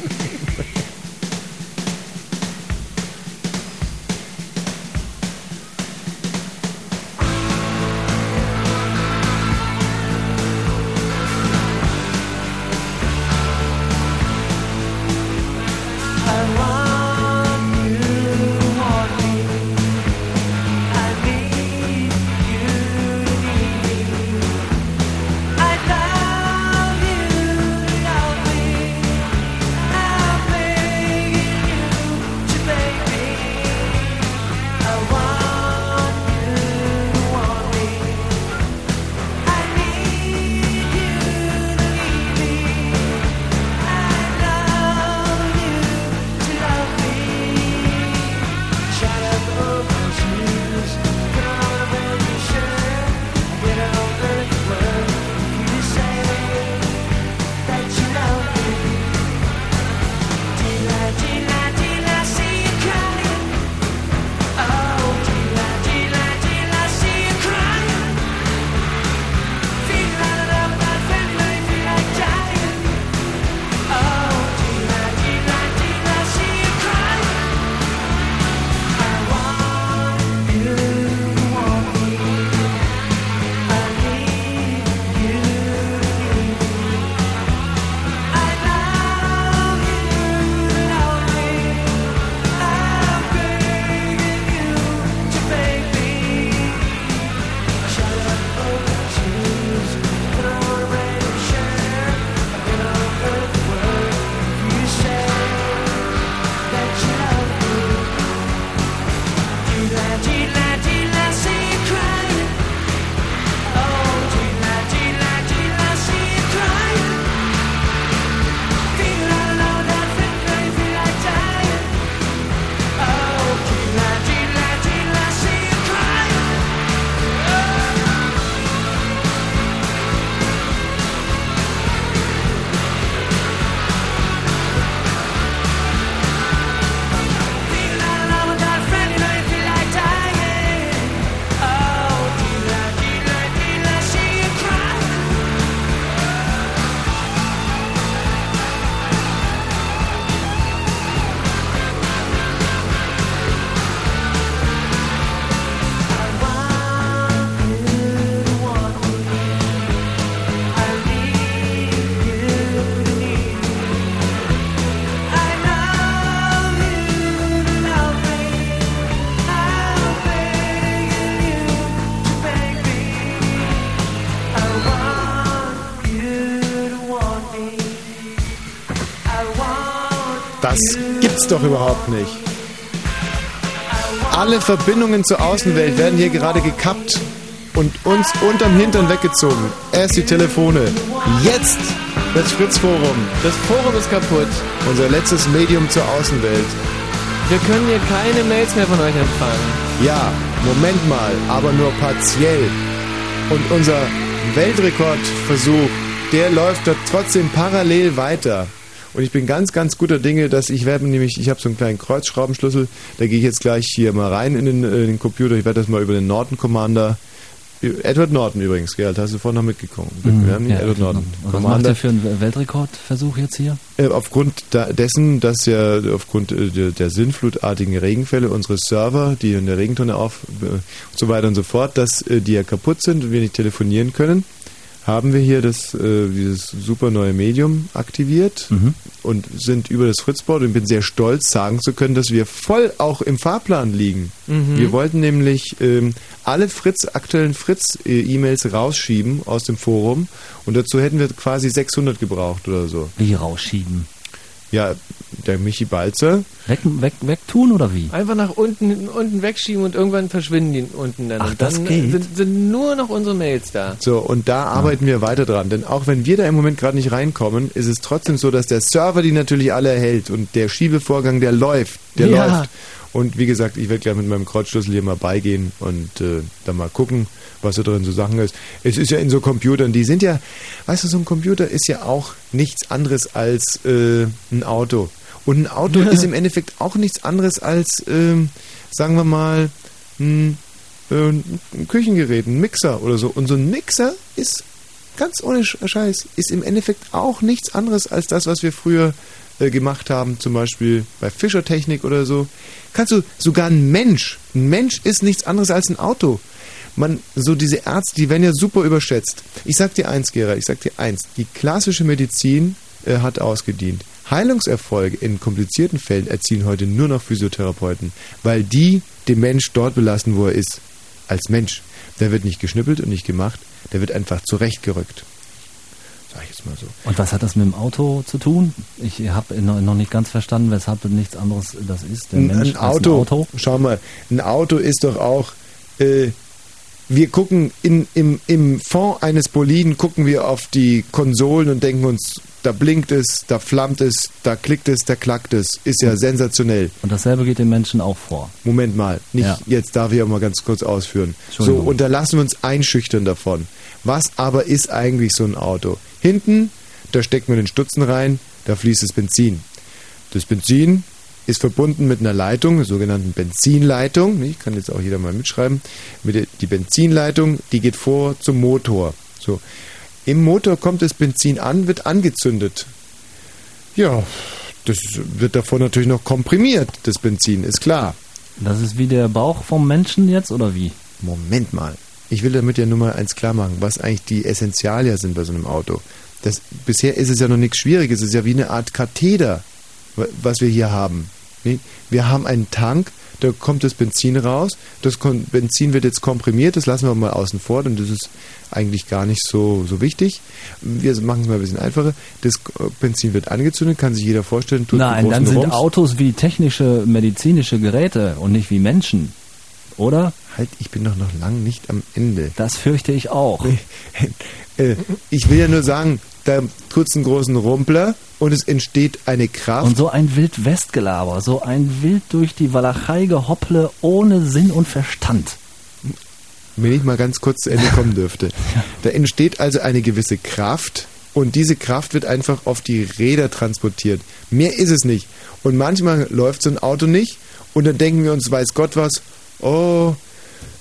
gibt's doch überhaupt nicht. Alle Verbindungen zur Außenwelt werden hier gerade gekappt und uns unterm Hintern weggezogen. Erst die Telefone. Jetzt das Fritz-Forum. Das Forum ist kaputt. Unser letztes Medium zur Außenwelt. Wir können hier keine Mails mehr von euch empfangen. Ja, Moment mal, aber nur partiell. Und unser Weltrekordversuch, der läuft dort trotzdem parallel weiter. Und ich bin ganz, ganz guter Dinge, dass ich werde nämlich, ich habe so einen kleinen Kreuzschraubenschlüssel, da gehe ich jetzt gleich hier mal rein in den, äh, in den Computer. Ich werde das mal über den Norton Commander Edward Norton übrigens, Gerald, hast du vorhin noch mitgekommen. Mhm. Wir haben Ja, Edward Norton. Und was macht ihr für einen Weltrekordversuch jetzt hier? Äh, Aufgrund dessen, dass ja aufgrund äh, der, der sinnflutartigen Regenfälle unsere Server, die in der Regentonne auf äh, und so weiter und so fort, dass äh, die ja kaputt sind und wir nicht telefonieren können, haben wir hier das, äh, dieses super neue Medium aktiviert und sind über das Fritzboard und bin sehr stolz, sagen zu können, dass wir voll auch im Fahrplan liegen. Mhm. Wir wollten nämlich ähm, alle Fritz, aktuellen Fritz-E-Mails rausschieben aus dem Forum und dazu hätten wir quasi 600 gebraucht oder so. Wie rausschieben? Ja, der Michi Balzer. Weg, weg, wegtun oder wie? Einfach nach unten, unten wegschieben und irgendwann verschwinden die unten dann. Ach, und dann das geht? Sind, sind nur noch unsere Mails da. So, und da arbeiten wir weiter dran. Denn auch wenn wir da im Moment gerade nicht reinkommen, ist es trotzdem so, dass der Server die natürlich alle erhält und der Schiebevorgang, der läuft, der Ja. läuft. Und wie gesagt, ich werde gleich mit meinem Kreuzschlüssel hier mal beigehen und äh, dann mal gucken, was da drin so Sachen ist. Es ist ja in so Computern, die sind ja, weißt du, so ein Computer ist ja auch nichts anderes als äh, ein Auto. Und ein Auto ist im Endeffekt auch nichts anderes als, ähm, sagen wir mal, ein, äh, ein Küchengerät, ein Mixer oder so. Und so ein Mixer ist ganz ohne Sch- Scheiß, ist im Endeffekt auch nichts anderes als das, was wir früher äh, gemacht haben, zum Beispiel bei Fischertechnik oder so. Kannst du sogar ein Mensch, ein Mensch ist nichts anderes als ein Auto. Man, so diese Ärzte, die werden ja super überschätzt. Ich sag dir eins, Gera, ich sag dir eins, die klassische Medizin äh, hat ausgedient. Heilungserfolge in komplizierten Fällen erzielen heute nur noch Physiotherapeuten, weil die den Mensch dort belassen, wo er ist. Als Mensch. Der wird nicht geschnippelt und nicht gemacht, der wird einfach zurechtgerückt. Sag ich jetzt mal so. Und was hat das mit dem Auto zu tun? Ich habe noch nicht ganz verstanden, weshalb nichts anderes das ist. Der Ein, Mensch ein, als Auto, ein Auto. schau mal, ein Auto ist doch auch, äh, wir gucken in, im, im Fond eines Boliden, gucken wir auf die Konsolen und denken uns, da blinkt es, da flammt es, da klickt es, da klackt es. Ist ja sensationell. Und dasselbe geht den Menschen auch vor. Moment mal, nicht Ja. jetzt darf ich auch mal ganz kurz ausführen. So, und da lassen wir uns einschüchtern davon. Was aber ist eigentlich so ein Auto? Hinten, da steckt man den Stutzen rein, da fließt das Benzin. Das Benzin ist verbunden mit einer Leitung, der sogenannten Benzinleitung. Ich kann jetzt auch jeder mal mitschreiben. Die Benzinleitung, die geht vor zum Motor. So. Im Motor kommt das Benzin an, wird angezündet. Ja, das wird davor natürlich noch komprimiert, das Benzin, ist klar. Das ist wie der Bauch vom Menschen jetzt oder wie? Moment mal. Ich will damit ja nur mal eins klar machen, was eigentlich die Essentialia sind bei so einem Auto. Das, bisher ist es ja noch nichts Schwieriges. Es ist ja wie eine Art Katheter, wa- was wir hier haben. Wir haben einen Tank, da kommt das Benzin raus. Das Benzin wird jetzt komprimiert, das lassen wir mal außen vor, denn das ist eigentlich gar nicht so, so wichtig. Wir machen es mal ein bisschen einfacher. Das äh, Benzin wird angezündet, kann sich jeder vorstellen. Nein, dann sind Rums. Autos wie technische, medizinische Geräte und nicht wie Menschen. Oder? Halt, ich bin doch noch lang nicht am Ende. Das fürchte ich auch. Äh, ich will ja nur sagen, da tut einen großen Rumpler und es entsteht eine Kraft. Und so ein Wild-West-Gelaber, so ein wild durch die Walachei gehopple ohne Sinn und Verstand. wenn ich mal ganz kurz zu Ende kommen dürfte. Da entsteht also eine gewisse Kraft und diese Kraft wird einfach auf die Räder transportiert. Mehr ist es nicht. Und manchmal läuft so ein Auto nicht und dann denken wir uns, weiß Gott was, oh.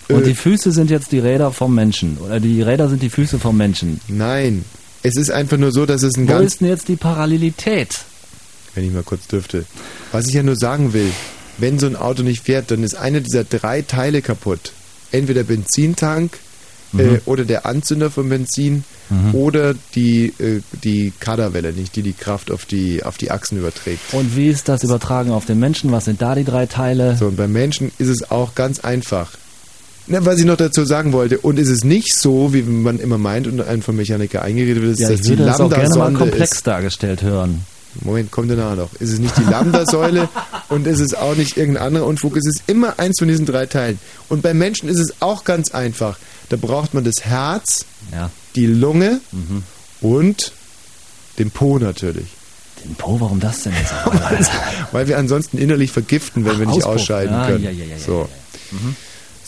Und äh, die Füße sind jetzt die Räder vom Menschen. Oder die Räder sind die Füße vom Menschen. Nein. Es ist einfach nur so, dass es ein Wo ganz ist denn jetzt die Parallelität? wenn ich mal kurz dürfte. Was ich ja nur sagen will, wenn so ein Auto nicht fährt, dann ist einer dieser drei Teile kaputt. Entweder Benzintank äh, Mhm. oder der Anzünder von Benzin oder die, äh, die Kaderwelle, nicht die die Kraft auf die, auf die Achsen überträgt. Und wie ist das übertragen auf den Menschen? Was sind da die drei Teile? So, und beim Menschen ist es auch ganz einfach. Na, was ich noch dazu sagen wollte, und ist es nicht so, wie man immer meint und einem vom Mechaniker eingeredet wird, Ja, dass ich die würde das auch gerne mal komplex ist. dargestellt hören. Moment, kommt danach noch. Es ist nicht die Lambda-Säule und es ist auch nicht irgendein anderer Unfug. Es ist immer eins von diesen drei Teilen. Und beim Menschen ist es auch ganz einfach. Da braucht man das Herz, Ja. die Lunge und den Po natürlich. Den Po, warum das denn jetzt? Weil wir ansonsten innerlich vergiften, wenn Ach, wir nicht Auspuff. ausscheiden Ah, können. ja, ja, ja, ja, so. Mhm.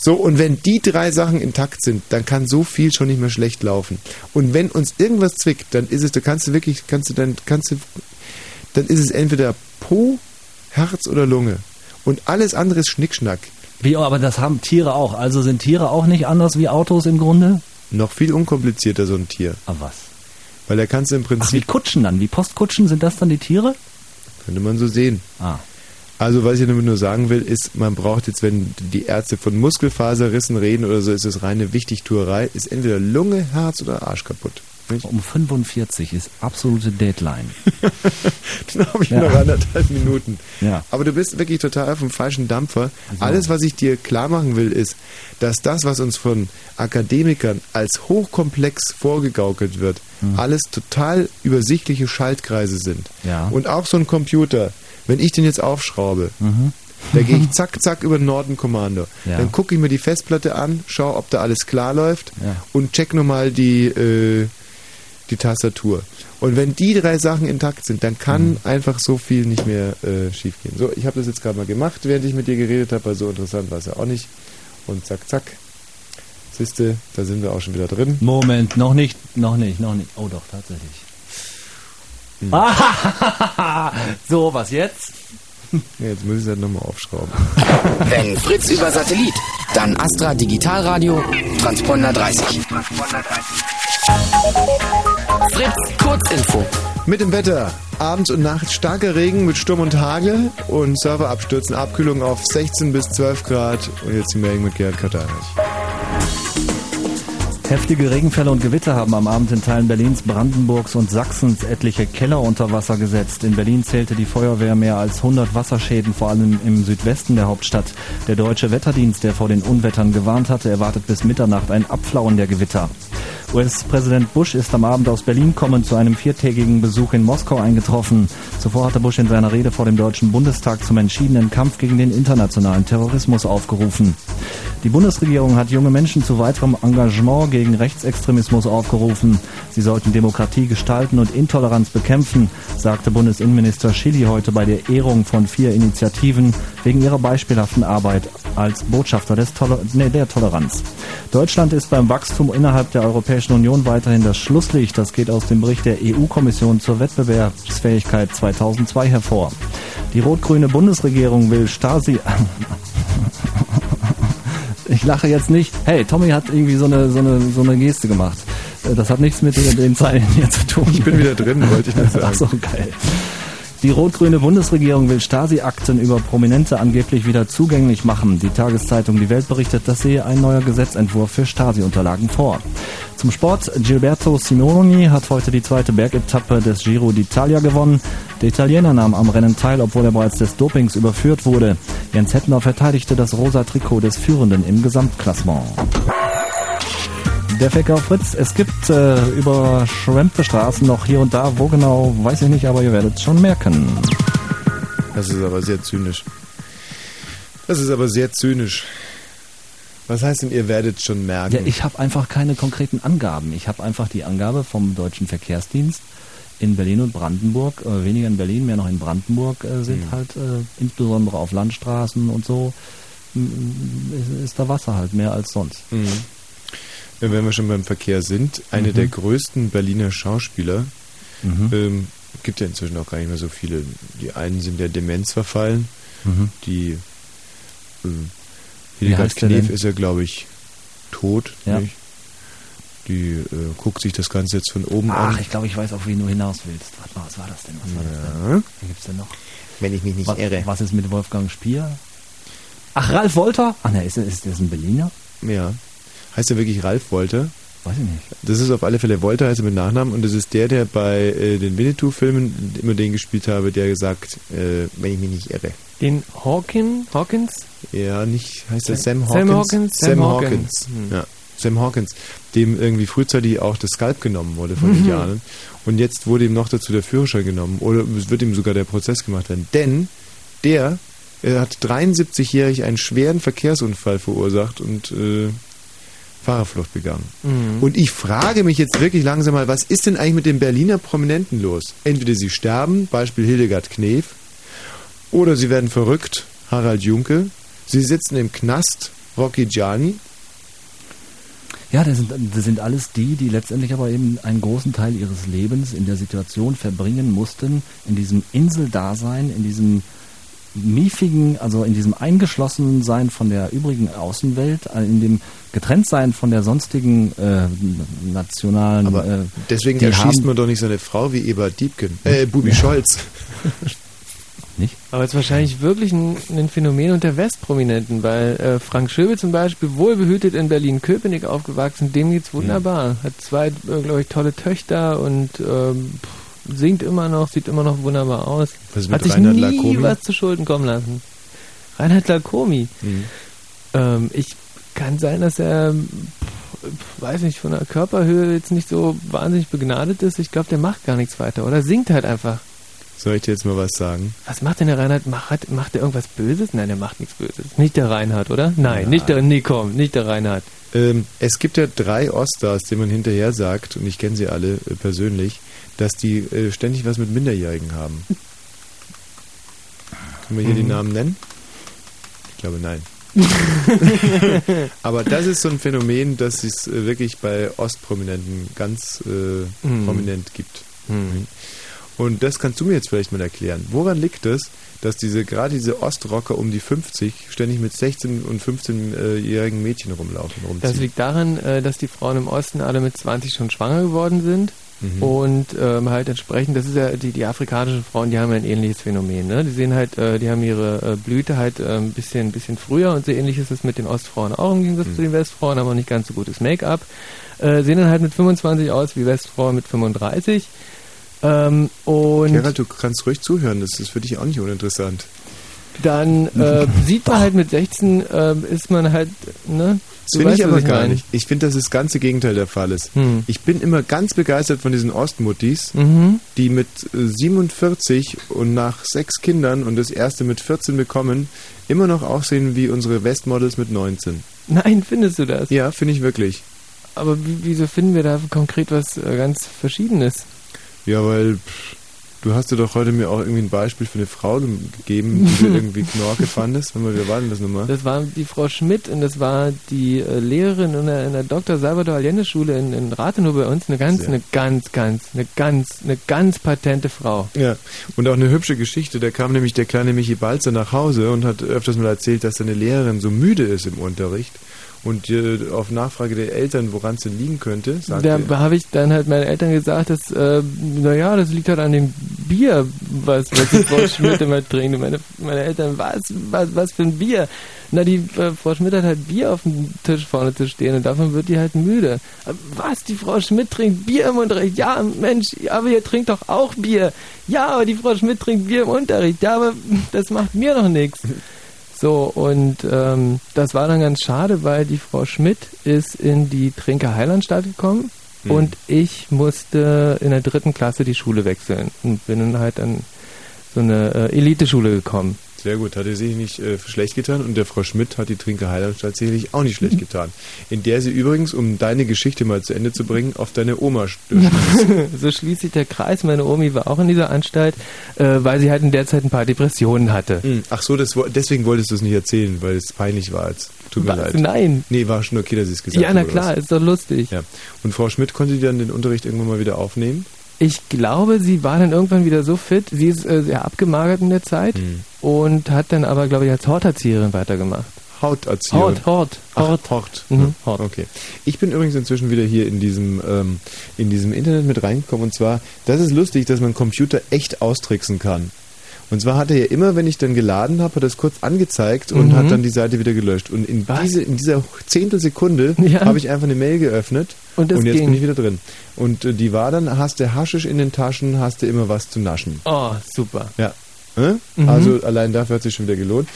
So, und wenn die drei Sachen intakt sind, dann kann so viel schon nicht mehr schlecht laufen. Und wenn uns irgendwas zwickt, dann ist es, du kannst du wirklich, kannst du dann, kannst du, dann ist es entweder Po, Herz oder Lunge. Und alles andere ist Schnickschnack. Wie, aber das haben Tiere auch. Also sind Tiere auch nicht anders wie Autos im Grunde? Noch viel unkomplizierter so ein Tier. Aber was? Weil da kannst du im Ach, wie Prinzip, Kutschen dann? Wie Postkutschen, sind das dann die Tiere? könnte man so sehen. Ah. Also was ich damit nur sagen will, ist, man braucht jetzt, wenn die Ärzte von Muskelfaserrissen reden oder so, ist es reine Wichtigtuerei, ist entweder Lunge, Herz oder Arsch kaputt. Nicht? Um 45 ist absolute Deadline. Dann habe ich Ja. noch anderthalb Minuten. Ja. Aber du bist wirklich total auf dem falschen Dampfer. Alles, was ich dir klar machen will, ist, dass das, was uns von Akademikern als hochkomplex vorgegaukelt wird, alles total übersichtliche Schaltkreise sind. Ja. Und auch so ein Computer, wenn ich den jetzt aufschraube, Mhm. da gehe ich zack, zack über den Norden-Kommando. Ja. Dann gucke ich mir die Festplatte an, schaue, ob da alles klar läuft Ja. und check nochmal die, äh, die Tastatur. Und wenn die drei Sachen intakt sind, dann kann Mhm. einfach so viel nicht mehr äh, schiefgehen. So, ich habe das jetzt gerade mal gemacht, während ich mit dir geredet habe, weil so interessant war es ja auch nicht. Und zack, zack. Siehste, da sind wir auch schon wieder drin. Moment, noch nicht, noch nicht, noch nicht. Oh doch, tatsächlich. Hm. Ah, so, was jetzt? Ja, jetzt muss ich es halt nochmal aufschrauben. Wenn Fritz über Satellit, dann Astra Digitalradio, Transponder 30. Fritz Kurzinfo. Mit dem Wetter. Abends und nachts starker Regen mit Sturm und Hagel und Serverabstürzen, Abkühlung auf 16 bis 12 Grad. Und jetzt die Meldung mit Gerhard Katanich. Heftige Regenfälle und Gewitter haben am Abend in Teilen Berlins, Brandenburgs und Sachsens etliche Keller unter Wasser gesetzt. In Berlin zählte die Feuerwehr mehr als 100 Wasserschäden, vor allem im Südwesten der Hauptstadt. Der deutsche Wetterdienst, der vor den Unwettern gewarnt hatte, erwartet bis Mitternacht ein Abflauen der Gewitter. US-Präsident Bush ist am Abend aus Berlin kommend zu einem viertägigen Besuch in Moskau eingetroffen. Zuvor hatte Bush in seiner Rede vor dem Deutschen Bundestag zum entschiedenen Kampf gegen den internationalen Terrorismus aufgerufen. Die Bundesregierung hat junge Menschen zu weiterem Engagement gegen Rechtsextremismus aufgerufen. Sie sollten Demokratie gestalten und Intoleranz bekämpfen, sagte Bundesinnenminister Schilly heute bei der Ehrung von vier Initiativen wegen ihrer beispielhaften Arbeit als Botschafter des Toler nee, der Toleranz. Deutschland ist beim Wachstum innerhalb der Europäischen Union weiterhin das Schlusslicht. Das geht aus dem Bericht der EU-Kommission zur Wettbewerbsfähigkeit 2002 hervor. Die rot-grüne Bundesregierung will Stasi... Ich lache jetzt nicht. Hey, Tommy hat irgendwie so eine, so eine, so eine Geste gemacht. Das hat nichts mit den, den Zeilen hier zu tun. Ich bin wieder drin, wollte ich nur sagen. Ach so, geil. Die rot-grüne Bundesregierung will Stasi-Akten über Prominente angeblich wieder zugänglich machen. Die Tageszeitung Die Welt berichtet, das sehe ein neuer Gesetzentwurf für Stasi-Unterlagen vor. Zum Sport. Gilberto Simeoni hat heute die zweite Bergetappe des Giro d'Italia gewonnen. Der Italiener nahm am Rennen teil, obwohl er bereits des Dopings überführt wurde. Jens Hettner verteidigte das rosa Trikot des Führenden im Gesamtklassement. Der Fecker Fritz, es gibt äh, überschwemmte Straßen noch hier und da. Wo genau, weiß ich nicht, aber ihr werdet es schon merken. Das ist aber sehr zynisch. Das ist aber sehr zynisch. Was heißt denn, ihr werdet schon merken? Ja, ich habe einfach keine konkreten Angaben. Ich habe einfach die Angabe vom Deutschen Verkehrsdienst in Berlin und Brandenburg, äh, weniger in Berlin, mehr noch in Brandenburg äh, sind Mhm. halt äh, insbesondere auf Landstraßen und so ist da Wasser halt mehr als sonst. Mhm. Wenn wir schon beim Verkehr sind, eine Mhm. der größten Berliner Schauspieler, Mhm. ähm, gibt ja inzwischen auch gar nicht mehr so viele. Die einen sind der Demenz verfallen, Mhm. die Wie Hildegard Knef ist ja, glaube ich, tot. Ja. Nicht? Die äh, guckt sich das Ganze jetzt von oben Ach, an. ich glaube, ich weiß, auf wen du hinaus willst. Warte mal, was war das denn? Was war das Ja. denn? Wen gibt's denn noch? Wenn ich mich nicht was, irre. Was ist mit Wolfgang Spier? Ach, Ralf Wolter? Ach ne, ist, ist das ein Berliner? Ja. Heißt er wirklich Ralf Wolter? Weiß ich nicht. Das ist auf alle Fälle Wolter, heißt er mit Nachnamen und das ist der, der bei äh, den Winnetou-Filmen immer den gespielt habe, der gesagt, äh, wenn ich mich nicht irre. Den Hawkin, Hawkins? Ja, nicht, heißt er Sam Sam Hawkins? Hawkins, Sam Sam Hawkins. Hawkins. Hm. Ja. Sam Hawkins, dem irgendwie frühzeitig auch das Skalp genommen wurde von Mhm. Indianern. Und jetzt wurde ihm noch dazu der Führerschein genommen. Oder es wird ihm sogar der Prozess gemacht werden. Denn der er hat 73-jährig einen schweren Verkehrsunfall verursacht und äh, Fahrerflucht begangen. Mhm. Und ich frage mich jetzt wirklich langsam mal, was ist denn eigentlich mit den Berliner Prominenten los? Entweder sie sterben, Beispiel Hildegard Knef, oder sie werden verrückt, Harald Junke, sie sitzen im Knast, Rocky Gianni. Ja, das sind, das sind alles die, die letztendlich aber eben einen großen Teil ihres Lebens in der Situation verbringen mussten, in diesem Inseldasein, in diesem miefigen, also in diesem Eingeschlossensein von der übrigen Außenwelt, äh, in dem Getrenntsein von der sonstigen äh, nationalen. Aber äh, deswegen erschießt haben- man doch nicht seine Frau wie Ebert Diebken, äh, Bubi Scholz. Nicht? Aber es ist wahrscheinlich wirklich ein, ein Phänomen unter Westprominenten, weil äh, Frank Schöbel zum Beispiel, wohlbehütet in Berlin-Köpenick aufgewachsen, dem geht's wunderbar. Hat zwei, äh, glaube ich, tolle Töchter und ähm, pff, singt immer noch, sieht immer noch wunderbar aus. Was ist Hat sich Reinhard nie Lacomi? was zu Schulden kommen lassen. Reinhard Lacomi. Mhm. Ähm, ich kann sein, dass er, pff, weiß nicht, von der Körperhöhe jetzt nicht so wahnsinnig begnadet ist. Ich glaube, der macht gar nichts weiter oder singt halt einfach. Soll ich dir jetzt mal was sagen? Was macht denn der Reinhard? Macht, macht der irgendwas Böses? Nein, der macht nichts Böses. Nicht der Reinhard, oder? Nein, nicht der, nee, komm, nicht der Reinhard. Ähm, es gibt ja drei Oststars, denen man hinterher sagt, und ich kenne sie alle äh, persönlich, dass die äh, ständig was mit Minderjährigen haben. Können wir hier die Mhm. Namen nennen? Ich glaube nein. Aber das ist so ein Phänomen, das es äh, wirklich bei Ostprominenten ganz äh, Mhm. prominent gibt. Mhm. Und das kannst du mir jetzt vielleicht mal erklären. Woran liegt es, dass diese gerade diese Ostrocker um die 50 ständig mit 16 und 15-jährigen Mädchen rumlaufen, rumziehen? Das liegt daran, äh, dass die Frauen im Osten alle mit 20 schon schwanger geworden sind. Mhm. Und ähm, halt entsprechend, das ist ja die, die afrikanischen Frauen, die haben ja ein ähnliches Phänomen. Ne? Die sehen halt, äh, die haben ihre äh, Blüte halt äh, ein bisschen, bisschen früher und so ähnlich ist es mit den Ostfrauen auch im Gegensatz Mhm. zu den Westfrauen, aber nicht ganz so gutes Make-up. Äh, sehen dann halt mit 25 aus wie Westfrauen mit 35. Ähm, und Gerald, du kannst ruhig zuhören, das ist für dich auch nicht uninteressant. dann äh, sieht man halt mit 16, äh, ist man halt, ne? Das finde ich aber gar nicht. Ich finde, dass das ganze Gegenteil der Fall ist. Hm. Ich bin immer ganz begeistert von diesen Ostmuttis, Mhm. die mit äh, 47 und nach sechs Kindern und das erste mit 14 bekommen, immer noch aussehen wie unsere Westmodels mit 19. Nein, findest du das? Ja, finde ich wirklich. Aber wie, wieso finden wir da konkret was äh, ganz Verschiedenes? Ja, weil pff, du hast dir doch heute mir auch irgendwie ein Beispiel für eine Frau ge- gegeben, die du irgendwie Knorke fandest. Wenn wir, wer war denn das nochmal? Das war die Frau Schmidt und das war die äh, Lehrerin in der, in der Dr. Salvador Allende Schule in, in Rathenow bei uns. Eine ganz, Sehr. eine ganz, ganz, eine ganz, eine ganz patente Frau. Ja, und auch eine hübsche Geschichte. Da kam nämlich der kleine Michi Balzer nach Hause und hat öfters mal erzählt, dass seine Lehrerin so müde ist im Unterricht. Und äh, auf Nachfrage der Eltern, woran es denn liegen könnte, sagte Da habe ich dann halt meinen Eltern gesagt, dass, äh, naja, das liegt halt an dem Bier, was, was die Frau Schmidt immer trinkt. Und meine, meine Eltern, was, was, was für ein Bier? Na, die äh, Frau Schmidt hat halt Bier auf dem Tisch vorne zu stehen und davon wird die halt müde. Aber Was, die Frau Schmidt trinkt Bier im Unterricht? Ja, Mensch, aber ihr trinkt doch auch Bier. Ja, aber die Frau Schmidt trinkt Bier im Unterricht. Ja, aber das macht mir doch nichts. So, und ähm, das war dann ganz schade, weil die Frau Schmidt ist in die Trinker Heilandstadt gekommen Mhm. und ich musste in der dritten Klasse die Schule wechseln und bin dann halt an so eine äh, Eliteschule gekommen. Sehr gut, hat er sich nicht äh, schlecht getan und der Frau Schmidt hat die Trinker Heilandstadt sicherlich auch nicht schlecht getan. In der sie übrigens, um deine Geschichte mal zu Ende zu bringen, auf deine Oma stößt. so schließt sich der Kreis. Meine Omi war auch in dieser Anstalt, äh, weil sie halt in der Zeit ein paar Depressionen hatte. Hm, Ach so, das, deswegen wolltest du es nicht erzählen, weil es peinlich war jetzt. Tut mir Was? leid. Nein. Nee, war schon okay, dass ich es gesagt Ja, na klar, ist doch lustig. Ja. Und Frau Schmidt konnte die dann den Unterricht irgendwann mal wieder aufnehmen? Ich glaube, sie war dann irgendwann wieder so fit. Sie ist äh, sehr abgemagert in der Zeit Hm. und hat dann aber, glaube ich, als Horterzieherin weitergemacht. Hauterzieherin. Hort, Hort, Ach, Hort. Hort. Mhm, Ja, Okay. Ich bin übrigens inzwischen wieder hier in diesem, ähm, in diesem Internet mit reingekommen und zwar, das ist lustig, dass man Computer echt austricksen kann. Und zwar hat er ja immer, wenn ich dann geladen habe, hat er das kurz angezeigt und Mhm. hat dann die Seite wieder gelöscht. Und in, diese, in dieser Zehntelsekunde Ja. habe ich einfach eine Mail geöffnet Und das jetzt ging. bin ich wieder drin. Und äh, die war dann, hast du Haschisch in den Taschen, hast du immer was zu naschen. Oh, super. Ja. Äh? Mhm. Also allein dafür hat sich schon wieder gelohnt.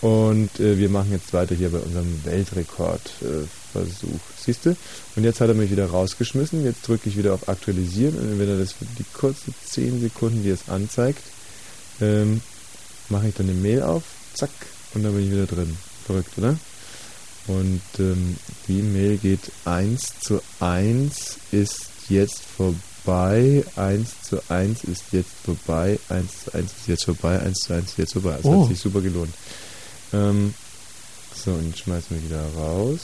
Und äh, wir machen jetzt weiter hier bei unserem Weltrekordversuch. Siehst du? Und jetzt hat er mich wieder rausgeschmissen. Jetzt drücke ich wieder auf Aktualisieren. Und wenn er das für die kurzen 10 Sekunden, die es anzeigt, ähm, mache ich dann eine Mail auf. Zack. Und dann bin ich wieder drin. Verrückt, oder? Und ähm, die Mail geht 1 zu 1 ist jetzt vorbei, 1 zu 1 ist jetzt vorbei, 1 zu 1 ist jetzt vorbei, 1 zu 1 ist jetzt vorbei. Das Oh. hat sich super gelohnt. Ähm, so, und jetzt schmeißen wir wieder raus.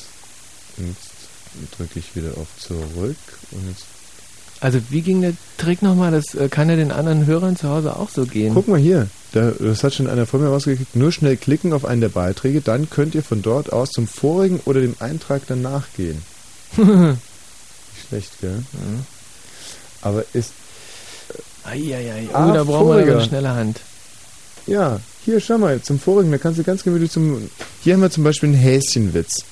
Und jetzt drücke ich wieder auf zurück. Und jetzt Also wie ging der Trick nochmal? Das äh, kann ja den anderen Hörern zu Hause auch so gehen. Guck mal hier, da, das hat schon einer vor mir rausgekriegt. Nur schnell klicken auf einen der Beiträge, dann könnt ihr von dort aus zum vorigen oder dem Eintrag danach gehen. Nicht schlecht, gell? Aber ist. Eieiei. Oh, Ah, da brauchen wir voriger. eine schnelle Hand. Ja, hier, schau mal, zum vorigen, da kannst du ganz gemütlich zum. Hier haben wir zum Beispiel einen Häschenwitz.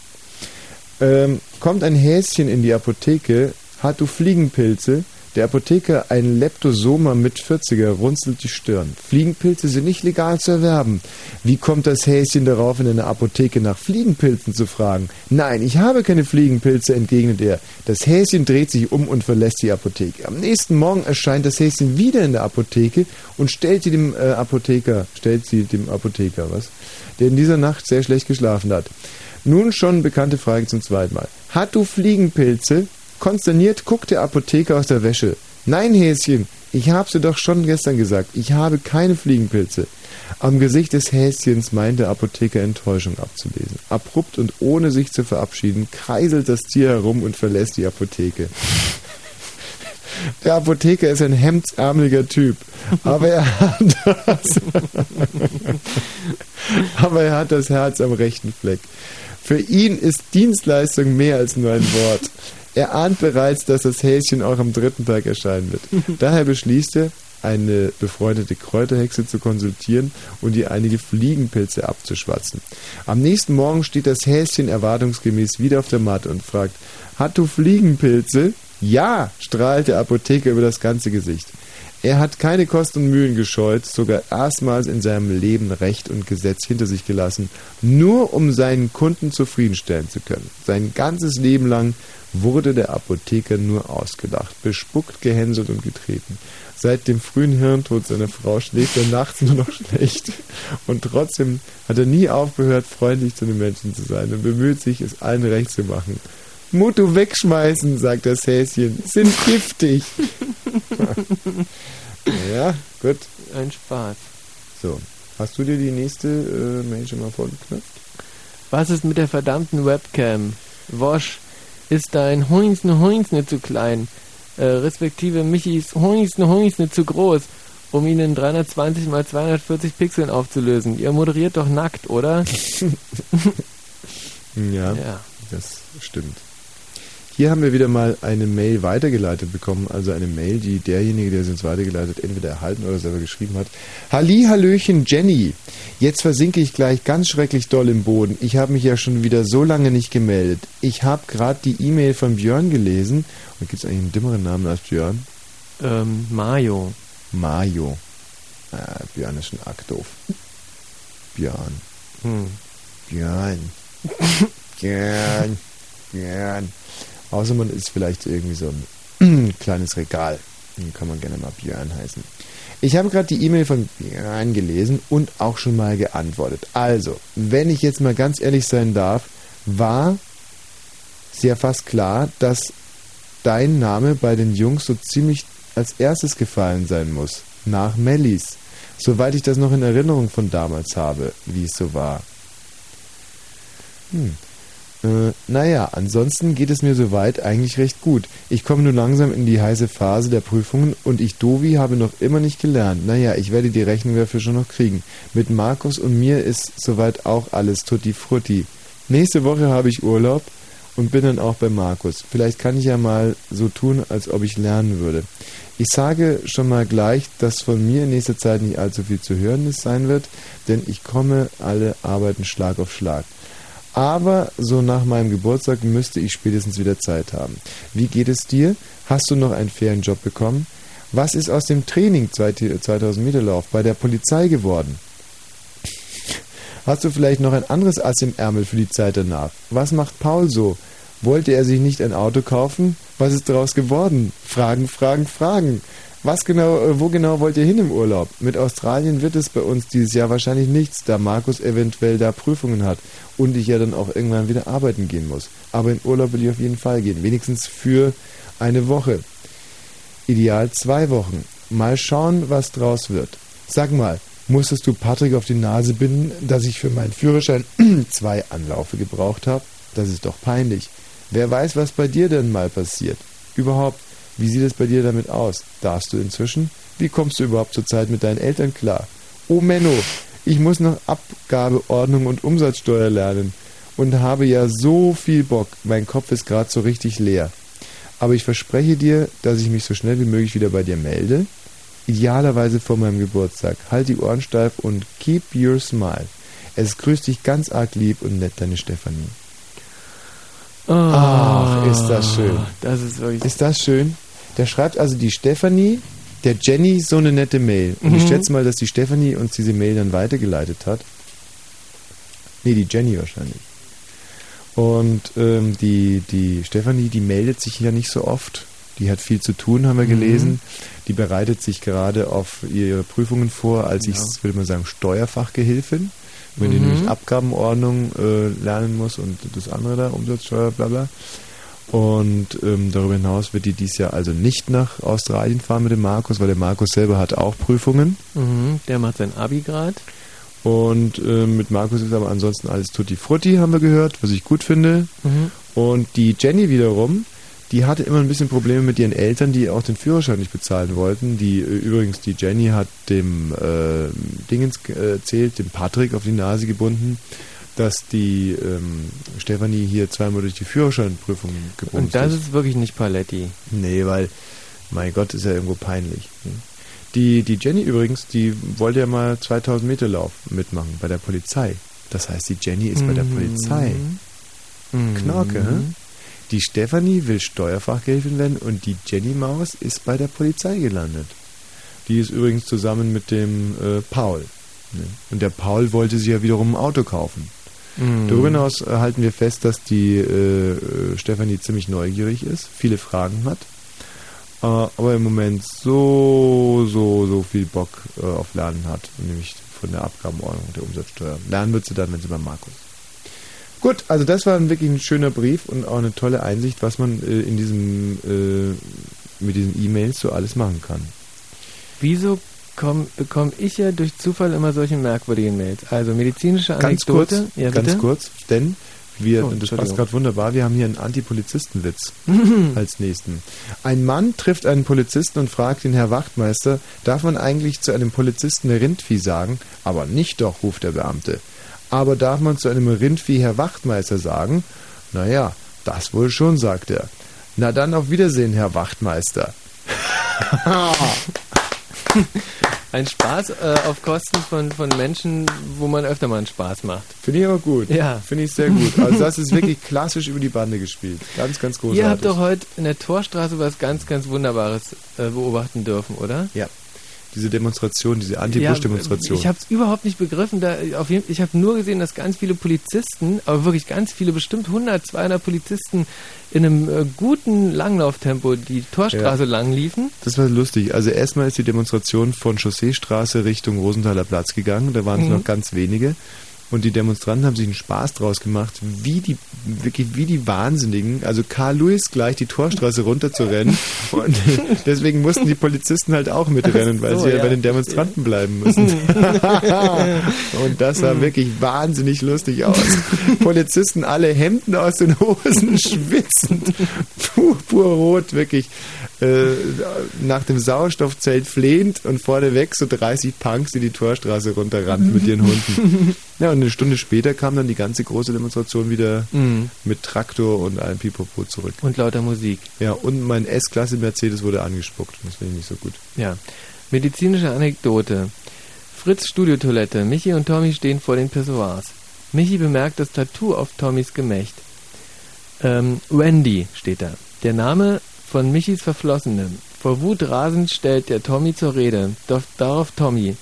Ähm, kommt ein Häschen in die Apotheke, hat du Fliegenpilze, der Apotheker, ein Leptosoma mit 40er, runzelt die Stirn. Fliegenpilze sind nicht legal zu erwerben. Wie kommt das Häschen darauf, in einer Apotheke nach Fliegenpilzen zu fragen? Nein, ich habe keine Fliegenpilze, entgegnet er. Das Häschen dreht sich um und verlässt die Apotheke. Am nächsten Morgen erscheint das Häschen wieder in der Apotheke und stellt sie dem äh, Apotheker, stellt sie dem Apotheker, was? Der in dieser Nacht sehr schlecht geschlafen hat. Nun schon bekannte Frage zum zweiten Mal. Hat du Fliegenpilze? Konsterniert guckt der Apotheker aus der Wäsche. Nein, Häschen, ich hab's dir doch schon gestern gesagt. Ich habe keine Fliegenpilze. Am Gesicht des Häschens meint der Apotheker Enttäuschung abzulesen. Abrupt und ohne sich zu verabschieden, kreiselt das Tier herum und verlässt die Apotheke. Der Apotheker ist ein hemdsärmeliger Typ, aber er hat das, aber er hat das Herz am rechten Fleck. Für ihn ist Dienstleistung mehr als nur ein Wort. Er ahnt bereits, dass das Häschen auch am dritten Tag erscheinen wird. Daher beschließt er, eine befreundete Kräuterhexe zu konsultieren und ihr einige Fliegenpilze abzuschwatzen. Am nächsten Morgen steht das Häschen erwartungsgemäß wieder auf der Matte und fragt, hat du Fliegenpilze? Ja, strahlt der Apotheker über das ganze Gesicht. Er hat keine Kosten und Mühen gescheut, sogar erstmals in seinem Leben Recht und Gesetz hinter sich gelassen, nur um seinen Kunden zufriedenstellen zu können. Sein ganzes Leben lang wurde der Apotheker nur ausgelacht, bespuckt, gehänselt und getreten. Seit dem frühen Hirntod seiner Frau schläft er nachts nur noch schlecht. Und trotzdem hat er nie aufgehört, freundlich zu den Menschen zu sein und bemüht sich, es allen recht zu machen. Mutu wegschmeißen, sagt das Häschen, sind giftig. ja, gut. Ein Spaß. So, hast du dir die nächste äh, Mail schon mal vorgeknöpft? Was ist mit der verdammten Webcam? Wosch, ist dein Huinsne Huinsne zu klein? Äh, respektive Michis Huinsne Huinsne zu groß, um ihn in 320 x 240 Pixeln aufzulösen. Ihr moderiert doch nackt, oder? Ja, Ja. das stimmt. Hier haben wir wieder mal eine Mail weitergeleitet bekommen, also eine Mail, die derjenige, der sie uns weitergeleitet, entweder erhalten oder selber geschrieben hat. Halli, Hallöchen, Jenny. Jetzt versinke ich gleich ganz schrecklich doll im Boden. Ich habe mich ja schon wieder so lange nicht gemeldet. Ich habe gerade die E-Mail von Björn gelesen. Und gibt es eigentlich einen dümmeren Namen als Björn? Ähm, Mario. Mario. Ah, Björn ist schon arg doof. Björn. Hm. Björn. Björn. Björn. Außer man ist vielleicht irgendwie so ein kleines Regal. Dann kann man gerne mal Björn heißen. Ich habe gerade die E-Mail von Björn gelesen und auch schon mal geantwortet. Also, wenn ich jetzt mal ganz ehrlich sein darf, war sehr fast klar, dass dein Name bei den Jungs so ziemlich als erstes gefallen sein muss. Nach Mellis. Soweit ich das noch in Erinnerung von damals habe, wie es so war. Hm. Äh, naja, ansonsten geht es mir soweit eigentlich recht gut. Ich komme nur langsam in die heiße Phase der Prüfungen und ich Dovi habe noch immer nicht gelernt. Naja, ich werde die Rechnung dafür schon noch kriegen. Mit Markus und mir ist soweit auch alles tutti frutti. Nächste Woche habe ich Urlaub und bin dann auch bei Markus. Vielleicht kann ich ja mal so tun, als ob ich lernen würde. Ich sage schon mal gleich, dass von mir in nächster Zeit nicht allzu viel zu hören sein wird, denn ich komme alle Arbeiten Schlag auf Schlag. Aber so nach meinem Geburtstag müsste ich spätestens wieder Zeit haben. Wie geht es dir? Hast du noch einen fairen Job bekommen? Was ist aus dem Training 2000 Meter Lauf bei der Polizei geworden? Hast du vielleicht noch ein anderes Ass im Ärmel für die Zeit danach? Was macht Paul so? Wollte er sich nicht ein Auto kaufen? Was ist daraus geworden? Fragen, Fragen, Fragen. Was genau, äh, wo genau wollt ihr hin im Urlaub? Mit Australien wird es bei uns dieses Jahr wahrscheinlich nichts, da Markus eventuell da Prüfungen hat und ich ja dann auch irgendwann wieder arbeiten gehen muss. Aber in Urlaub will ich auf jeden Fall gehen, wenigstens für eine Woche. Ideal zwei Wochen. Mal schauen, was draus wird. Sag mal, musstest du Patrick auf die Nase binden, dass ich für meinen Führerschein zwei Anlaufe gebraucht habe? Das ist doch peinlich. Wer weiß, was bei dir denn mal passiert? Überhaupt, wie sieht es bei dir damit aus? Darfst du inzwischen? Wie kommst du überhaupt zurzeit mit deinen Eltern klar? Oh Menno, ich muss noch Abgabeordnung und Umsatzsteuer lernen und habe ja so viel Bock. Mein Kopf ist gerade so richtig leer. Aber ich verspreche dir, dass ich mich so schnell wie möglich wieder bei dir melde. Idealerweise vor meinem Geburtstag. Halt die Ohren steif und keep your smile. Es grüßt dich ganz arg lieb und nett, deine Stefanie. Ach, ist das schön. Das ist wirklich. Ist das schön? Der schreibt also die Stefanie, der Jenny so eine nette Mail. Und ich Mhm. schätze mal, dass die Stefanie uns diese Mail dann weitergeleitet hat. Nee, die Jenny wahrscheinlich. Und ähm, die, die Stefanie, die meldet sich ja nicht so oft. Die hat viel zu tun, haben wir Mhm. gelesen. Die bereitet sich gerade auf ihre Prüfungen vor, als ich, Ja. würde mal sagen, Steuerfachgehilfin. Wenn die Mhm. nämlich Abgabenordnung äh, lernen muss und das andere da, Umsatzsteuer, bla bla. Und ähm, darüber hinaus wird die dies Jahr also nicht nach Australien fahren mit dem Markus, weil der Markus selber hat auch Prüfungen. Mhm, der macht sein Abi grad. Und ähm, mit Markus ist aber ansonsten alles tutti frutti, haben wir gehört, was ich gut finde. Mhm. Und die Jenny wiederum, die hatte immer ein bisschen Probleme mit ihren Eltern, die auch den Führerschein nicht bezahlen wollten. Die äh, übrigens, die Jenny hat dem äh, Dingens äh, erzählt, dem Patrick auf die Nase gebunden, dass die ähm, Stefanie hier zweimal durch die Führerscheinprüfung gebunden Und das ist. ist wirklich nicht Paletti. Nee, weil, mein Gott, ist ja irgendwo peinlich. Die, die Jenny übrigens, die wollte ja mal 2000 Meter Lauf mitmachen bei der Polizei. Das heißt, die Jenny ist bei der Mhm. Polizei. Mhm. Knorke, hä? Die Stefanie will Steuerfachgehilfin werden und die Jenny Maus ist bei der Polizei gelandet. Die ist übrigens zusammen mit dem äh, Paul. Ne? Und der Paul wollte sich ja wiederum ein Auto kaufen. Mhm. Darüber hinaus äh, halten wir fest, dass die äh, äh, Stefanie ziemlich neugierig ist, viele Fragen hat, äh, aber im Moment so, so, so viel Bock äh, auf Lernen hat, nämlich von der Abgabenordnung und der Umsatzsteuer. Lernen wird sie dann, wenn sie beim Markus. Gut, also das war ein wirklich ein schöner Brief und auch eine tolle Einsicht, was man äh, in diesem mit diesen E-Mails so alles machen kann. Wieso komm, bekomme ich ja durch Zufall immer solche merkwürdigen Mails? Also medizinische Ganz kurz, Anekdote. ja, ganz kurz, denn wir, Oh, und das passt gerade wunderbar, wir haben hier einen Antipolizistenwitz als nächsten. Ein Mann trifft einen Polizisten und fragt den Herr Wachtmeister, darf man eigentlich zu einem Polizisten Rindvieh sagen? Aber nicht doch, ruft der Beamte. Aber darf man zu einem Rindvieh Herr Wachtmeister sagen? Naja, das wohl schon, sagt er. Na dann auf Wiedersehen, Herr Wachtmeister. Ein Spaß äh, auf Kosten von, von Menschen, wo man öfter mal einen Spaß macht. Finde ich aber gut. Ja. Finde ich sehr gut. Also das ist wirklich klassisch über die Bande gespielt. Ganz, ganz großartig. Ihr habt doch heute in der Torstraße was ganz, ganz Wunderbares äh, beobachten dürfen, oder? Ja. Diese Demonstration, diese Anti-Bush-Demonstration. Ich habe es überhaupt nicht begriffen. Da, auf jeden, ich habe nur gesehen, dass ganz viele Polizisten, aber wirklich ganz viele, bestimmt 100, 200 Polizisten in einem äh, guten Langlauftempo die Torstraße Ja. lang liefen. Das war lustig. Also erstmal ist die Demonstration von Chausseestraße Richtung Rosenthaler Platz gegangen. Da waren es Mhm. noch ganz wenige. Und die Demonstranten haben sich einen Spaß draus gemacht, wie die, wirklich wie die Wahnsinnigen, also Karl Lewis gleich die Torstraße runter zu rennen. Und deswegen mussten die Polizisten halt auch mitrennen, weil so, sie ja, ja, bei den Demonstranten bleiben müssen. Und das sah wirklich wahnsinnig lustig aus. Polizisten alle Hemden aus den Hosen schwitzend, purpurrot, wirklich äh, nach dem Sauerstoffzelt flehend und vorneweg so 30 Punks, die die Torstraße runterrannten mit ihren Hunden. Ja, und eine Stunde später kam dann die ganze große Demonstration wieder Mhm. mit Traktor und allem Pipopo zurück. Und lauter Musik. Ja, und mein S-Klasse Mercedes wurde angespuckt. Das finde ich nicht so gut. Ja. Medizinische Anekdote. Fritz Studiotoilette. Michi und Tommy stehen vor den Pissoirs. Michi bemerkt das Tattoo auf Tommys Gemächt. Ähm, Wendy steht da. Der Name von Michis Verflossenem. Vor Wut rasend stellt der Tommy zur Rede. Doch darauf Tommy.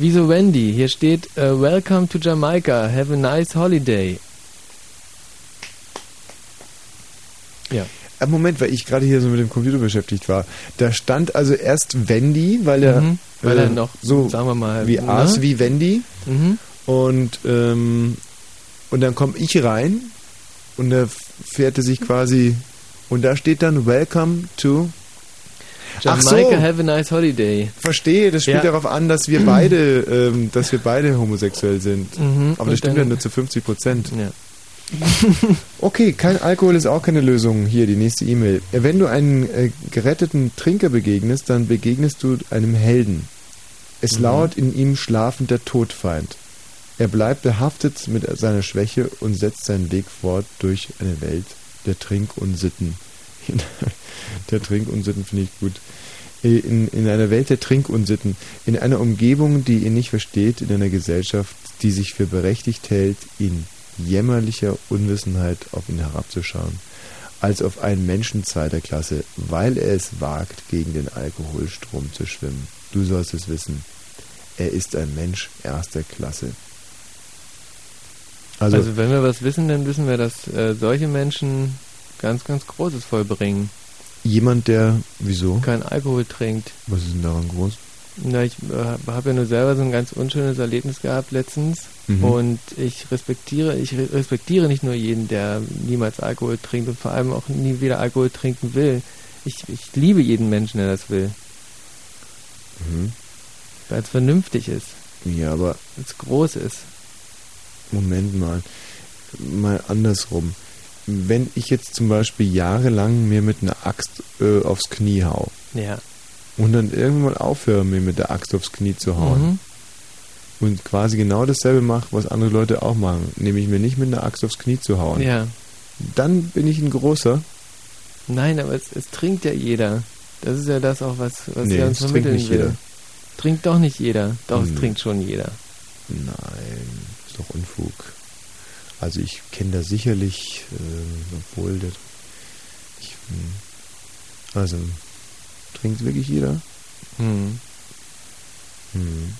Wieso Wendy? Hier steht äh, Welcome to Jamaica, have a nice holiday. Ja. Moment, weil ich gerade hier so mit dem Computer beschäftigt war. Da stand also erst Wendy, weil er, Mhm, weil äh, er noch, so sagen wir mal, wie ne? Ars wie Wendy. Mhm. Und, ähm, und dann komme ich rein und da fährt er sich quasi und da steht dann Welcome to Ach so. have a nice holiday. Verstehe, das spielt Ja. darauf an, dass wir beide, ähm, dass wir beide homosexuell sind. Mhm, Aber das stimmt ja nur zu 50 Prozent. Ja. Okay, kein Alkohol ist auch keine Lösung. Hier, die nächste E-Mail. Wenn du einen äh, geretteten Trinker begegnest, dann begegnest du einem Helden. Es Mhm. lauert in ihm schlafend der Todfeind. Er bleibt behaftet mit seiner Schwäche und setzt seinen Weg fort durch eine Welt der Trinkunsitten. der Trinkunsitten finde ich gut. Äh, In, in einer Welt der Trinkunsitten, in einer Umgebung, die ihn nicht versteht, in einer Gesellschaft, die sich für berechtigt hält, in jämmerlicher Unwissenheit auf ihn herabzuschauen, als auf einen Menschen zweiter Klasse, weil er es wagt, gegen den Alkoholstrom zu schwimmen. Du sollst es wissen. Er ist ein Mensch erster Klasse. Also, Also, wenn wir was wissen, dann wissen wir, dass äh, solche Menschen ganz, ganz Großes vollbringen. jemand, der, wieso? Kein Alkohol trinkt. Was ist denn daran groß? Na, ich äh, habe ja nur selber so ein ganz unschönes Erlebnis gehabt letztens Mhm. und ich respektiere, ich re- respektiere nicht nur jeden, der niemals Alkohol trinkt und vor allem auch nie wieder Alkohol trinken will. Ich, ich liebe jeden Menschen, der das will, Mhm. weil es vernünftig ist, Ja, aber weil es groß ist. Moment mal, mal andersrum. Wenn ich jetzt zum Beispiel jahrelang mir mit einer Axt äh, aufs Knie hau Ja. und dann irgendwann aufhöre, mir mit der Axt aufs Knie zu hauen Mhm. und quasi genau dasselbe mache, was andere Leute auch machen, nämlich mir nicht mit einer Axt aufs Knie zu hauen, Ja. dann bin ich ein großer. Nein, aber es, es trinkt ja jeder. Das ist ja das auch, was, was Nee, uns trinkt vermitteln nicht will. jeder. Trinkt doch nicht jeder. Doch, Hm. es trinkt schon jeder. Nein, ist doch Unfug. Also ich kenne da sicherlich, äh, obwohl der, ich, hm, also trinkt wirklich jeder. Hm. Hm.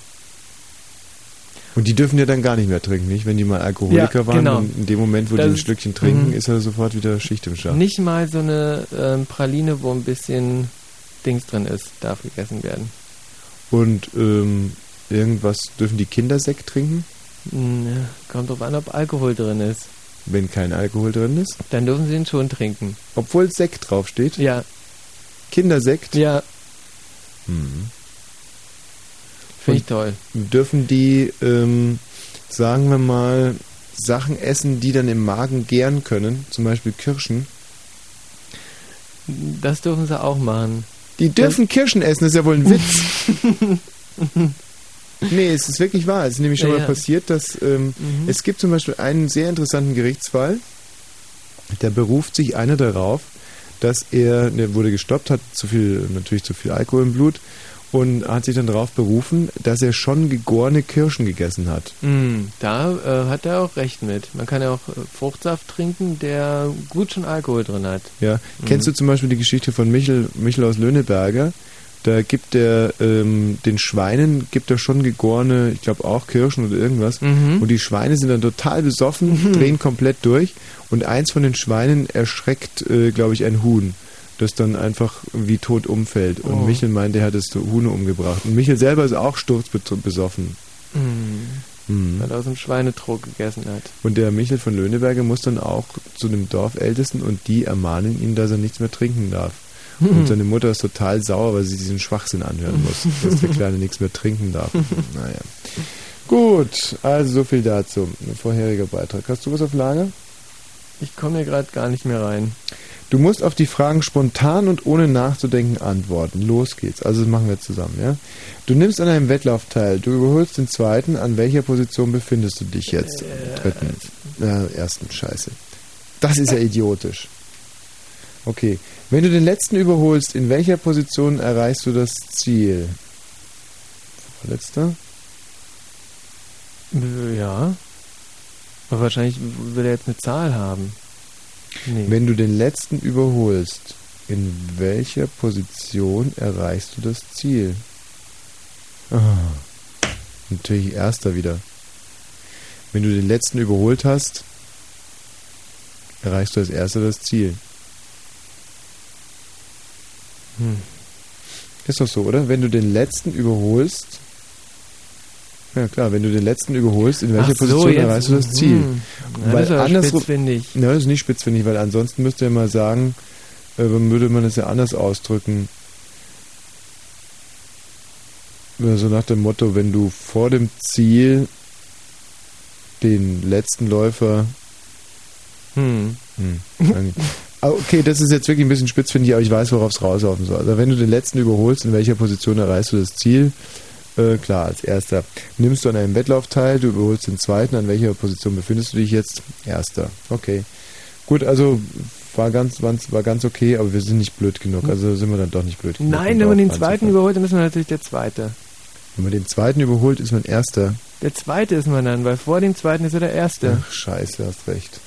Und die dürfen ja dann gar nicht mehr trinken, nicht? Wenn die mal Alkoholiker Ja, waren, genau. in dem Moment, wo Das die ein Stückchen trinken, mhm. ist er sofort wieder Schicht im Schacht. Nicht mal so eine ähm, Praline, wo ein bisschen Dings drin ist, darf gegessen werden. Und ähm, irgendwas, dürfen die Kinder Sekt trinken, kommt drauf an, ob Alkohol drin ist. wenn kein Alkohol drin ist? Dann dürfen sie ihn schon trinken. Obwohl Sekt draufsteht? Ja. Kindersekt? Ja. Hm. Finde ich toll. Dürfen die, ähm, sagen wir mal, Sachen essen, die dann im Magen gären können, zum Beispiel Kirschen? Das dürfen sie auch machen. Die dürfen Kirschen essen, das ist ja wohl ein Witz. nee, es ist wirklich wahr. Es ist nämlich schon Ja, mal ja. passiert, dass ähm, Mhm. es gibt zum Beispiel einen sehr interessanten Gerichtsfall. Da beruft sich einer darauf, dass er, der wurde gestoppt, hat zu viel, natürlich zu viel Alkohol im Blut und hat sich dann darauf berufen, dass er schon gegorene Kirschen gegessen hat. Hm, da äh, hat er auch recht mit. Man kann ja auch äh, Fruchtsaft trinken, der gut schon Alkohol drin hat. Ja. Kennst du zum Beispiel die Geschichte von Michel, Michel aus Löhneberger? Da gibt er ähm, den Schweinen, gibt er schon gegorene, ich glaube auch Kirschen oder irgendwas. Mhm. Und die Schweine sind dann total besoffen, drehen komplett durch. Und eins von den Schweinen erschreckt, äh, glaube ich, ein Huhn, das dann einfach wie tot umfällt. Und Oh. Michel meint, er hat das Huhn umgebracht. Und Michel selber ist auch sturzbesoffen. Hm, Mhm. weil er aus dem Schweinetrog gegessen hat. Und der Michel von Löhneberger muss dann auch zu dem Dorfältesten und die ermahnen ihn, dass er nichts mehr trinken darf. Und seine Mutter ist total sauer, weil sie diesen Schwachsinn anhören muss, dass der Kleine nichts mehr trinken darf. Naja. Gut, also so viel dazu. Ein vorheriger Beitrag. Hast du was auf Lager? Ich komme hier gerade gar nicht mehr rein. Du musst auf die Fragen spontan und ohne nachzudenken antworten. Los geht's. Also das machen wir zusammen, ja? Du nimmst an einem Wettlauf teil. Du überholst den zweiten. An welcher Position befindest du dich jetzt? Dritten. Ja, ersten. Scheiße. Das ist ja idiotisch. Okay. Wenn du den letzten überholst, in welcher Position erreichst du das Ziel? Vorletzter? Ja. Aber wahrscheinlich will er jetzt eine Zahl haben. Nee. Wenn du den letzten überholst, in welcher Position erreichst du das Ziel? Ah. Natürlich erster wieder. Wenn du den letzten überholt hast, erreichst du als erster das Ziel. Hm. Ist doch so, oder? Wenn du den letzten überholst, ja klar, wenn du den letzten überholst, in welcher so, Position erreichst du das Ziel? hm. Ja, das ist andersrum- spitzfindig. Ja, das ist nicht spitzfindig, weil ansonsten müsste ja mal sagen, äh, würde man es ja anders ausdrücken. So nach dem Motto, wenn du vor dem Ziel den letzten Läufer Hm. hm. Ah, Okay, das ist jetzt wirklich ein bisschen spitzfindig, aber ich weiß, worauf es rauslaufen soll. Also wenn du den letzten überholst, in welcher Position erreichst du das Ziel? Äh, klar, als erster. Nimmst du an einem Wettlauf teil, du überholst den zweiten, an welcher Position befindest du dich jetzt? Erster. Okay. Gut, also war ganz, war, ganz okay, aber wir sind nicht blöd genug. Also sind wir dann doch nicht blöd genug. Nein, wenn man den zweiten überholt, dann ist man natürlich der Zweite. Wenn man den zweiten überholt, ist man Erster. Der Zweite ist man dann, weil vor dem Zweiten ist er der Erste. Ach, scheiße, hast recht.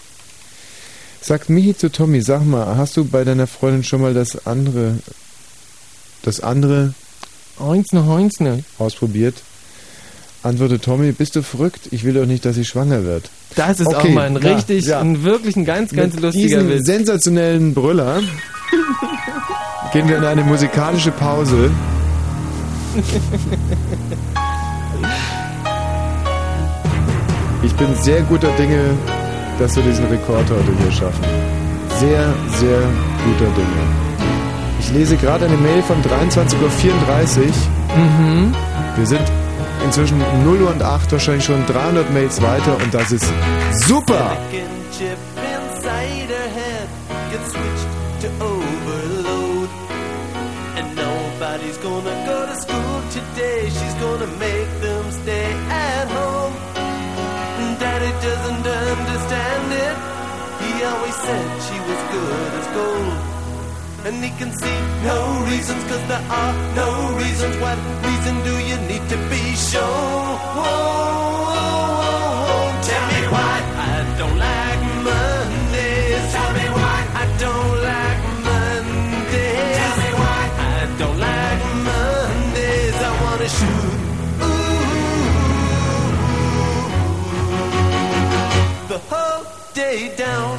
Sagt Michi zu Tommy, sag mal, hast du bei deiner Freundin schon mal das andere, das andere Heinzne, Heinzne. ausprobiert? Antwortet Tommy, bist du verrückt? Ich will doch nicht, dass sie schwanger wird. Das ist auch Okay, mal ein ja, richtig, ja. ein wirklich ein ganz, ganz Mit lustiger diesem Witz. sensationellen Brüller gehen wir in eine musikalische Pause. Ich bin sehr guter Dinge, dass wir diesen Rekord heute hier schaffen. Sehr, sehr guter Dinge. Ich lese gerade eine Mail von 23.34 Uhr. Mhm. Wir sind inzwischen 0 Uhr und 8, wahrscheinlich schon 300 Mails weiter und das ist super! And he can see no reasons, cause there are no reasons. What reason do you need to be shown? Whoa, whoa, whoa. Tell me why I don't like Mondays. Tell me why I don't like Mondays. Tell me why I don't like Mondays. I wanna shoot. Ooh, the whole day down.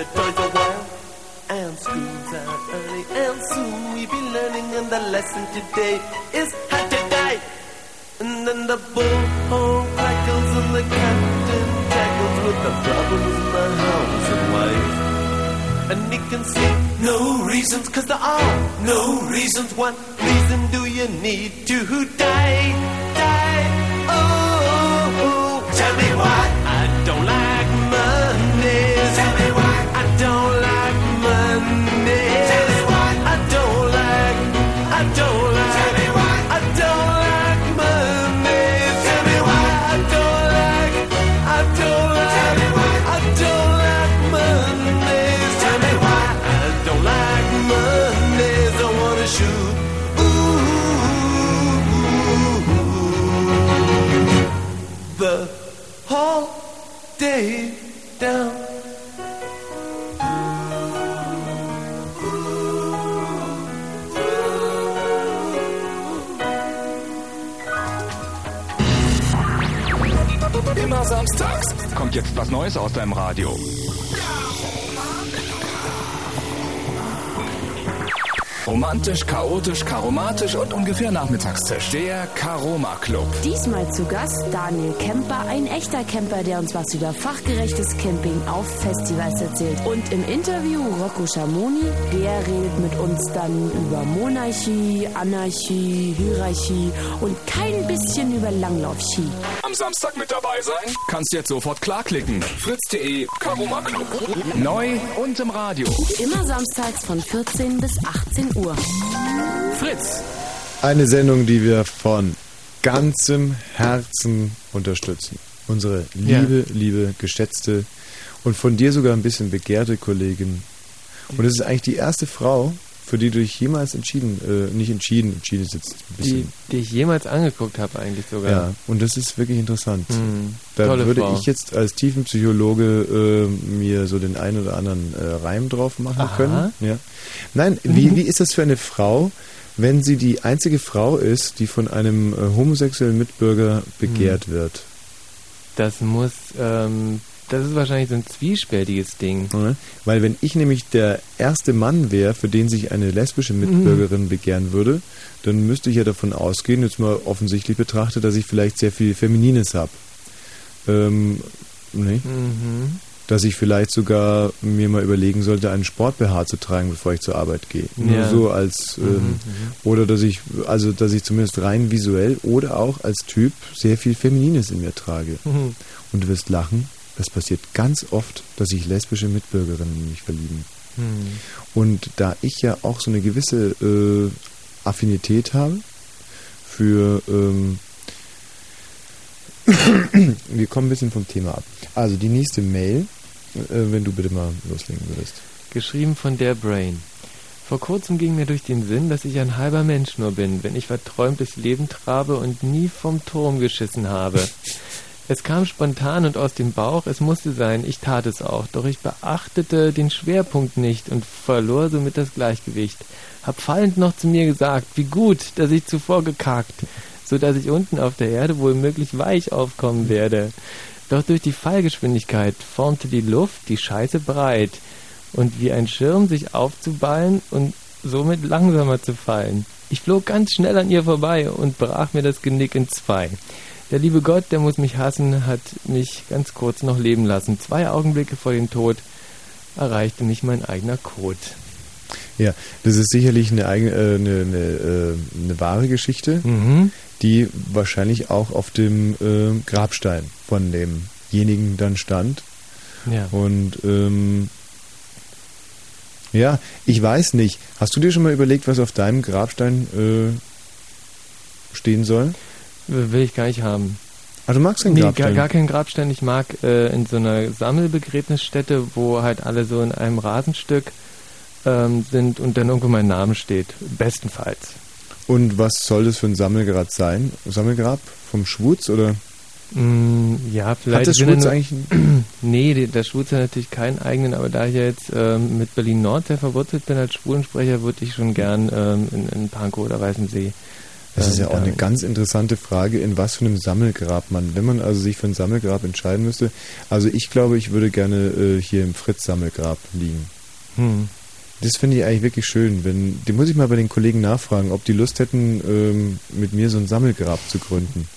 The toys a while. And school's out early, and soon we'll be learning. And the lesson today is how to die. And then the bullhorn crackles, and the captain tackles with the problems in the house and wife. And he can see no reasons, cause there are no reasons. What reason do you need to? Die. Kommt jetzt was Neues aus deinem Radio. Romantisch, chaotisch, karomatisch und ungefähr Nachmittagstisch. Der Karoma Club. Diesmal zu Gast Daniel Kemper, ein echter Camper, der uns was über fachgerechtes Camping auf Festivals erzählt. Und im Interview Rocco Schamoni, der redet mit uns dann über Monarchie, Anarchie, Hierarchie und kein bisschen über Langlaufski. Am Samstag mit dabei sein? Kannst jetzt sofort klarklicken. Fritz.de Karoma Club. Neu und im Radio. Immer samstags von 14 bis 18 Uhr. Fritz. Eine Sendung, die wir von ganzem Herzen unterstützen. Unsere liebe, liebe, geschätzte und von dir sogar ein bisschen begehrte Kollegin. Und es ist eigentlich die erste Frau, für die du dich jemals entschieden, äh, nicht entschieden, entschieden ist jetzt ein Die, bisschen. die ich jemals angeguckt habe eigentlich sogar. Ja, und das ist wirklich interessant. Mhm. Da Tolle würde Frau. ich jetzt als Tiefenpsychologe äh, mir so den einen oder anderen äh, Reim drauf machen Aha. können. Ja. Nein, wie, wie ist das für eine Frau, wenn sie die einzige Frau ist, die von einem äh, homosexuellen Mitbürger begehrt Mhm. wird? Das muss, ähm, das ist wahrscheinlich so ein zwiespältiges Ding. Ja, Weil wenn ich nämlich der erste Mann wäre, für den sich eine lesbische Mitbürgerin begehren würde, dann müsste ich ja davon ausgehen, jetzt mal offensichtlich betrachtet, dass ich vielleicht sehr viel Feminines habe. Ähm, nee. Mhm. Dass ich vielleicht sogar mir mal überlegen sollte, einen Sport-BH zu tragen, bevor ich zur Arbeit gehe. Nur Ja. so als, Mhm, ähm, mhm. oder dass ich, also dass ich zumindest rein visuell oder auch als Typ sehr viel Feminines in mir trage. Mhm. Und du wirst lachen, es passiert ganz oft, dass sich lesbische Mitbürgerinnen in mich verlieben. Mhm. Und da ich ja auch so eine gewisse äh, Affinität habe für, ähm, wir kommen ein bisschen vom Thema ab. Also die nächste Mail, äh, wenn du bitte mal loslegen würdest. Geschrieben von der Brain. Vor kurzem ging mir durch den Sinn, dass ich ein halber Mensch nur bin, wenn ich verträumt durchs Leben trabe und nie vom Turm geschissen habe. Es kam spontan und aus dem Bauch, es musste sein, ich tat es auch, doch ich beachtete den Schwerpunkt nicht und verlor somit das Gleichgewicht. Hab fallend noch zu mir gesagt, wie gut, dass ich zuvor gekackt, so dass ich unten auf der Erde wohl möglich weich aufkommen werde. Doch durch die Fallgeschwindigkeit formte die Luft die Scheiße breit und wie ein Schirm sich aufzuballen und somit langsamer zu fallen. Ich flog ganz schnell an ihr vorbei und brach mir das Genick in zwei. Der liebe Gott, der muss mich hassen, hat mich ganz kurz noch leben lassen. Zwei Augenblicke vor dem Tod erreichte mich mein eigener Kot. Ja, das ist sicherlich eine, eigene, äh, eine, eine, äh, eine wahre Geschichte, Mhm. die wahrscheinlich auch auf dem äh, Grabstein von demjenigen dann stand. Ja. Und ähm, ja, ich weiß nicht. Hast du dir schon mal überlegt, was auf deinem Grabstein äh, stehen soll? Will ich gar nicht haben. Ah, du magst keinen nee, Grabstein? Gar, gar keinen Grabstein. Ich mag äh, in so einer Sammelbegräbnisstätte, wo halt alle so in einem Rasenstück ähm, sind und dann irgendwo mein Name steht. Bestenfalls. Und was soll das für ein Sammelgrab sein? Sammelgrab vom Schwutz oder? Mm, ja, vielleicht. Hat ja Schwutz nur- eigentlich nee, der Schwutz hat natürlich keinen eigenen, aber da ich ja jetzt ähm, mit Berlin-Nord sehr verwurzelt bin als Schwulensprecher, würde ich schon gern ähm, in, in Pankow oder Weißensee. Das ist ähm, ja auch eine ganz interessante Frage, in was für einem Sammelgrab man, wenn man also sich für ein Sammelgrab entscheiden müsste. Also ich glaube, ich würde gerne äh, hier im Fritz-Sammelgrab liegen. Hm. Das finde ich eigentlich wirklich schön. Wenn, die muss ich mal bei den Kollegen nachfragen, ob die Lust hätten, ähm, mit mir so ein Sammelgrab zu gründen.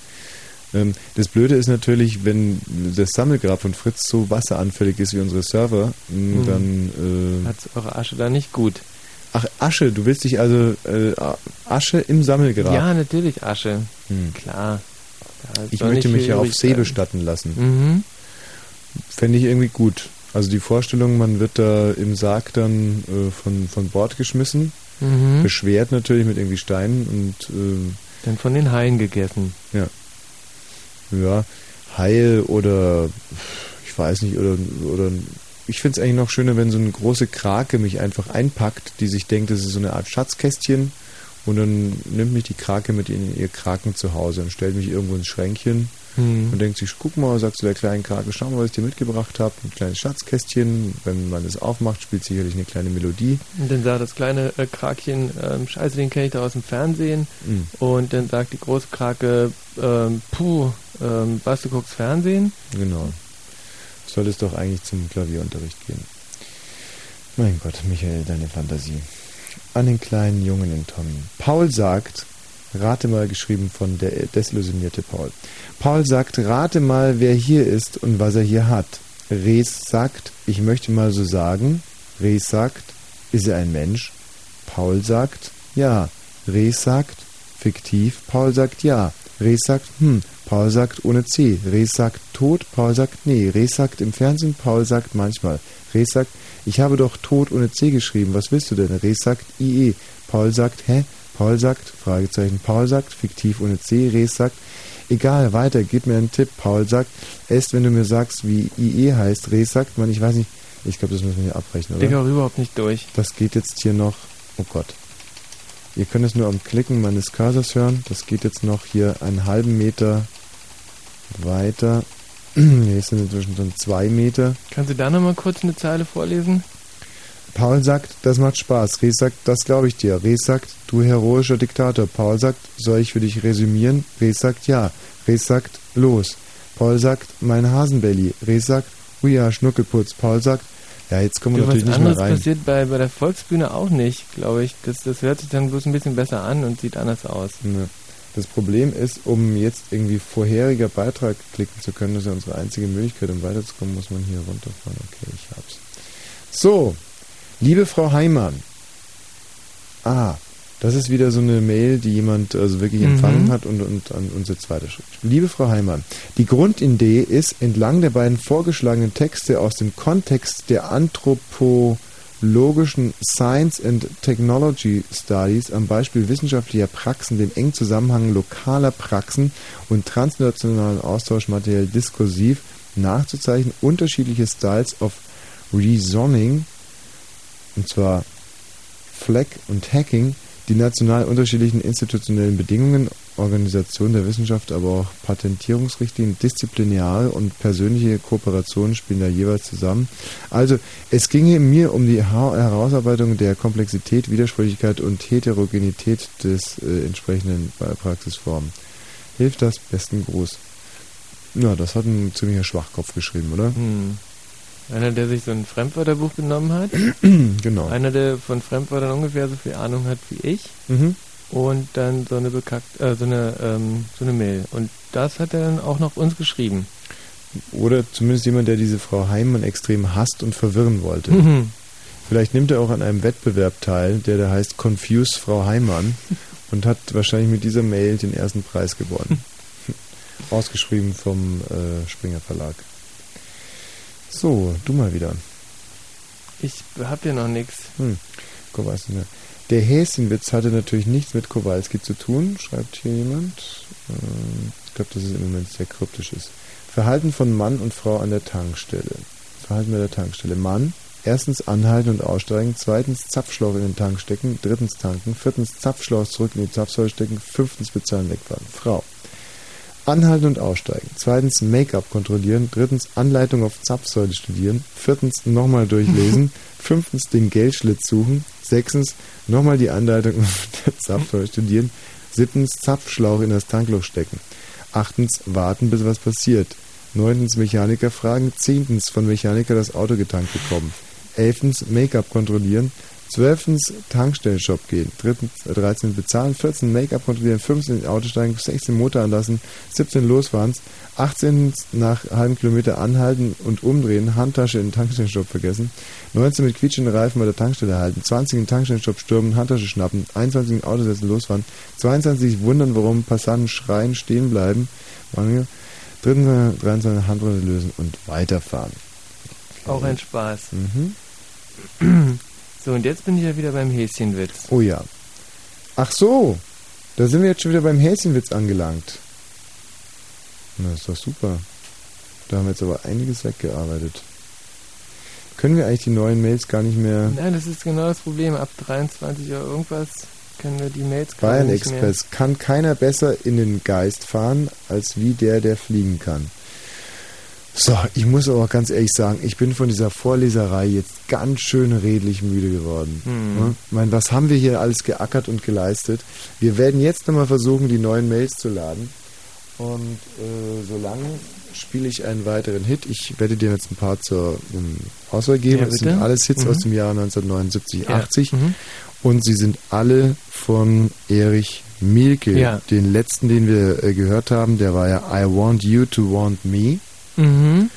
Ähm, das Blöde ist natürlich, wenn das Sammelgrab von Fritz so wasseranfällig ist wie unsere Server, mh, Hm. dann... Äh, Hat's eure Asche da nicht gut. Ach, Asche, du willst dich also... Äh, Asche im Sammelgrab. Ja, natürlich Asche. Hm. Klar. Ich möchte mich ja auf See bestatten lassen. Mhm. Fände ich irgendwie gut. Also die Vorstellung, man wird da im Sarg dann äh, von, von Bord geschmissen, Mhm. beschwert natürlich mit irgendwie Steinen und ähm, Dann von den Haien gegessen. ja. Ja, Haie oder ich weiß nicht, oder, oder ich finde es eigentlich noch schöner, wenn so eine große Krake mich einfach einpackt, die sich denkt, das ist so eine Art Schatzkästchen und dann nimmt mich die Krake mit in ihr Kraken zu Hause und stellt mich irgendwo ins Schränkchen Hm. und denkt sich, guck mal, sagst du der kleinen Krake, schau mal, was ich dir mitgebracht habe. Ein kleines Schatzkästchen. Wenn man es aufmacht, spielt sicherlich eine kleine Melodie. Und dann sagt das kleine äh, Krakchen, ähm, scheiße, den kenne ich da aus dem Fernsehen. Mhm. Und dann sagt die große Krake, ähm, puh, ähm, was, du guckst Fernsehen? Genau. Soll es doch eigentlich zum Klavierunterricht gehen. Mein Gott, Michael, deine Fantasie. An den kleinen Jungen in Tommy. Paul sagt, rate mal, geschrieben von der desillusionierte Paul. Paul sagt, rate mal, wer hier ist und was er hier hat. Rees sagt, ich möchte mal so sagen. Rees sagt, ist er ein Mensch? Paul sagt, ja. Rees sagt, fiktiv. Paul sagt, ja. Rees sagt, hm. Paul sagt ohne C. Rees sagt tot. Paul sagt nee. Rees sagt im Fernsehen. Paul sagt manchmal. Rees sagt, ich habe doch tot ohne C geschrieben. Was willst du denn? Rees sagt IE. Paul sagt, hä? Paul sagt, Fragezeichen. Paul sagt, fiktiv ohne C. Rees sagt, egal, weiter, gib mir einen Tipp. Paul sagt, erst wenn du mir sagst, wie IE heißt. Rees sagt man, ich weiß nicht, ich glaube, das müssen wir hier abbrechen, oder? Digga, auch überhaupt nicht durch. Das geht jetzt hier noch, oh Gott. Ihr könnt es nur am Klicken meines Cursors hören. Das geht jetzt noch hier einen halben Meter weiter. Hier sind inzwischen schon zwei Meter. Kannst du da nochmal kurz eine Zeile vorlesen? Paul sagt, das macht Spaß. Rees sagt, das glaube ich dir. Rees sagt, du heroischer Diktator. Paul sagt, soll ich für dich resümieren? Rees sagt, ja. Rees sagt, los. Paul sagt, mein Hasenbelly. Rees sagt, oh ja, Schnuckelputz. Paul sagt, ja, jetzt kommen wir was natürlich nicht mehr anderes rein. passiert bei, bei der Volksbühne auch nicht, glaube ich. Das, das hört sich dann bloß ein bisschen besser an und sieht anders aus. Ja. Das Problem ist, um jetzt irgendwie vorheriger Beitrag klicken zu können, das ist ja unsere einzige Möglichkeit, um weiterzukommen, muss man hier runterfahren. Okay, ich hab's. So, liebe Frau Heimann. Ah, das ist wieder so eine Mail, die jemand also wirklich Mhm. empfangen hat und, und an uns jetzt weiterschreibt. Liebe Frau Heimann, die Grundidee ist, entlang der beiden vorgeschlagenen Texte aus dem Kontext der anthropologischen Science and Technology Studies am Beispiel wissenschaftlicher Praxen, dem engen Zusammenhang lokaler Praxen und transnationalen Austausch materiell diskursiv nachzuzeichnen, unterschiedliche Styles of Reasoning, und zwar Fleck und Hacking, die national unterschiedlichen institutionellen Bedingungen, Organisation der Wissenschaft, aber auch Patentierungsrichtlinien, disziplinäre und persönliche Kooperationen spielen da jeweils zusammen. Also es ginge mir um die Herausarbeitung der Komplexität, Widersprüchlichkeit und Heterogenität des äh, entsprechenden Pra- Praxisformen. Hilft das? Besten Gruß. Ja, das hat ein ziemlicher Schwachkopf geschrieben, oder? Hm. Einer, der sich so ein Fremdwörterbuch genommen hat. genau. Einer, der von Fremdwörtern ungefähr so viel Ahnung hat wie ich. Mhm. Und dann so eine bekackt, äh, so eine, ähm, so eine Mail. Und das hat er dann auch noch uns geschrieben. Oder zumindest jemand, der diese Frau Heimann extrem hasst und verwirren wollte. Mhm. Vielleicht nimmt er auch an einem Wettbewerb teil, der da heißt Confuse Frau Heimann und hat wahrscheinlich mit dieser Mail den ersten Preis gewonnen. Ausgeschrieben vom äh, Springer Verlag. So, du mal wieder. Ich hab hier noch nichts. Hm, Kowalski. ne. Der Häschenwitz hatte natürlich nichts mit Kowalski zu tun, schreibt hier jemand. Ähm, Ich glaube, dass es im Moment sehr kryptisch ist. Verhalten von Mann und Frau an der Tankstelle. Verhalten bei der Tankstelle. Mann, erstens anhalten und aussteigen, zweitens Zapfschlauch in den Tank stecken, drittens tanken, viertens Zapfschlauch zurück in die Zapfsäule stecken, fünftens bezahlen wegfahren. Frau. Anhalten und aussteigen. Zweitens Make-up kontrollieren. Drittens Anleitung auf Zapfsäule studieren. Viertens nochmal durchlesen. Fünftens den Geldschlitz suchen. Sechstens nochmal die Anleitung auf der Zapfsäule studieren. Siebtens Zapfschlauch in das Tankloch stecken. Achtens warten, bis was passiert. Neuntens Mechaniker fragen. Zehntens von Mechaniker das Auto getankt bekommen. Elftens Make-up kontrollieren. Zwölftens Tankstellenshop gehen. Drittens, äh, 13 bezahlen. 14 Make-up kontrollieren. 15 in den Auto steigen. 16 Motor anlassen. 17 losfahren. 18 nach halben Kilometer anhalten und umdrehen. Handtasche in den Tankstellenshop vergessen. 19 mit quietschenden Reifen bei der Tankstelle halten. 20 in den Tankstellenshop stürmen. Handtasche schnappen. 21 in den Auto setzen. Losfahren. 22 sich wundern, warum Passanten schreien, stehen bleiben. Machen wir. 23 Handbremse lösen und weiterfahren. Auch ein Spaß. Mhm. So, und jetzt bin ich ja wieder beim Häschenwitz. Oh ja. Ach so, da sind wir jetzt schon wieder beim Häschenwitz angelangt. Na, ist doch super. Da haben wir jetzt aber einiges weggearbeitet. Können wir eigentlich die neuen Mails gar nicht mehr... Nein, das ist genau das Problem. Ab 23 Uhr irgendwas können wir die Mails Bayern nicht mehr. Express. Kann keiner besser in den Geist fahren, als wie der, der fliegen kann. So, ich muss aber ganz ehrlich sagen, ich bin von dieser Vorleserei jetzt ganz schön redlich müde geworden. Hm. Ja? Ich meine, was haben wir hier alles geackert und geleistet? Wir werden jetzt nochmal versuchen, die neuen Mails zu laden. Und äh, solange spiele ich einen weiteren Hit. Ich werde dir jetzt ein paar zur um, Auswahl geben. Ja, das sind alles Hits Mhm. aus dem Jahr 1979, Ja. 80. Mhm. Und sie sind alle von Erich Mielke. Ja. Den letzten, den wir äh, gehört haben, der war ja I Want You to Want Me. Mhm.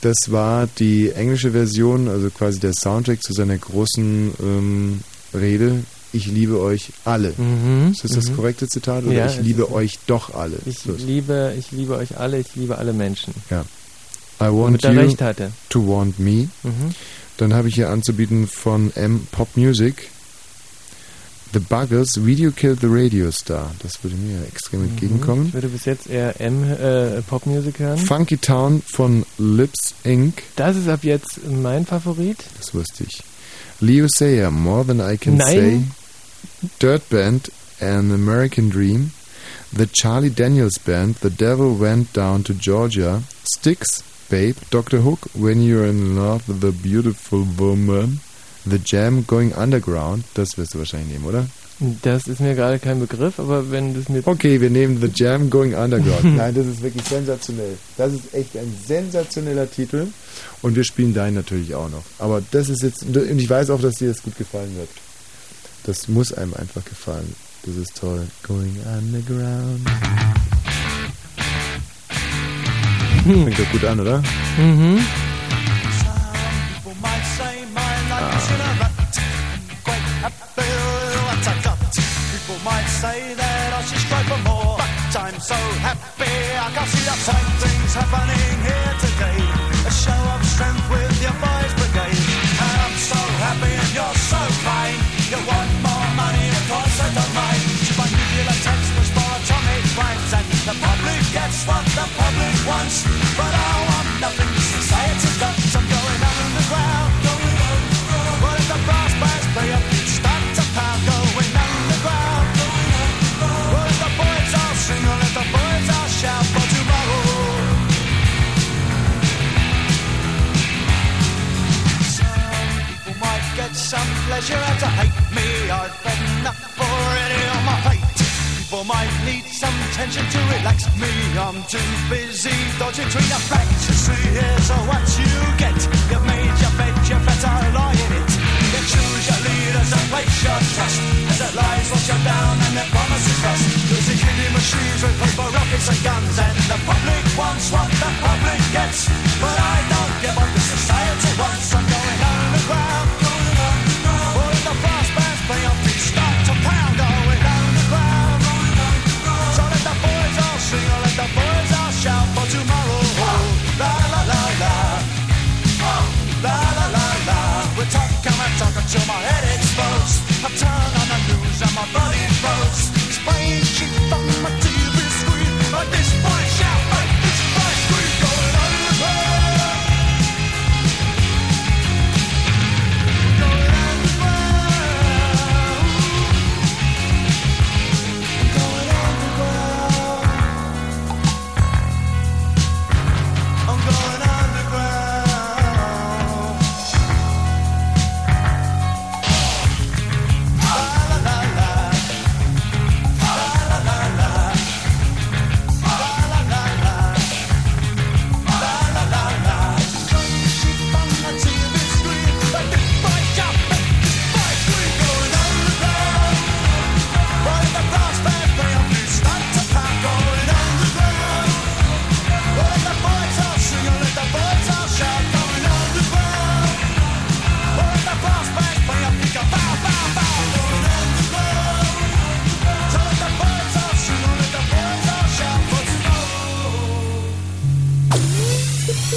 Das war die englische Version, also quasi der Soundtrack zu seiner großen ähm, Rede. Ich liebe euch alle. Mhm. Ist das das Mhm. korrekte Zitat? Oder Ja, ich liebe euch doch alle? Ich ist- liebe, ich liebe euch alle, ich liebe alle Menschen. Ja. I want you recht hatte. to want me. Mhm. Dann habe ich hier anzubieten von M Pop Music. The Buggers, Video Killed the Radio Star. Das würde mir extrem entgegenkommen. Ich würde bis jetzt eher M äh, Popmusik hören. Funky Town von Lips Inc. Das ist ab jetzt mein Favorit. Das wusste ich. Leo Sayer, More Than I Can Nein. Say. Dirt Band, An American Dream. The Charlie Daniels Band, The Devil Went Down to Georgia. Styx, Babe. Dr. Hook, When You're in Love with a Beautiful Woman. The Jam, Going Underground. Das wirst du wahrscheinlich nehmen, oder? Das ist mir gerade kein Begriff, aber wenn das mir... Okay, wir nehmen The Jam Going Underground. Nein, das ist wirklich sensationell. Das ist echt ein sensationeller Titel. Und wir spielen deinen natürlich auch noch. Aber das ist jetzt, und ich weiß auch, dass dir das gut gefallen wird. Das muss einem einfach gefallen. Das ist toll. Going Underground. Fängt doch gut an, oder? Mhm. People might say that I should strive for more, but I'm so happy I can see the fine things happening here today. A show of strength with your boys brigade. And I'm so happy and you're so kind. You want more money, of course I don't mind. Should I nuclear textbooks for atomic rhymes and the public gets what the public wants. I've had enough already on my plate. People might need some tension to relax me. I'm too busy dodging between the facts. You see, here's what you get. You've made your bed, you better lie in it. You choose your leaders and place your trust. As it lies, wash you down and their promises rust. Losing killing machines with paper rockets and guns. And the public wants what the public gets. But I don't give what the society wants.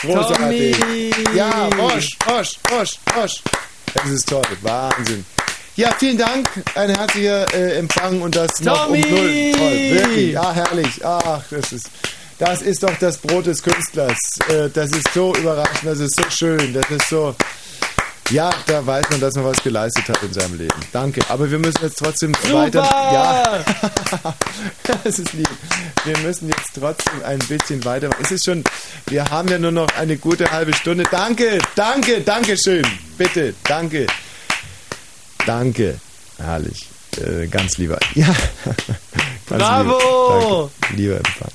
Großartig. Tommy! Ja, Wosch, Wosch, Wosch, Wosch. Es ist toll, Wahnsinn. Ja, vielen Dank, ein herzlicher äh, Empfang und das noch um Tommy! null. Toll, wirklich, ja, herrlich. Ach, das ist, das ist doch das Brot des Künstlers. Äh, das ist so überraschend, das ist so schön, das ist so... Ja, da weiß man, dass man was geleistet hat in seinem Leben. Danke. Aber wir müssen jetzt trotzdem weiter. Ja, das ist lieb. Wir müssen jetzt trotzdem ein bisschen weitermachen. Es ist schon, wir haben ja nur noch eine gute halbe Stunde. Danke, danke, danke schön. Bitte, danke. Danke. Herrlich. Äh, ganz lieber. Ja. ganz Bravo! Lieber. Lieber Empfang.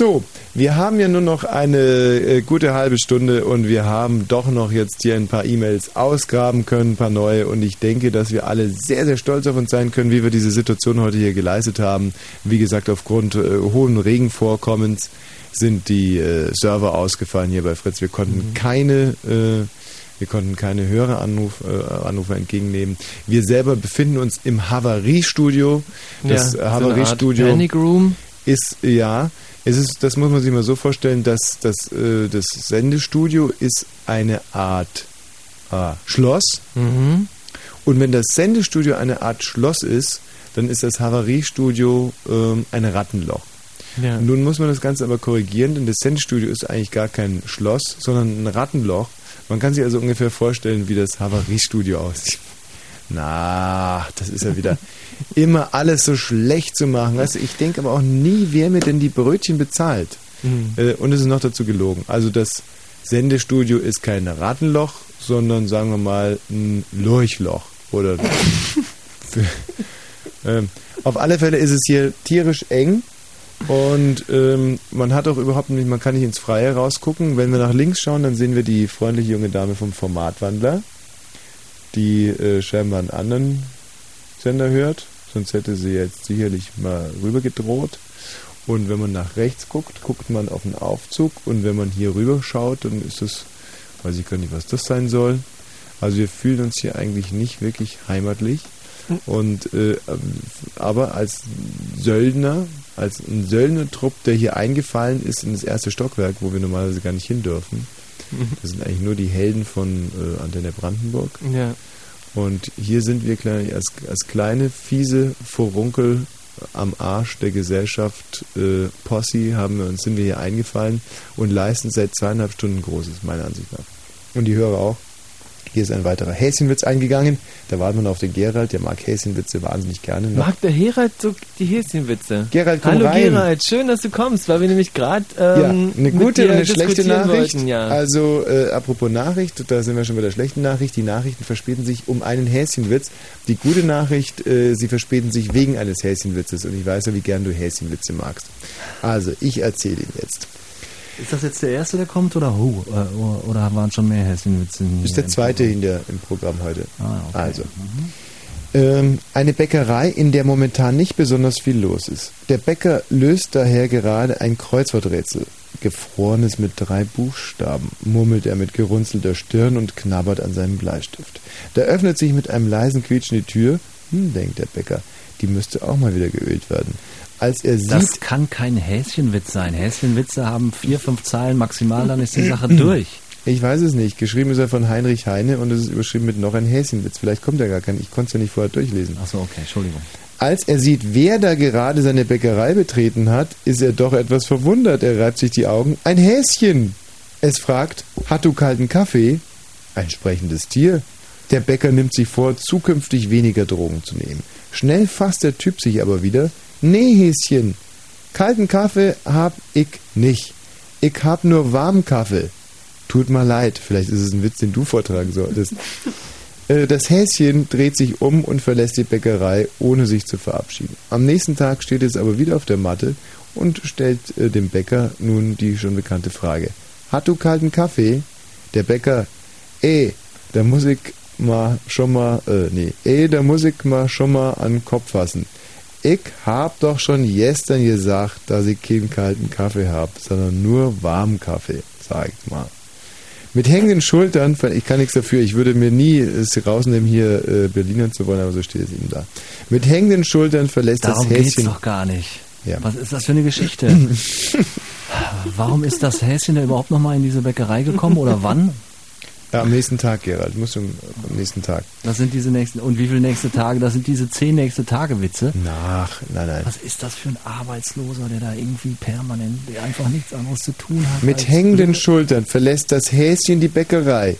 So, wir haben ja nur noch eine äh, gute halbe Stunde und wir haben doch noch jetzt hier ein paar E-Mails ausgraben können, ein paar neue und ich denke, dass wir alle sehr, sehr stolz auf uns sein können, wie wir diese Situation heute hier geleistet haben. Wie gesagt, aufgrund äh, hohen Regenvorkommens sind die äh, Server ausgefallen hier bei Fritz. Wir konnten keine äh, wir konnten keine Höreranrufe äh, Anrufe entgegennehmen. Wir selber befinden uns im Havariestudio. Das Ja, Havariestudio Panic Room. ist ja, es ist, das muss man sich mal so vorstellen, dass das, äh, das Sendestudio ist eine Art äh, Schloss. Mhm. Und wenn das Sendestudio eine Art Schloss ist, dann ist das Havariestudio ähm, ein Rattenloch. Ja. Nun muss man das Ganze aber korrigieren, denn das Sendestudio ist eigentlich gar kein Schloss, sondern ein Rattenloch. Man kann sich also ungefähr vorstellen, wie das Havariestudio aussieht. Na, das ist ja wieder immer alles so schlecht zu machen. Weißt du, ich denke aber auch nie, wer mir denn die Brötchen bezahlt. Mhm. Äh, und es ist noch dazu gelogen. Also das Sendestudio ist kein Rattenloch, sondern sagen wir mal ein Lurchloch. Oder ähm, auf alle Fälle ist es hier tierisch eng und ähm, man hat auch überhaupt nicht, man kann nicht ins Freie rausgucken. Wenn wir nach links schauen, dann sehen wir die freundliche junge Dame vom Formatwandler, die äh, scheinbar einen anderen Sender hört, sonst hätte sie jetzt sicherlich mal rüber gedroht. Und wenn man nach rechts guckt, guckt man auf einen Aufzug und wenn man hier rüber schaut, dann ist es, weiß ich gar nicht, was das sein soll. Also wir fühlen uns hier eigentlich nicht wirklich heimatlich. Und äh, aber als Söldner, als ein Söldnertrupp, der hier eingefallen ist in das erste Stockwerk, wo wir normalerweise gar nicht hin dürfen. Das sind eigentlich nur die Helden von äh, Antenne Brandenburg. Ja. Und hier sind wir kleine, als, als kleine, fiese Furunkel am Arsch der Gesellschaft äh, Posse haben wir uns, sind wir hier eingefallen und leisten seit zweieinhalb Stunden Großes, meiner Ansicht nach. Und die Hörer auch. Hier ist ein weiterer Häschenwitz eingegangen. Da warten wir noch auf den Gerald, der mag Häschenwitze wahnsinnig gerne. Noch. Mag der Herald so die Häschenwitze? Gerald, komm Hallo rein. Gerald, schön, dass du kommst, weil wir nämlich gerade Ja, ähm, eine mit gute und eine schlechte Nachricht. Wollten, ja. Also, äh, apropos Nachricht, da sind wir schon bei der schlechten Nachricht. Die Nachrichten verspäten sich um einen Häschenwitz. Die gute Nachricht, äh, sie verspäten sich wegen eines Häschenwitzes. Und ich weiß ja, wie gern du Häschenwitze magst. Also, ich erzähle ihn jetzt. Ist das jetzt der erste, der kommt, oder hu? Oder, oder waren schon mehr Häschenwitze? Das ist der zweite in der, im Programm heute. Ah, okay. Also. Ähm, eine Bäckerei, in der momentan nicht besonders viel los ist. Der Bäcker löst daher gerade ein Kreuzworträtsel. Gefrorenes mit drei Buchstaben, murmelt er mit gerunzelter Stirn und knabbert an seinem Bleistift. Da öffnet sich mit einem leisen Quietschen die Tür. Hm, denkt der Bäcker, die müsste auch mal wieder geölt werden. Als er sieht, Das kann kein Häschenwitz sein. Häschenwitze haben vier, fünf Zeilen maximal, dann ist die Sache durch. Ich weiß es nicht. Geschrieben ist er von Heinrich Heine und es ist überschrieben mit noch ein Häschenwitz. Vielleicht kommt er gar kein. Ich konnte es ja nicht vorher durchlesen. Achso, okay, Entschuldigung. Als er sieht, wer da gerade seine Bäckerei betreten hat, ist er doch etwas verwundert. Er reibt sich die Augen. Ein Häschen! Es fragt, hat du kalten Kaffee? Ein sprechendes Tier. Der Bäcker nimmt sich vor, zukünftig weniger Drogen zu nehmen. Schnell fasst der Typ sich aber wieder. Nee, Häschen, kalten Kaffee hab ich nicht. Ich hab nur warmen Kaffee. Tut mir leid, vielleicht ist es ein Witz, den du vortragen solltest. Äh, Das Häschen dreht sich um und verlässt die Bäckerei, ohne sich zu verabschieden. Am nächsten Tag steht es aber wieder auf der Matte und stellt äh, dem Bäcker nun die schon bekannte Frage. Hat du kalten Kaffee? Der Bäcker, eh, da muss ich mal schon mal, äh, nee, eh, da muss ich mal schon mal an den Kopf fassen. Ich hab doch schon gestern gesagt, dass ich keinen kalten Kaffee hab, sondern nur warmen Kaffee, sag ich mal. Mit hängenden Schultern, ich kann nichts dafür, ich würde mir nie es rausnehmen, hier äh, Berlinern zu wollen, aber so steht es ihm da. Mit hängenden Schultern verlässt Darum das geht's Häschen. doch gar nicht. Ja. Was ist das für eine Geschichte? Warum ist das Häschen da überhaupt nochmal in diese Bäckerei gekommen oder wann? Ja, am nächsten Tag, Gerald. Muss schon am nächsten Tag. Das sind diese nächsten, und wie viele nächste Tage? Das sind diese zehn nächste Tage Witze. Nach, nein, nein. Was ist das für ein Arbeitsloser, der da irgendwie permanent, der einfach nichts anderes zu tun hat? Mit hängenden Schultern verlässt das Häschen die Bäckerei.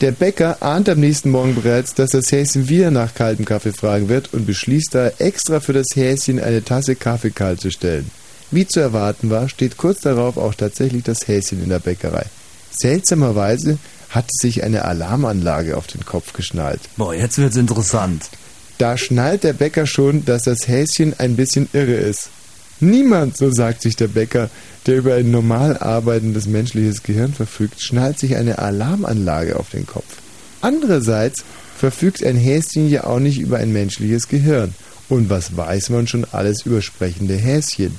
Der Bäcker ahnt am nächsten Morgen bereits, dass das Häschen wieder nach kaltem Kaffee fragen wird und beschließt daher extra für das Häschen eine Tasse Kaffee kalt zu stellen. Wie zu erwarten war, steht kurz darauf auch tatsächlich das Häschen in der Bäckerei. Seltsamerweise hatte sich eine Alarmanlage auf den Kopf geschnallt. Boah, jetzt wird's interessant. Da schnallt der Bäcker schon, dass das Häschen ein bisschen irre ist. Niemand, so sagt sich der Bäcker, der über ein normal arbeitendes menschliches Gehirn verfügt, schnallt sich eine Alarmanlage auf den Kopf. Andererseits verfügt ein Häschen ja auch nicht über ein menschliches Gehirn. Und was weiß man schon alles über sprechende Häschen?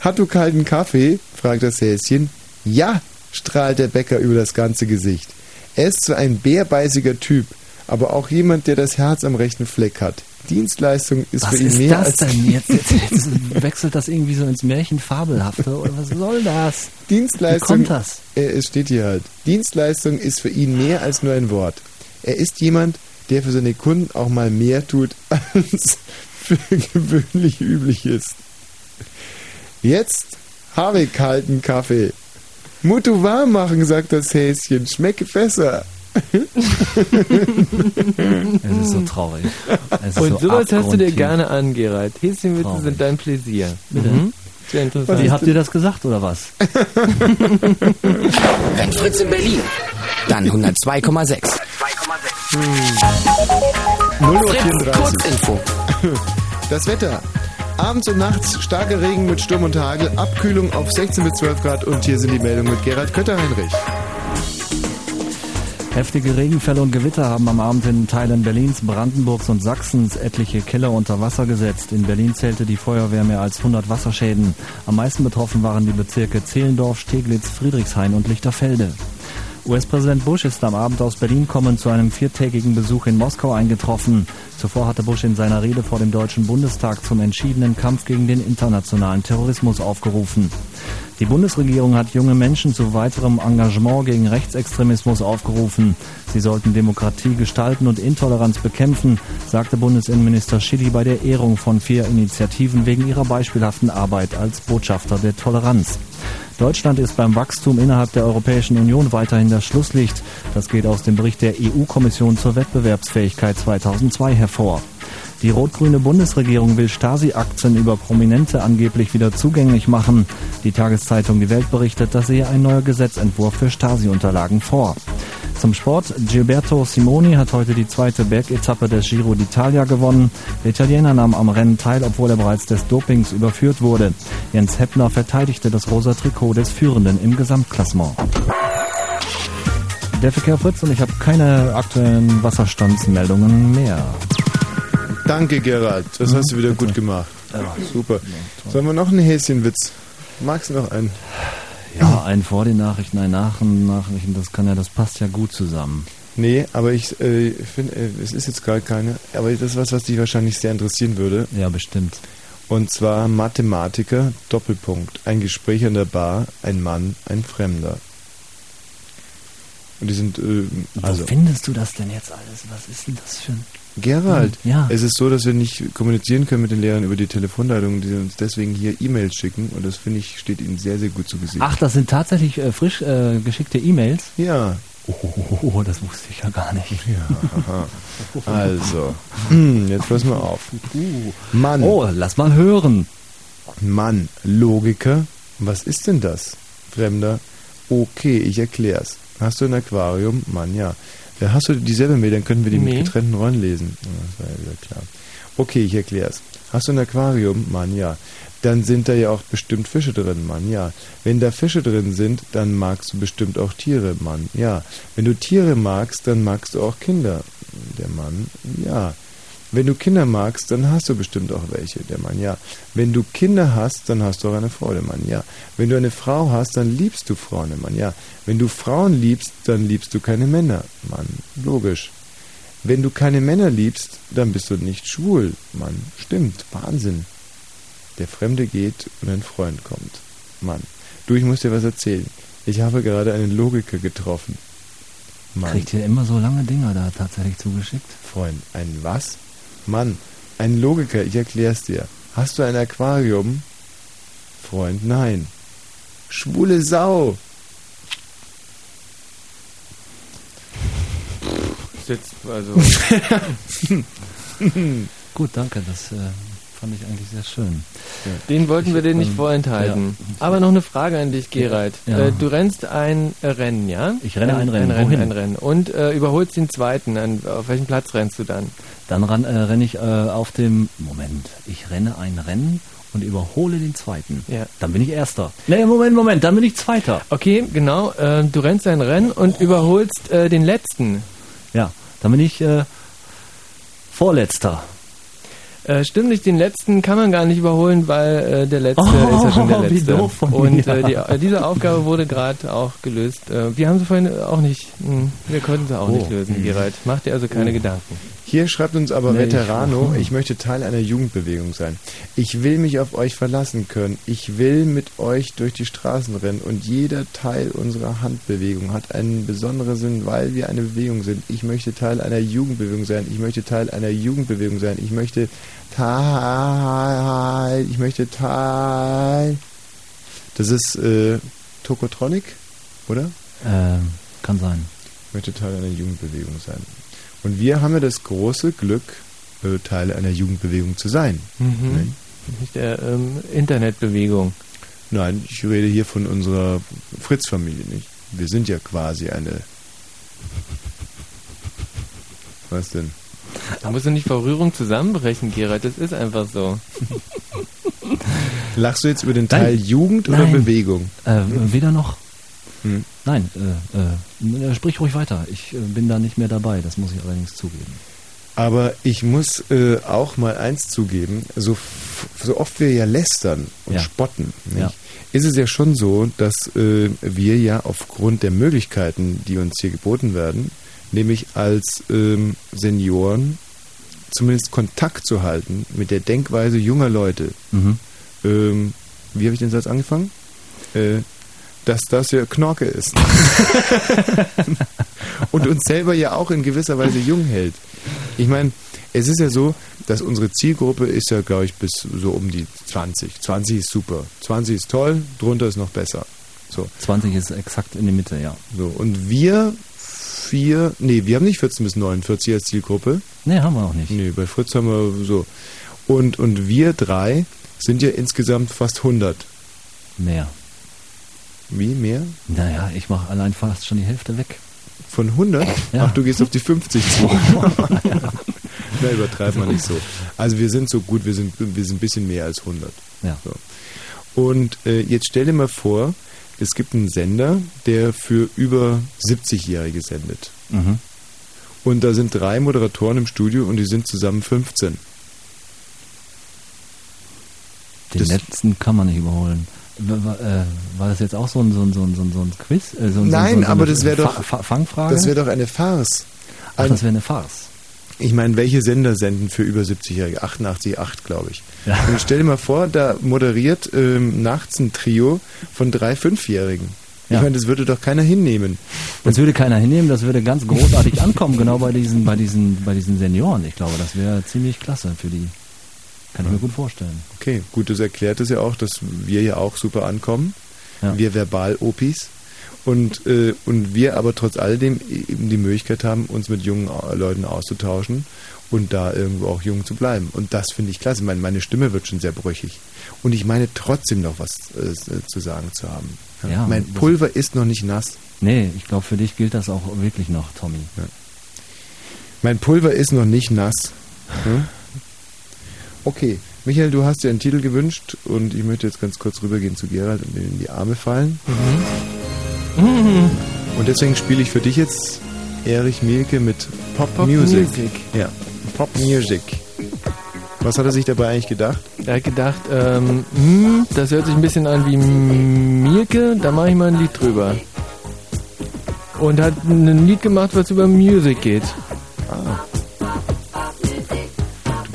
Hat du kalten Kaffee? fragt das Häschen. Ja, strahlt der Bäcker über das ganze Gesicht. Er ist zwar ein bärbeißiger Typ, aber auch jemand, der das Herz am rechten Fleck hat. Dienstleistung ist Was für ihn ist mehr das als denn jetzt, jetzt, jetzt? Wechselt das irgendwie so ins Märchenfabelhafte oder was soll das? Dienstleistung. Wie kommt das? Äh, es steht hier halt. Dienstleistung ist für ihn mehr als nur ein Wort. Er ist jemand, der für seine Kunden auch mal mehr tut, als für gewöhnlich üblich ist. Jetzt habe ich kalten Kaffee. Mutu warm machen, sagt das Häschen. Schmecke besser. Es ist so traurig. Es ist Und so sowas hörst du dir gerne an, Gerald. Häschenwitze sind dein Pläsier. Bitte? Mhm. Sehr interessant. Wie habt ihr das gesagt oder was? Wenn Fritz in Berlin, dann 102,6. 0 Uhr Fritz, 34. Kurzinfo. Das Wetter. Abends und nachts starker Regen mit Sturm und Hagel, Abkühlung auf 16 bis 12 Grad und hier sind die Meldungen mit Gerald Kötter-Heinrich. Heftige Regenfälle und Gewitter haben am Abend in Teilen Berlins, Brandenburgs und Sachsens etliche Keller unter Wasser gesetzt. In Berlin zählte die Feuerwehr mehr als 100 Wasserschäden. Am meisten betroffen waren die Bezirke Zehlendorf, Steglitz, Friedrichshain und Lichterfelde. US-Präsident Bush ist am Abend aus Berlin kommend zu einem viertägigen Besuch in Moskau eingetroffen. Zuvor hatte Bush in seiner Rede vor dem Deutschen Bundestag zum entschiedenen Kampf gegen den internationalen Terrorismus aufgerufen. Die Bundesregierung hat junge Menschen zu weiterem Engagement gegen Rechtsextremismus aufgerufen. Sie sollten Demokratie gestalten und Intoleranz bekämpfen, sagte Bundesinnenminister Schilly bei der Ehrung von vier Initiativen wegen ihrer beispielhaften Arbeit als Botschafter der Toleranz. Deutschland ist beim Wachstum innerhalb der Europäischen Union weiterhin das Schlusslicht. Das geht aus dem Bericht der EU-Kommission zur Wettbewerbsfähigkeit 2002 hervor. Die rot-grüne Bundesregierung will Stasi-Aktien über Prominente angeblich wieder zugänglich machen. Die Tageszeitung Die Welt berichtet, dass ihr ein neuer Gesetzentwurf für Stasi-Unterlagen vor. Zum Sport. Gilberto Simoni hat heute die zweite Bergetappe des Giro d'Italia gewonnen. Der Italiener nahm am Rennen teil, obwohl er bereits des Dopings überführt wurde. Jens Heppner verteidigte das rosa Trikot des Führenden im Gesamtklassement. Der Verkehr Fritz und ich habe keine aktuellen Wasserstandsmeldungen mehr. Danke, Gerald. Das hast du wieder gut gemacht. Super. Sollen wir noch einen Häschenwitz? Magst du noch einen? Ja, ein vor den Nachrichten, ein nach den Nachrichten, das kann ja, das passt ja gut zusammen. Nee, aber ich äh, finde, äh, es ist jetzt gar keine. Aber das ist was, was dich wahrscheinlich sehr interessieren würde. Ja, bestimmt. Und zwar Mathematiker, Doppelpunkt. Ein Gespräch an der Bar, ein Mann, ein Fremder. Und die sind, äh, also. Wo findest du das denn jetzt alles? Was ist denn das für ein... Gerald, Ja. es ist so, dass wir nicht kommunizieren können mit den Lehrern über die Telefonleitung, die uns deswegen hier E-Mails schicken und das finde ich steht ihnen sehr, sehr gut zu Gesicht. Ach, das sind tatsächlich äh, frisch äh, geschickte E-Mails? Ja. Oh, das wusste ich ja gar nicht. Ja. Also, hm, jetzt pass mal auf. Mann. Oh, lass mal hören. Mann, Logiker, was ist denn das? Fremder, okay, ich erklär's. Hast du ein Aquarium? Mann, ja. Äh, Hast du dieselbe Mail, dann können wir die Nee. mit getrennten Rollen lesen. Ja, Das war ja wieder klar. Okay, ich erklär's. Hast du ein Aquarium? Mann, ja. dann sind da ja auch bestimmt Fische drin, Mann, ja. Wenn da Fische drin sind, dann magst du bestimmt auch Tiere, Mann, ja. Wenn du Tiere magst, dann magst du auch Kinder, der Mann, ja. Wenn du Kinder magst, dann hast du bestimmt auch welche, der Mann, ja. Wenn du Kinder hast, dann hast du auch eine Frau, der Mann, ja. Wenn du eine Frau hast, dann liebst du Frauen, der Mann, ja. Wenn du Frauen liebst, dann liebst du keine Männer, Mann, logisch. Wenn du keine Männer liebst, dann bist du nicht schwul, Mann, stimmt, Wahnsinn. Der Fremde geht und ein Freund kommt, Mann. Du, ich muss dir was erzählen. Ich habe gerade einen Logiker getroffen. Mann. Kriegt ihr immer so lange Dinger da tatsächlich zugeschickt? Freund, ein was? Mann, ein Logiker, ich erklär's dir. Hast du ein Aquarium? Freund, nein. Schwule Sau. Sitzt, also. Gut, danke, das äh, fand ich eigentlich sehr schön. Den wollten wir dir nicht ähm, vorenthalten. ja. Aber noch eine Frage an dich, Gerald. Ja. Äh, du rennst ein Rennen, ja? Ich renne ein Rennen. Ein Rennen, Wohin? ein Rennen. Und äh, überholst den zweiten. An, auf welchem Platz rennst du dann? Dann ran, äh, renne ich äh, auf dem Moment. Ich renne ein Rennen und überhole den zweiten. Ja. Dann bin ich Erster. Nee, Moment, Moment, dann bin ich Zweiter. Okay, genau. Äh, du rennst ein Rennen und überholst äh, den letzten. Ja, dann bin ich äh, Vorletzter. Äh, stimmt nicht, den letzten kann man gar nicht überholen, weil äh, der letzte Oh, ist ja schon der letzte. Und äh, die, äh, diese Aufgabe wurde gerade auch gelöst. Äh, wir haben sie vorhin auch nicht, mh, wir konnten sie auch Oh. nicht lösen, Gerald. Mach dir also keine Oh. Gedanken. Hier schreibt uns aber Nee, ich- Veterano, ich möchte Teil einer Jugendbewegung sein. Ich will mich auf euch verlassen können. Ich will mit euch durch die Straßen rennen und jeder Teil unserer Handbewegung hat einen besonderen Sinn, weil wir eine Bewegung sind. Ich möchte Teil einer Jugendbewegung sein. Ich möchte Teil einer Jugendbewegung sein. Ich möchte Teil, ich möchte Teil. Das ist äh, Tokotronic, oder? Ähm, kann sein. Ich möchte Teil einer Jugendbewegung sein. Und wir haben ja das große Glück, äh, Teil einer Jugendbewegung zu sein. Mhm. Nein? Nicht der ähm, Internetbewegung. Nein, ich rede hier von unserer Fritz-Familie nicht. Wir sind ja quasi eine. Was denn? Da musst du nicht vor Rührung zusammenbrechen, Gerald. Das ist einfach so. Lachst du jetzt über den Nein. Teil Jugend oder Nein. Bewegung? Äh, weder noch. Hm. Nein, äh, äh, sprich ruhig weiter. Ich äh, bin da nicht mehr dabei, das muss ich allerdings zugeben. Aber ich muss äh, auch mal eins zugeben, so, so oft wir ja lästern und Ja. spotten, Ja. ist es ja schon so, dass äh, wir ja aufgrund der Möglichkeiten, die uns hier geboten werden, nämlich als ähm, Senioren zumindest Kontakt zu halten mit der Denkweise junger Leute. Mhm. Ähm, wie habe ich den Satz angefangen? Äh, dass das ja Knorke ist. und uns selber ja auch in gewisser Weise jung hält. Ich meine, es ist ja so, dass unsere Zielgruppe ist ja, glaube ich, bis so um die 20. 20 ist super. 20 ist toll, drunter ist noch besser. So. 20 ist exakt in der Mitte, ja. So, und wir vier, nee, wir haben nicht 14 bis 49 als Zielgruppe. Nee, haben wir auch nicht. Nee, bei Fritz haben wir so. Und, und wir drei sind ja insgesamt fast 100. Mehr. Wie, mehr? Naja, ich mache allein fast schon die Hälfte weg. Von 100? Ja. Ach, du gehst auf die 50 zu. Na, übertreib mal nicht so. Also wir sind so gut, wir sind, wir sind ein bisschen mehr als 100. Ja. So. Und äh, jetzt stell dir mal vor, es gibt einen Sender, der für über 70-Jährige sendet. Mhm. Und da sind drei Moderatoren im Studio und die sind zusammen 15. Den Das- letzten kann man nicht überholen. War, äh, war das jetzt auch so ein, so ein, so ein, so ein, Quiz? Äh, so ein, Nein, so ein, so aber das wäre doch, Fa Fa Fangfrage? das wäre doch eine Farce. Ach, Ein- das wäre eine Farce. Ich meine, welche Sender senden für über 70-Jährige? 88,8, glaube ich. Ja. Und stell dir mal vor, da moderiert ähm, nachts ein Trio von drei Fünfjährigen. Ich Ja. meine, das würde doch keiner hinnehmen. Das würde keiner hinnehmen, das würde ganz großartig ankommen, genau bei diesen, bei diesen, bei diesen Senioren. Ich glaube, das wäre ziemlich klasse für die. Kann ich mir gut vorstellen. Okay, gut, das erklärt es ja auch, dass wir ja auch super ankommen. Ja. Wir Verbal-Opis. Und, äh, und wir aber trotz alledem eben die Möglichkeit haben, uns mit jungen Leuten auszutauschen und da irgendwo auch jung zu bleiben. Und das finde ich klasse. Meine, meine Stimme wird schon sehr brüchig. Und ich meine trotzdem noch was äh, zu sagen zu haben. Ja, mein das- Pulver ist noch nicht nass. Nee, ich glaube, für dich gilt das auch wirklich noch, Tommy. Mein Pulver ist noch nicht nass. Hm? Okay, Michael, du hast dir einen Titel gewünscht und ich möchte jetzt ganz kurz rübergehen zu Gerald und in die Arme fallen. Mhm. Und deswegen spiele ich für dich jetzt Erich Mielke mit Pop, Pop Music. Music. Ja, Pop Music. Was hat er sich dabei eigentlich gedacht? Er hat gedacht, ähm, hm, das hört sich ein bisschen an wie Mielke, da mache ich mal ein Lied drüber. Und hat ein Lied gemacht, was über Music geht. Ah.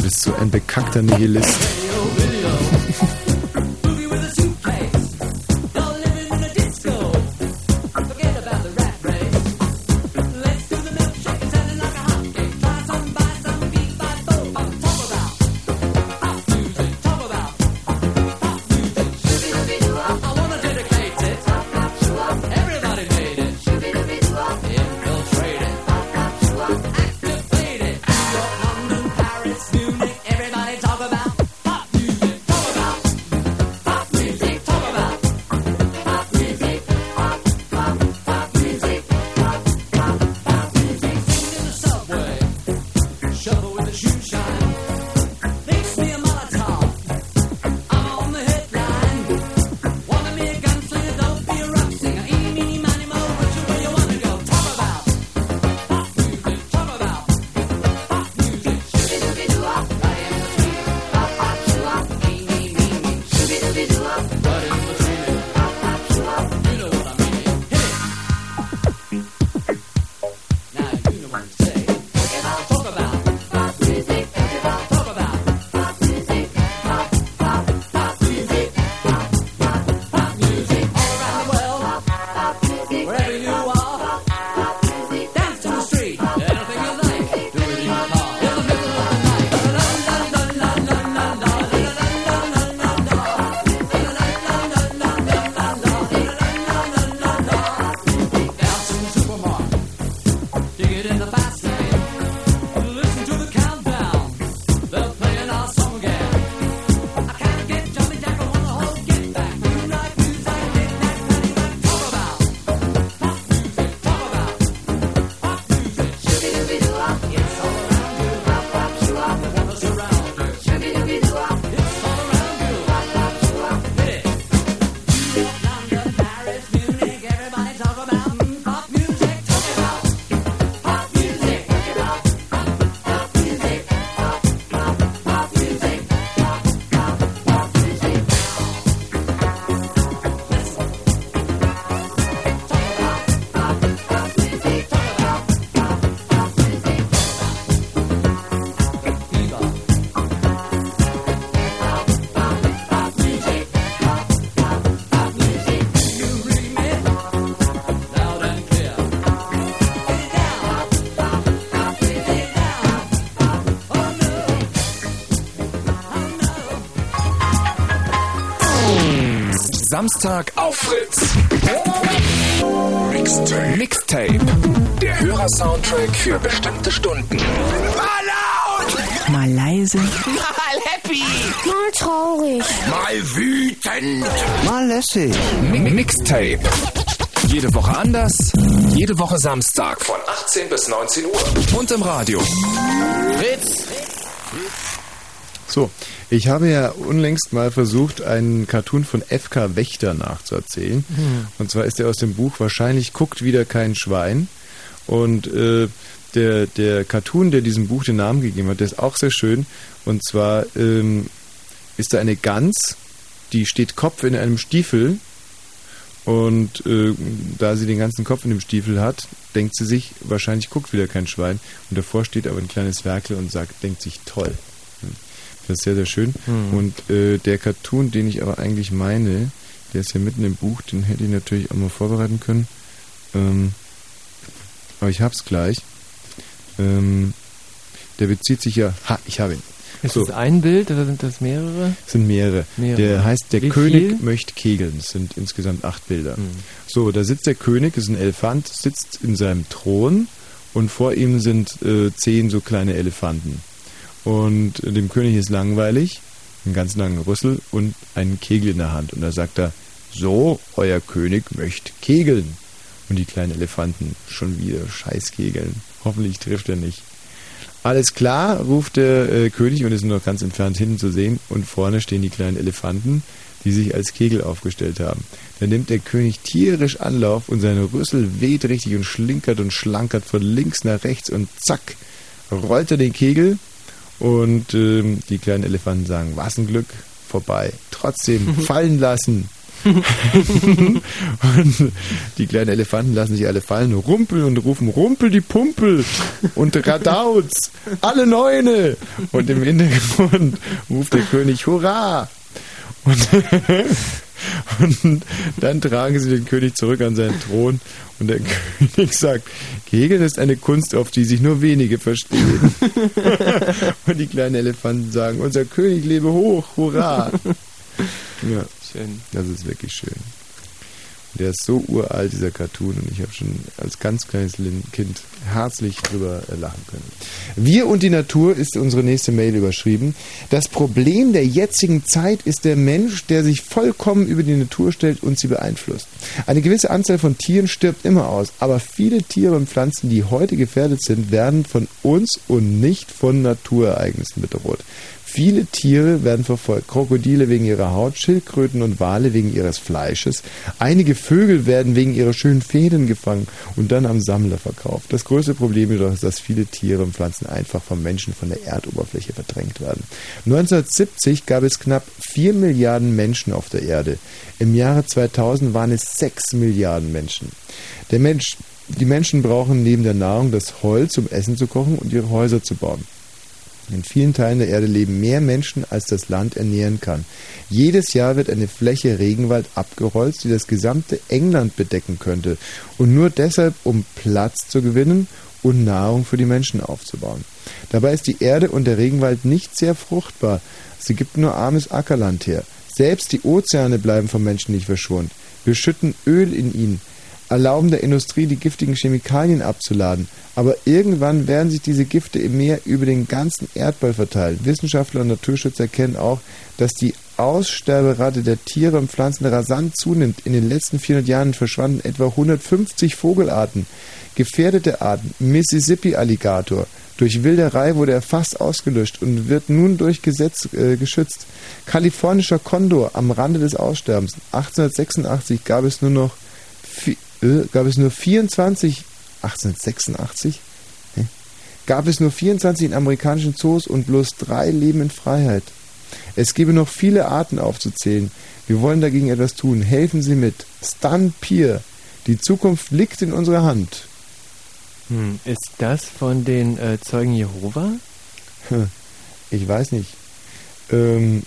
Bist so ein bekackter Nihilist. Samstag auf Fritz. Mixtape. Mixtape. Der Hörersoundtrack für bestimmte Stunden. Mal leise. Mal happy. Mal traurig. Mal wütend. Mal lässig. Mi- Mixtape. Jede Woche anders. Jede Woche Samstag von 18 bis 19 Uhr. Und im Radio. Fritz. Ich habe ja unlängst mal versucht, einen Cartoon von FK Wächter nachzuerzählen. Hm. Und zwar ist er aus dem Buch Wahrscheinlich guckt wieder kein Schwein. Und äh, der, der Cartoon, der diesem Buch den Namen gegeben hat, der ist auch sehr schön. Und zwar ähm, ist da eine Gans, die steht Kopf in einem Stiefel. Und äh, da sie den ganzen Kopf in dem Stiefel hat, denkt sie sich, wahrscheinlich guckt wieder kein Schwein. Und davor steht aber ein kleines Werkel und sagt, denkt sich, toll. Das ist sehr, sehr schön. Hm. Und äh, der Cartoon, den ich aber eigentlich meine, der ist ja mitten im Buch, den hätte ich natürlich auch mal vorbereiten können. Ähm, aber ich hab's gleich. Ähm, der bezieht sich ja. Ha, ich habe ihn. Ist So. das ein Bild oder sind das mehrere? Es sind mehrere. Mehrere. Der heißt Der Wie König viel? möchte kegeln. Es sind insgesamt acht Bilder. Hm. So, da sitzt der König, ist ein Elefant, sitzt in seinem Thron und vor ihm sind äh, zehn so kleine Elefanten. Und dem König ist langweilig, einen ganz langen Rüssel und einen Kegel in der Hand. Und da sagt er, so, euer König möchte kegeln. Und die kleinen Elefanten schon wieder Scheißkegeln. Hoffentlich trifft er nicht. Alles klar, ruft der äh, König und ist nur noch ganz entfernt hinten zu sehen. Und vorne stehen die kleinen Elefanten, die sich als Kegel aufgestellt haben. Dann nimmt der König tierisch Anlauf und seine Rüssel weht richtig und schlinkert und schlankert von links nach rechts und zack, rollt er den Kegel und ähm, die kleinen Elefanten sagen, was ein Glück, vorbei. Trotzdem fallen lassen. und die kleinen Elefanten lassen sich alle fallen, rumpeln und rufen Rumpel die Pumpel und Radauz, alle Neune. Und im Hintergrund ruft der König Hurra. Und, und dann tragen sie den König zurück an seinen Thron und der König sagt, Kegeln ist eine Kunst, auf die sich nur wenige verstehen. und die kleinen Elefanten sagen, unser König lebe hoch, hurra. Ja, Schön. das ist wirklich schön. Der ist so uralt, dieser Cartoon, und ich habe schon als ganz kleines Kind herzlich drüber äh, lachen können. Wir und die Natur ist unsere nächste Mail überschrieben. Das Problem der jetzigen Zeit ist der Mensch, der sich vollkommen über die Natur stellt und sie beeinflusst. Eine gewisse Anzahl von Tieren stirbt immer aus, aber viele Tiere und Pflanzen, die heute gefährdet sind, werden von uns und nicht von Naturereignissen bedroht. Viele Tiere werden verfolgt. Krokodile wegen ihrer Haut, Schildkröten und Wale wegen ihres Fleisches. Einige Vögel werden wegen ihrer schönen Fäden gefangen und dann am Sammler verkauft. Das größte Problem jedoch ist, dass viele Tiere und Pflanzen einfach vom Menschen von der Erdoberfläche verdrängt werden. 1970 gab es knapp 4 Milliarden Menschen auf der Erde. Im Jahre 2000 waren es 6 Milliarden Menschen. Der Mensch, die Menschen brauchen neben der Nahrung das Holz, um Essen zu kochen und ihre Häuser zu bauen. In vielen Teilen der Erde leben mehr Menschen, als das Land ernähren kann. Jedes Jahr wird eine Fläche Regenwald abgeholzt, die das gesamte England bedecken könnte. Und nur deshalb, um Platz zu gewinnen und Nahrung für die Menschen aufzubauen. Dabei ist die Erde und der Regenwald nicht sehr fruchtbar. Sie gibt nur armes Ackerland her. Selbst die Ozeane bleiben vom Menschen nicht verschont. Wir schütten Öl in ihn, erlauben der Industrie, die giftigen Chemikalien abzuladen. Aber irgendwann werden sich diese Gifte im Meer über den ganzen Erdball verteilen. Wissenschaftler und Naturschützer erkennen auch, dass die Aussterberate der Tiere und Pflanzen rasant zunimmt. In den letzten 400 Jahren verschwanden etwa 150 Vogelarten. Gefährdete Arten, Mississippi-Alligator. Durch Wilderei wurde er fast ausgelöscht und wird nun durch Gesetz äh, geschützt. Kalifornischer Kondor am Rande des Aussterbens. 1886 gab es nur noch äh, gab es nur 24 1886 Hä? gab es nur 24 in amerikanischen Zoos und bloß drei leben in Freiheit. Es gäbe noch viele Arten aufzuzählen. Wir wollen dagegen etwas tun. Helfen Sie mit. Stan Pier. Die Zukunft liegt in unserer Hand. Hm, ist das von den äh, Zeugen Jehova? Ich weiß nicht. Ähm,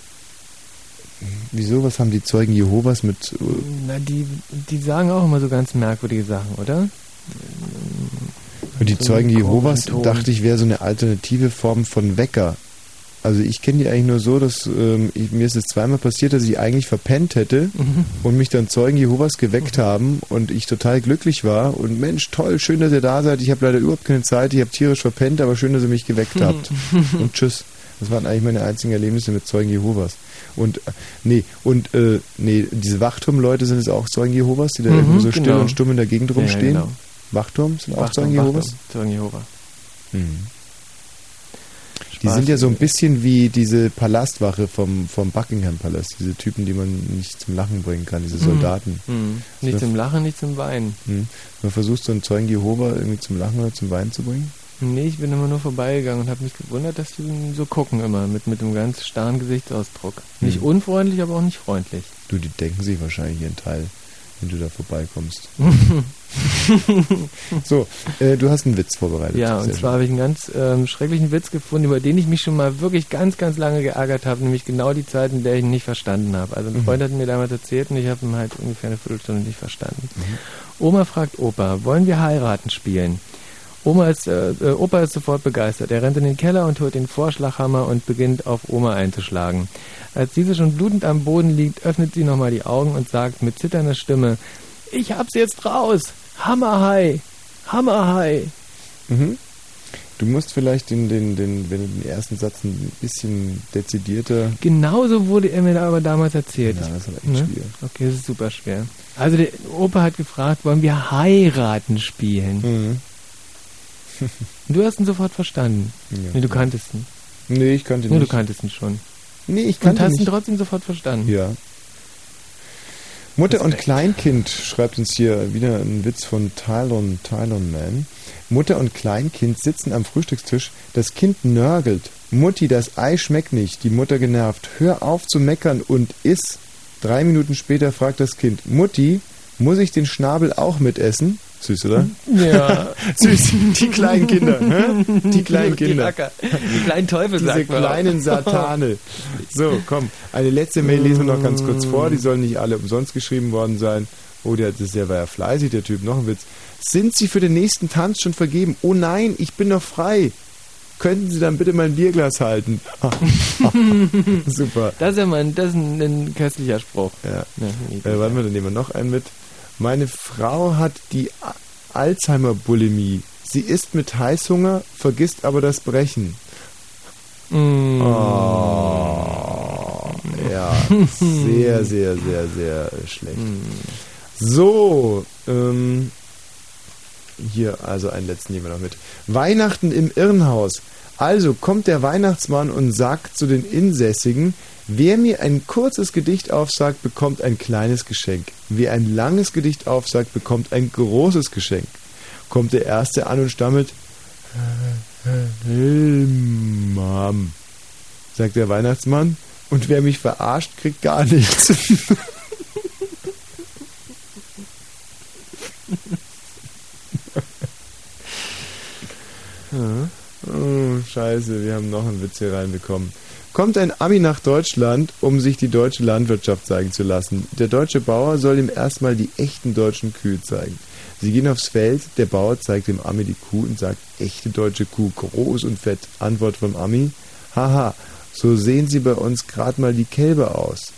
wieso? Was haben die Zeugen Jehovas mit. äh, Na, die, die sagen auch immer so ganz merkwürdige Sachen, oder? Und die So Zeugen Jehovas dachte ich wäre so eine alternative Form von Wecker. Also ich kenne die eigentlich nur so, dass ähm, ich, mir ist es zweimal passiert, dass ich eigentlich verpennt hätte Mhm. und mich dann Zeugen Jehovas geweckt haben und ich total glücklich war und Mensch, toll, schön, dass ihr da seid. Ich habe leider überhaupt keine Zeit, ich habe tierisch verpennt, aber schön, dass ihr mich geweckt habt. und tschüss. Das waren eigentlich meine einzigen Erlebnisse mit Zeugen Jehovas. Und äh, nee, und äh, nee, diese Wachturmleute sind es auch Zeugen Jehovas, die da Mhm, irgendwo so still genau. und stumm in der Gegend Ja, ja, rumstehen. genau. Wachturm sind auch Wachturm, Zeugen Jehovas? Wachturm, Zeugen Jehova. Mhm. Die sind ja so ein bisschen wie diese Palastwache vom, vom Buckingham Palast, diese Typen, die man nicht zum Lachen bringen kann, diese Soldaten. Mhm. Nicht zum Lachen, nicht zum Weinen. Mhm. Man versucht so einen Zeugen Jehova irgendwie zum Lachen oder zum Weinen zu bringen. Nee, ich bin immer nur vorbeigegangen und habe mich gewundert, dass die so gucken immer, mit, mit einem ganz starren Gesichtsausdruck. Nicht Hm. unfreundlich, aber auch nicht freundlich. Du, die denken sich wahrscheinlich ihren Teil, wenn du da vorbeikommst. so, äh, du hast einen Witz vorbereitet. Ja, und zwar habe ich einen ganz ähm, schrecklichen Witz gefunden, über den ich mich schon mal wirklich ganz, ganz lange geärgert habe, nämlich genau die Zeit, in der ich ihn nicht verstanden habe. Also ein Mhm. Freund hat mir damals erzählt und ich habe ihn halt ungefähr eine Viertelstunde nicht verstanden. Mhm. Oma fragt Opa, wollen wir heiraten spielen? Oma ist, äh, äh, Opa ist sofort begeistert. Er rennt in den Keller und holt den Vorschlaghammer und beginnt auf Oma einzuschlagen. Als diese schon blutend am Boden liegt, öffnet sie nochmal die Augen und sagt mit zitternder Stimme, ich hab's jetzt raus! Hammerhai! Hammerhai! Mhm. Du musst vielleicht den, den, den, wenn du den ersten Satz ein bisschen dezidierter. Genauso wurde er mir aber damals erzählt. Ja, das ist aber echt Ne? schwierig. Okay, das ist super schwer. Also der Opa hat gefragt, wollen wir heiraten spielen? Mhm. Du hast ihn sofort verstanden. Ja. nee, du kanntest ihn. Nee, ich kannte ihn Nee, du nicht. kanntest ihn schon. Nee, ich Und kannte hast ihn ihn nicht. trotzdem sofort verstanden. Ja. Mutter und Kleinkind schreibt uns hier wieder ein Witz von Tylon, Tylon Man. Mutter und Kleinkind sitzen am Frühstückstisch. Das Kind nörgelt. Mutti, das Ei schmeckt nicht. Die Mutter genervt. Hör auf zu meckern und iss. Drei Minuten später fragt das Kind. Mutti, muss ich den Schnabel auch mitessen? Süß, oder? Ja. Süß. Die kleinen Kinder. Die kleinen Kinder. Die kleinen Teufel, Diese kleinen Satane. So, komm. Eine letzte Mail lesen wir noch ganz kurz vor. Die sollen nicht alle umsonst geschrieben worden sein. Oh, der, der war ja fleißig, der Typ. Noch ein Witz. Sind Sie für den nächsten Tanz schon vergeben? Oh nein, ich bin noch frei. Könnten Sie dann bitte mein Bierglas halten? Super. Das ist ja mal ein, das ist ein, ein köstlicher Spruch. Ja. Ja, Äh, warte mal, dann nehmen wir noch einen mit. Meine Frau hat die Alzheimer-Bulimie. Sie isst mit Heißhunger, vergisst aber das Brechen. Mm. Oh, ja, sehr, sehr, sehr, sehr schlecht. So, ähm, hier also einen letzten nehmen wir noch mit. Weihnachten im Irrenhaus. Also kommt der Weihnachtsmann und sagt zu den Insässigen, wer mir ein kurzes Gedicht aufsagt, bekommt ein kleines Geschenk. Wer ein langes Gedicht aufsagt, bekommt ein großes Geschenk. Kommt der Erste an und stammelt, Mom, sagt der Weihnachtsmann, und wer mich verarscht, kriegt gar nichts. Oh, scheiße, wir haben noch einen Witz hier reinbekommen. Kommt ein Ami nach Deutschland, um sich die deutsche Landwirtschaft zeigen zu lassen. Der deutsche Bauer soll ihm erstmal die echten deutschen Kühe zeigen. Sie gehen aufs Feld, der Bauer zeigt dem Ami die Kuh und sagt, echte deutsche Kuh, groß und fett. Antwort vom Ami, haha, so sehen sie bei uns gerade mal die Kälber aus.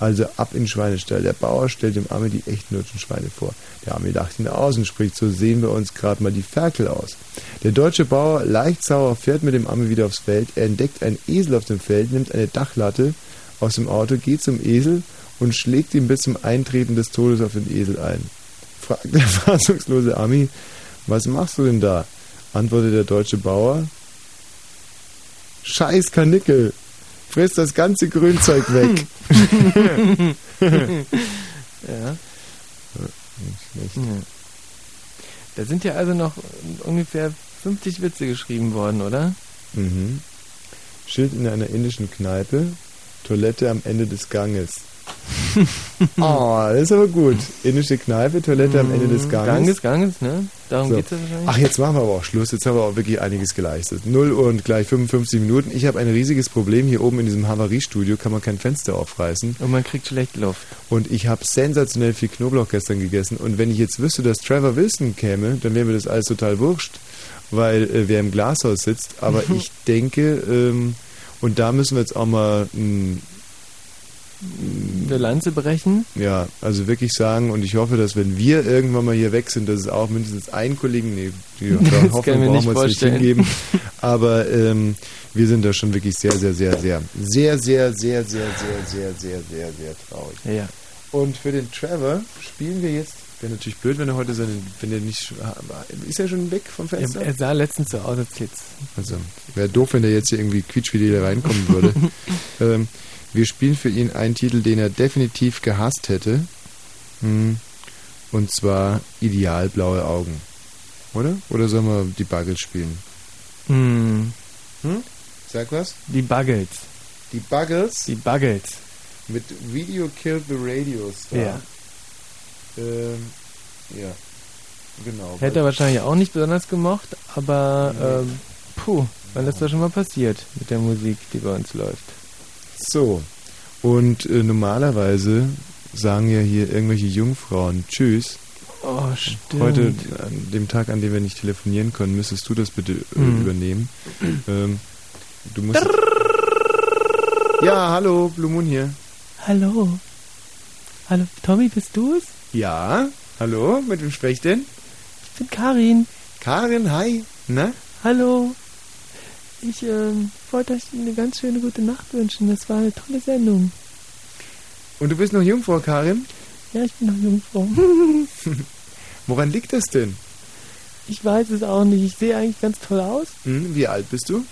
Also ab in Schweinestall. Der Bauer stellt dem Ami die echten deutschen Schweine vor. Der Ami lacht ihn aus und spricht, so sehen wir uns gerade mal die Ferkel aus. Der deutsche Bauer, leicht sauer, fährt mit dem Ami wieder aufs Feld. Er entdeckt einen Esel auf dem Feld, nimmt eine Dachlatte aus dem Auto, geht zum Esel und schlägt ihn bis zum Eintreten des Todes auf den Esel ein. Fragt der fassungslose Ami, was machst du denn da? Antwortet der deutsche Bauer, Scheiß Kanickel, friss das ganze Grünzeug weg. ja. Nicht schlecht. Ja. Da sind ja also noch ungefähr 50 Witze geschrieben worden, oder? Mhm. Schild in einer indischen Kneipe, Toilette am Ende des Ganges. Oh, das ist aber gut. Indische Kneipe, Toilette am Ende des Ganges. Ganges, Ganges, ne? Darum So. geht's ja wahrscheinlich. Ach, jetzt machen wir aber auch Schluss. Jetzt haben wir auch wirklich einiges geleistet. 0 Uhr und gleich 55 Minuten. Ich habe ein riesiges Problem. Hier oben in diesem Havariestudio kann man kein Fenster aufreißen. Und man kriegt schlecht Luft. Und ich habe sensationell viel Knoblauch gestern gegessen. Und wenn ich jetzt wüsste, dass Trevor Wilson käme, dann wäre mir das alles total wurscht, weil äh, wer im Glashaus sitzt. Aber ich denke, ähm, und da müssen wir jetzt auch mal mh, Eine Lanze brechen. ja, also wirklich sagen, und ich hoffe, dass wenn wir irgendwann mal hier weg sind, dass es auch mindestens einen Kollegen, nee, die Das Hoffnung brauchen nicht wir uns nicht hingeben, aber ähm, wir sind da schon wirklich sehr, sehr, sehr, sehr, sehr, sehr, sehr, sehr, sehr, sehr, sehr, sehr, sehr traurig. Ja. Und für den Trevor spielen wir jetzt, wäre natürlich blöd, wenn er heute seine, wenn er nicht, ist er schon weg vom Er, Fenster? er sah letztens so aus, als jetzt. Also, wäre doof, wenn der jetzt hier irgendwie quietschfidel reinkommen würde. ähm, wir spielen für ihn einen Titel, den er definitiv gehasst hätte. Hm. Und zwar Ideal blaue Augen. Oder? Oder sollen wir die Buggles spielen? Hm. Hm? Sag was? Die Buggles. Die Buggles? Die Buggles. Mit Video Killed the Radio Star. Ja. Ähm, ja. Genau. Hätte er wahrscheinlich auch nicht besonders gemocht, aber ähm, puh, wann ist das schon mal passiert mit der Musik, die bei uns läuft? So, und äh, normalerweise sagen ja hier irgendwelche Jungfrauen Tschüss. Oh, stimmt. Heute, an dem Tag, an dem wir nicht telefonieren können, müsstest du das bitte äh, Mhm. übernehmen. Ähm, du musst. Ja, hallo, Blue Moon hier. Hallo. Hallo, Tommy, bist du es? Ja, hallo, mit wem spreche ich denn? Ich bin Karin. Karin, hi. Na? Hallo. Ich ähm, wollte euch eine ganz schöne gute Nacht wünschen. Das war eine tolle Sendung. Und du bist noch Jungfrau, Karin? Ja, ich bin noch Jungfrau. Woran liegt das denn? Ich weiß es auch nicht. Ich sehe eigentlich ganz toll aus. Hm, wie alt bist du?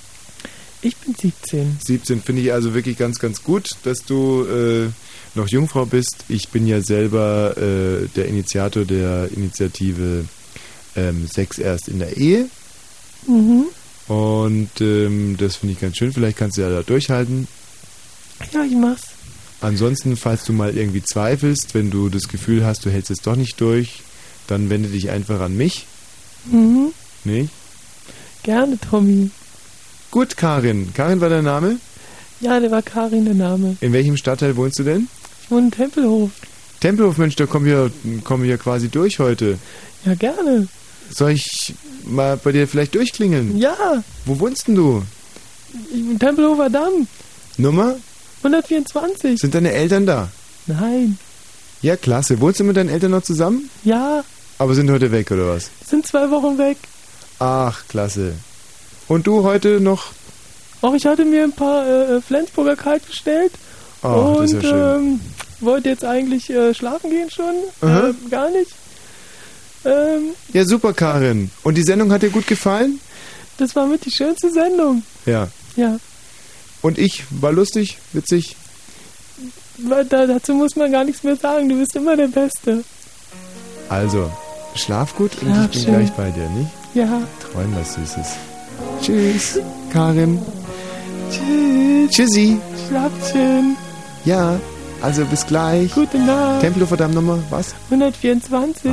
Ich bin 17. 17 finde ich also wirklich ganz, ganz gut, dass du äh, noch Jungfrau bist. Ich bin ja selber äh, der Initiator der Initiative ähm, Sex erst in der Ehe. Mhm. Und ähm, das finde ich ganz schön. Vielleicht kannst du ja da durchhalten. Ja, ich mach's. Ansonsten, falls du mal irgendwie zweifelst, wenn du das Gefühl hast, du hältst es doch nicht durch, dann wende dich einfach an mich. Mhm. Nicht? Gerne, Tommy. Gut, Karin. Karin war dein Name? Ja, der war Karin der Name. In welchem Stadtteil wohnst du denn? Ich wohne in Tempelhof. Tempelhof, Mensch, da kommen wir, kommen wir quasi durch heute. Ja, gerne. Soll ich mal bei dir vielleicht durchklingeln? Ja, Wo wohnst denn du? bin Tempelhofer Damm. Nummer? 124. Sind deine Eltern da? Nein. Ja, klasse. Wohnst du mit deinen Eltern noch zusammen? Ja, Aber sind heute weg, oder was? sind zwei Wochen weg. Ach, klasse. Und du heute noch? Auch ich hatte mir ein paar äh, Flensburger kalt bestellt. Das und ist ja schön. Ähm, wollte jetzt eigentlich äh, schlafen gehen schon. Äh, gar nicht. Ähm, Ja, super, Karin. Und die Sendung hat dir gut gefallen? das war mit die schönste Sendung. Ja. Ja. Und ich? War lustig? Witzig? Da, dazu muss man gar nichts mehr sagen. Du bist immer der Beste. Also, schlaf gut und Schlaf ich bin schön. gleich bei dir, nicht? Ja. Träum was Süßes. Tschüss, Karin. Tschüss. Tschüssi. Schlaf schön. Ja, also bis gleich. Gute Nacht. Tempelhofer Damm Nummer, was? 124.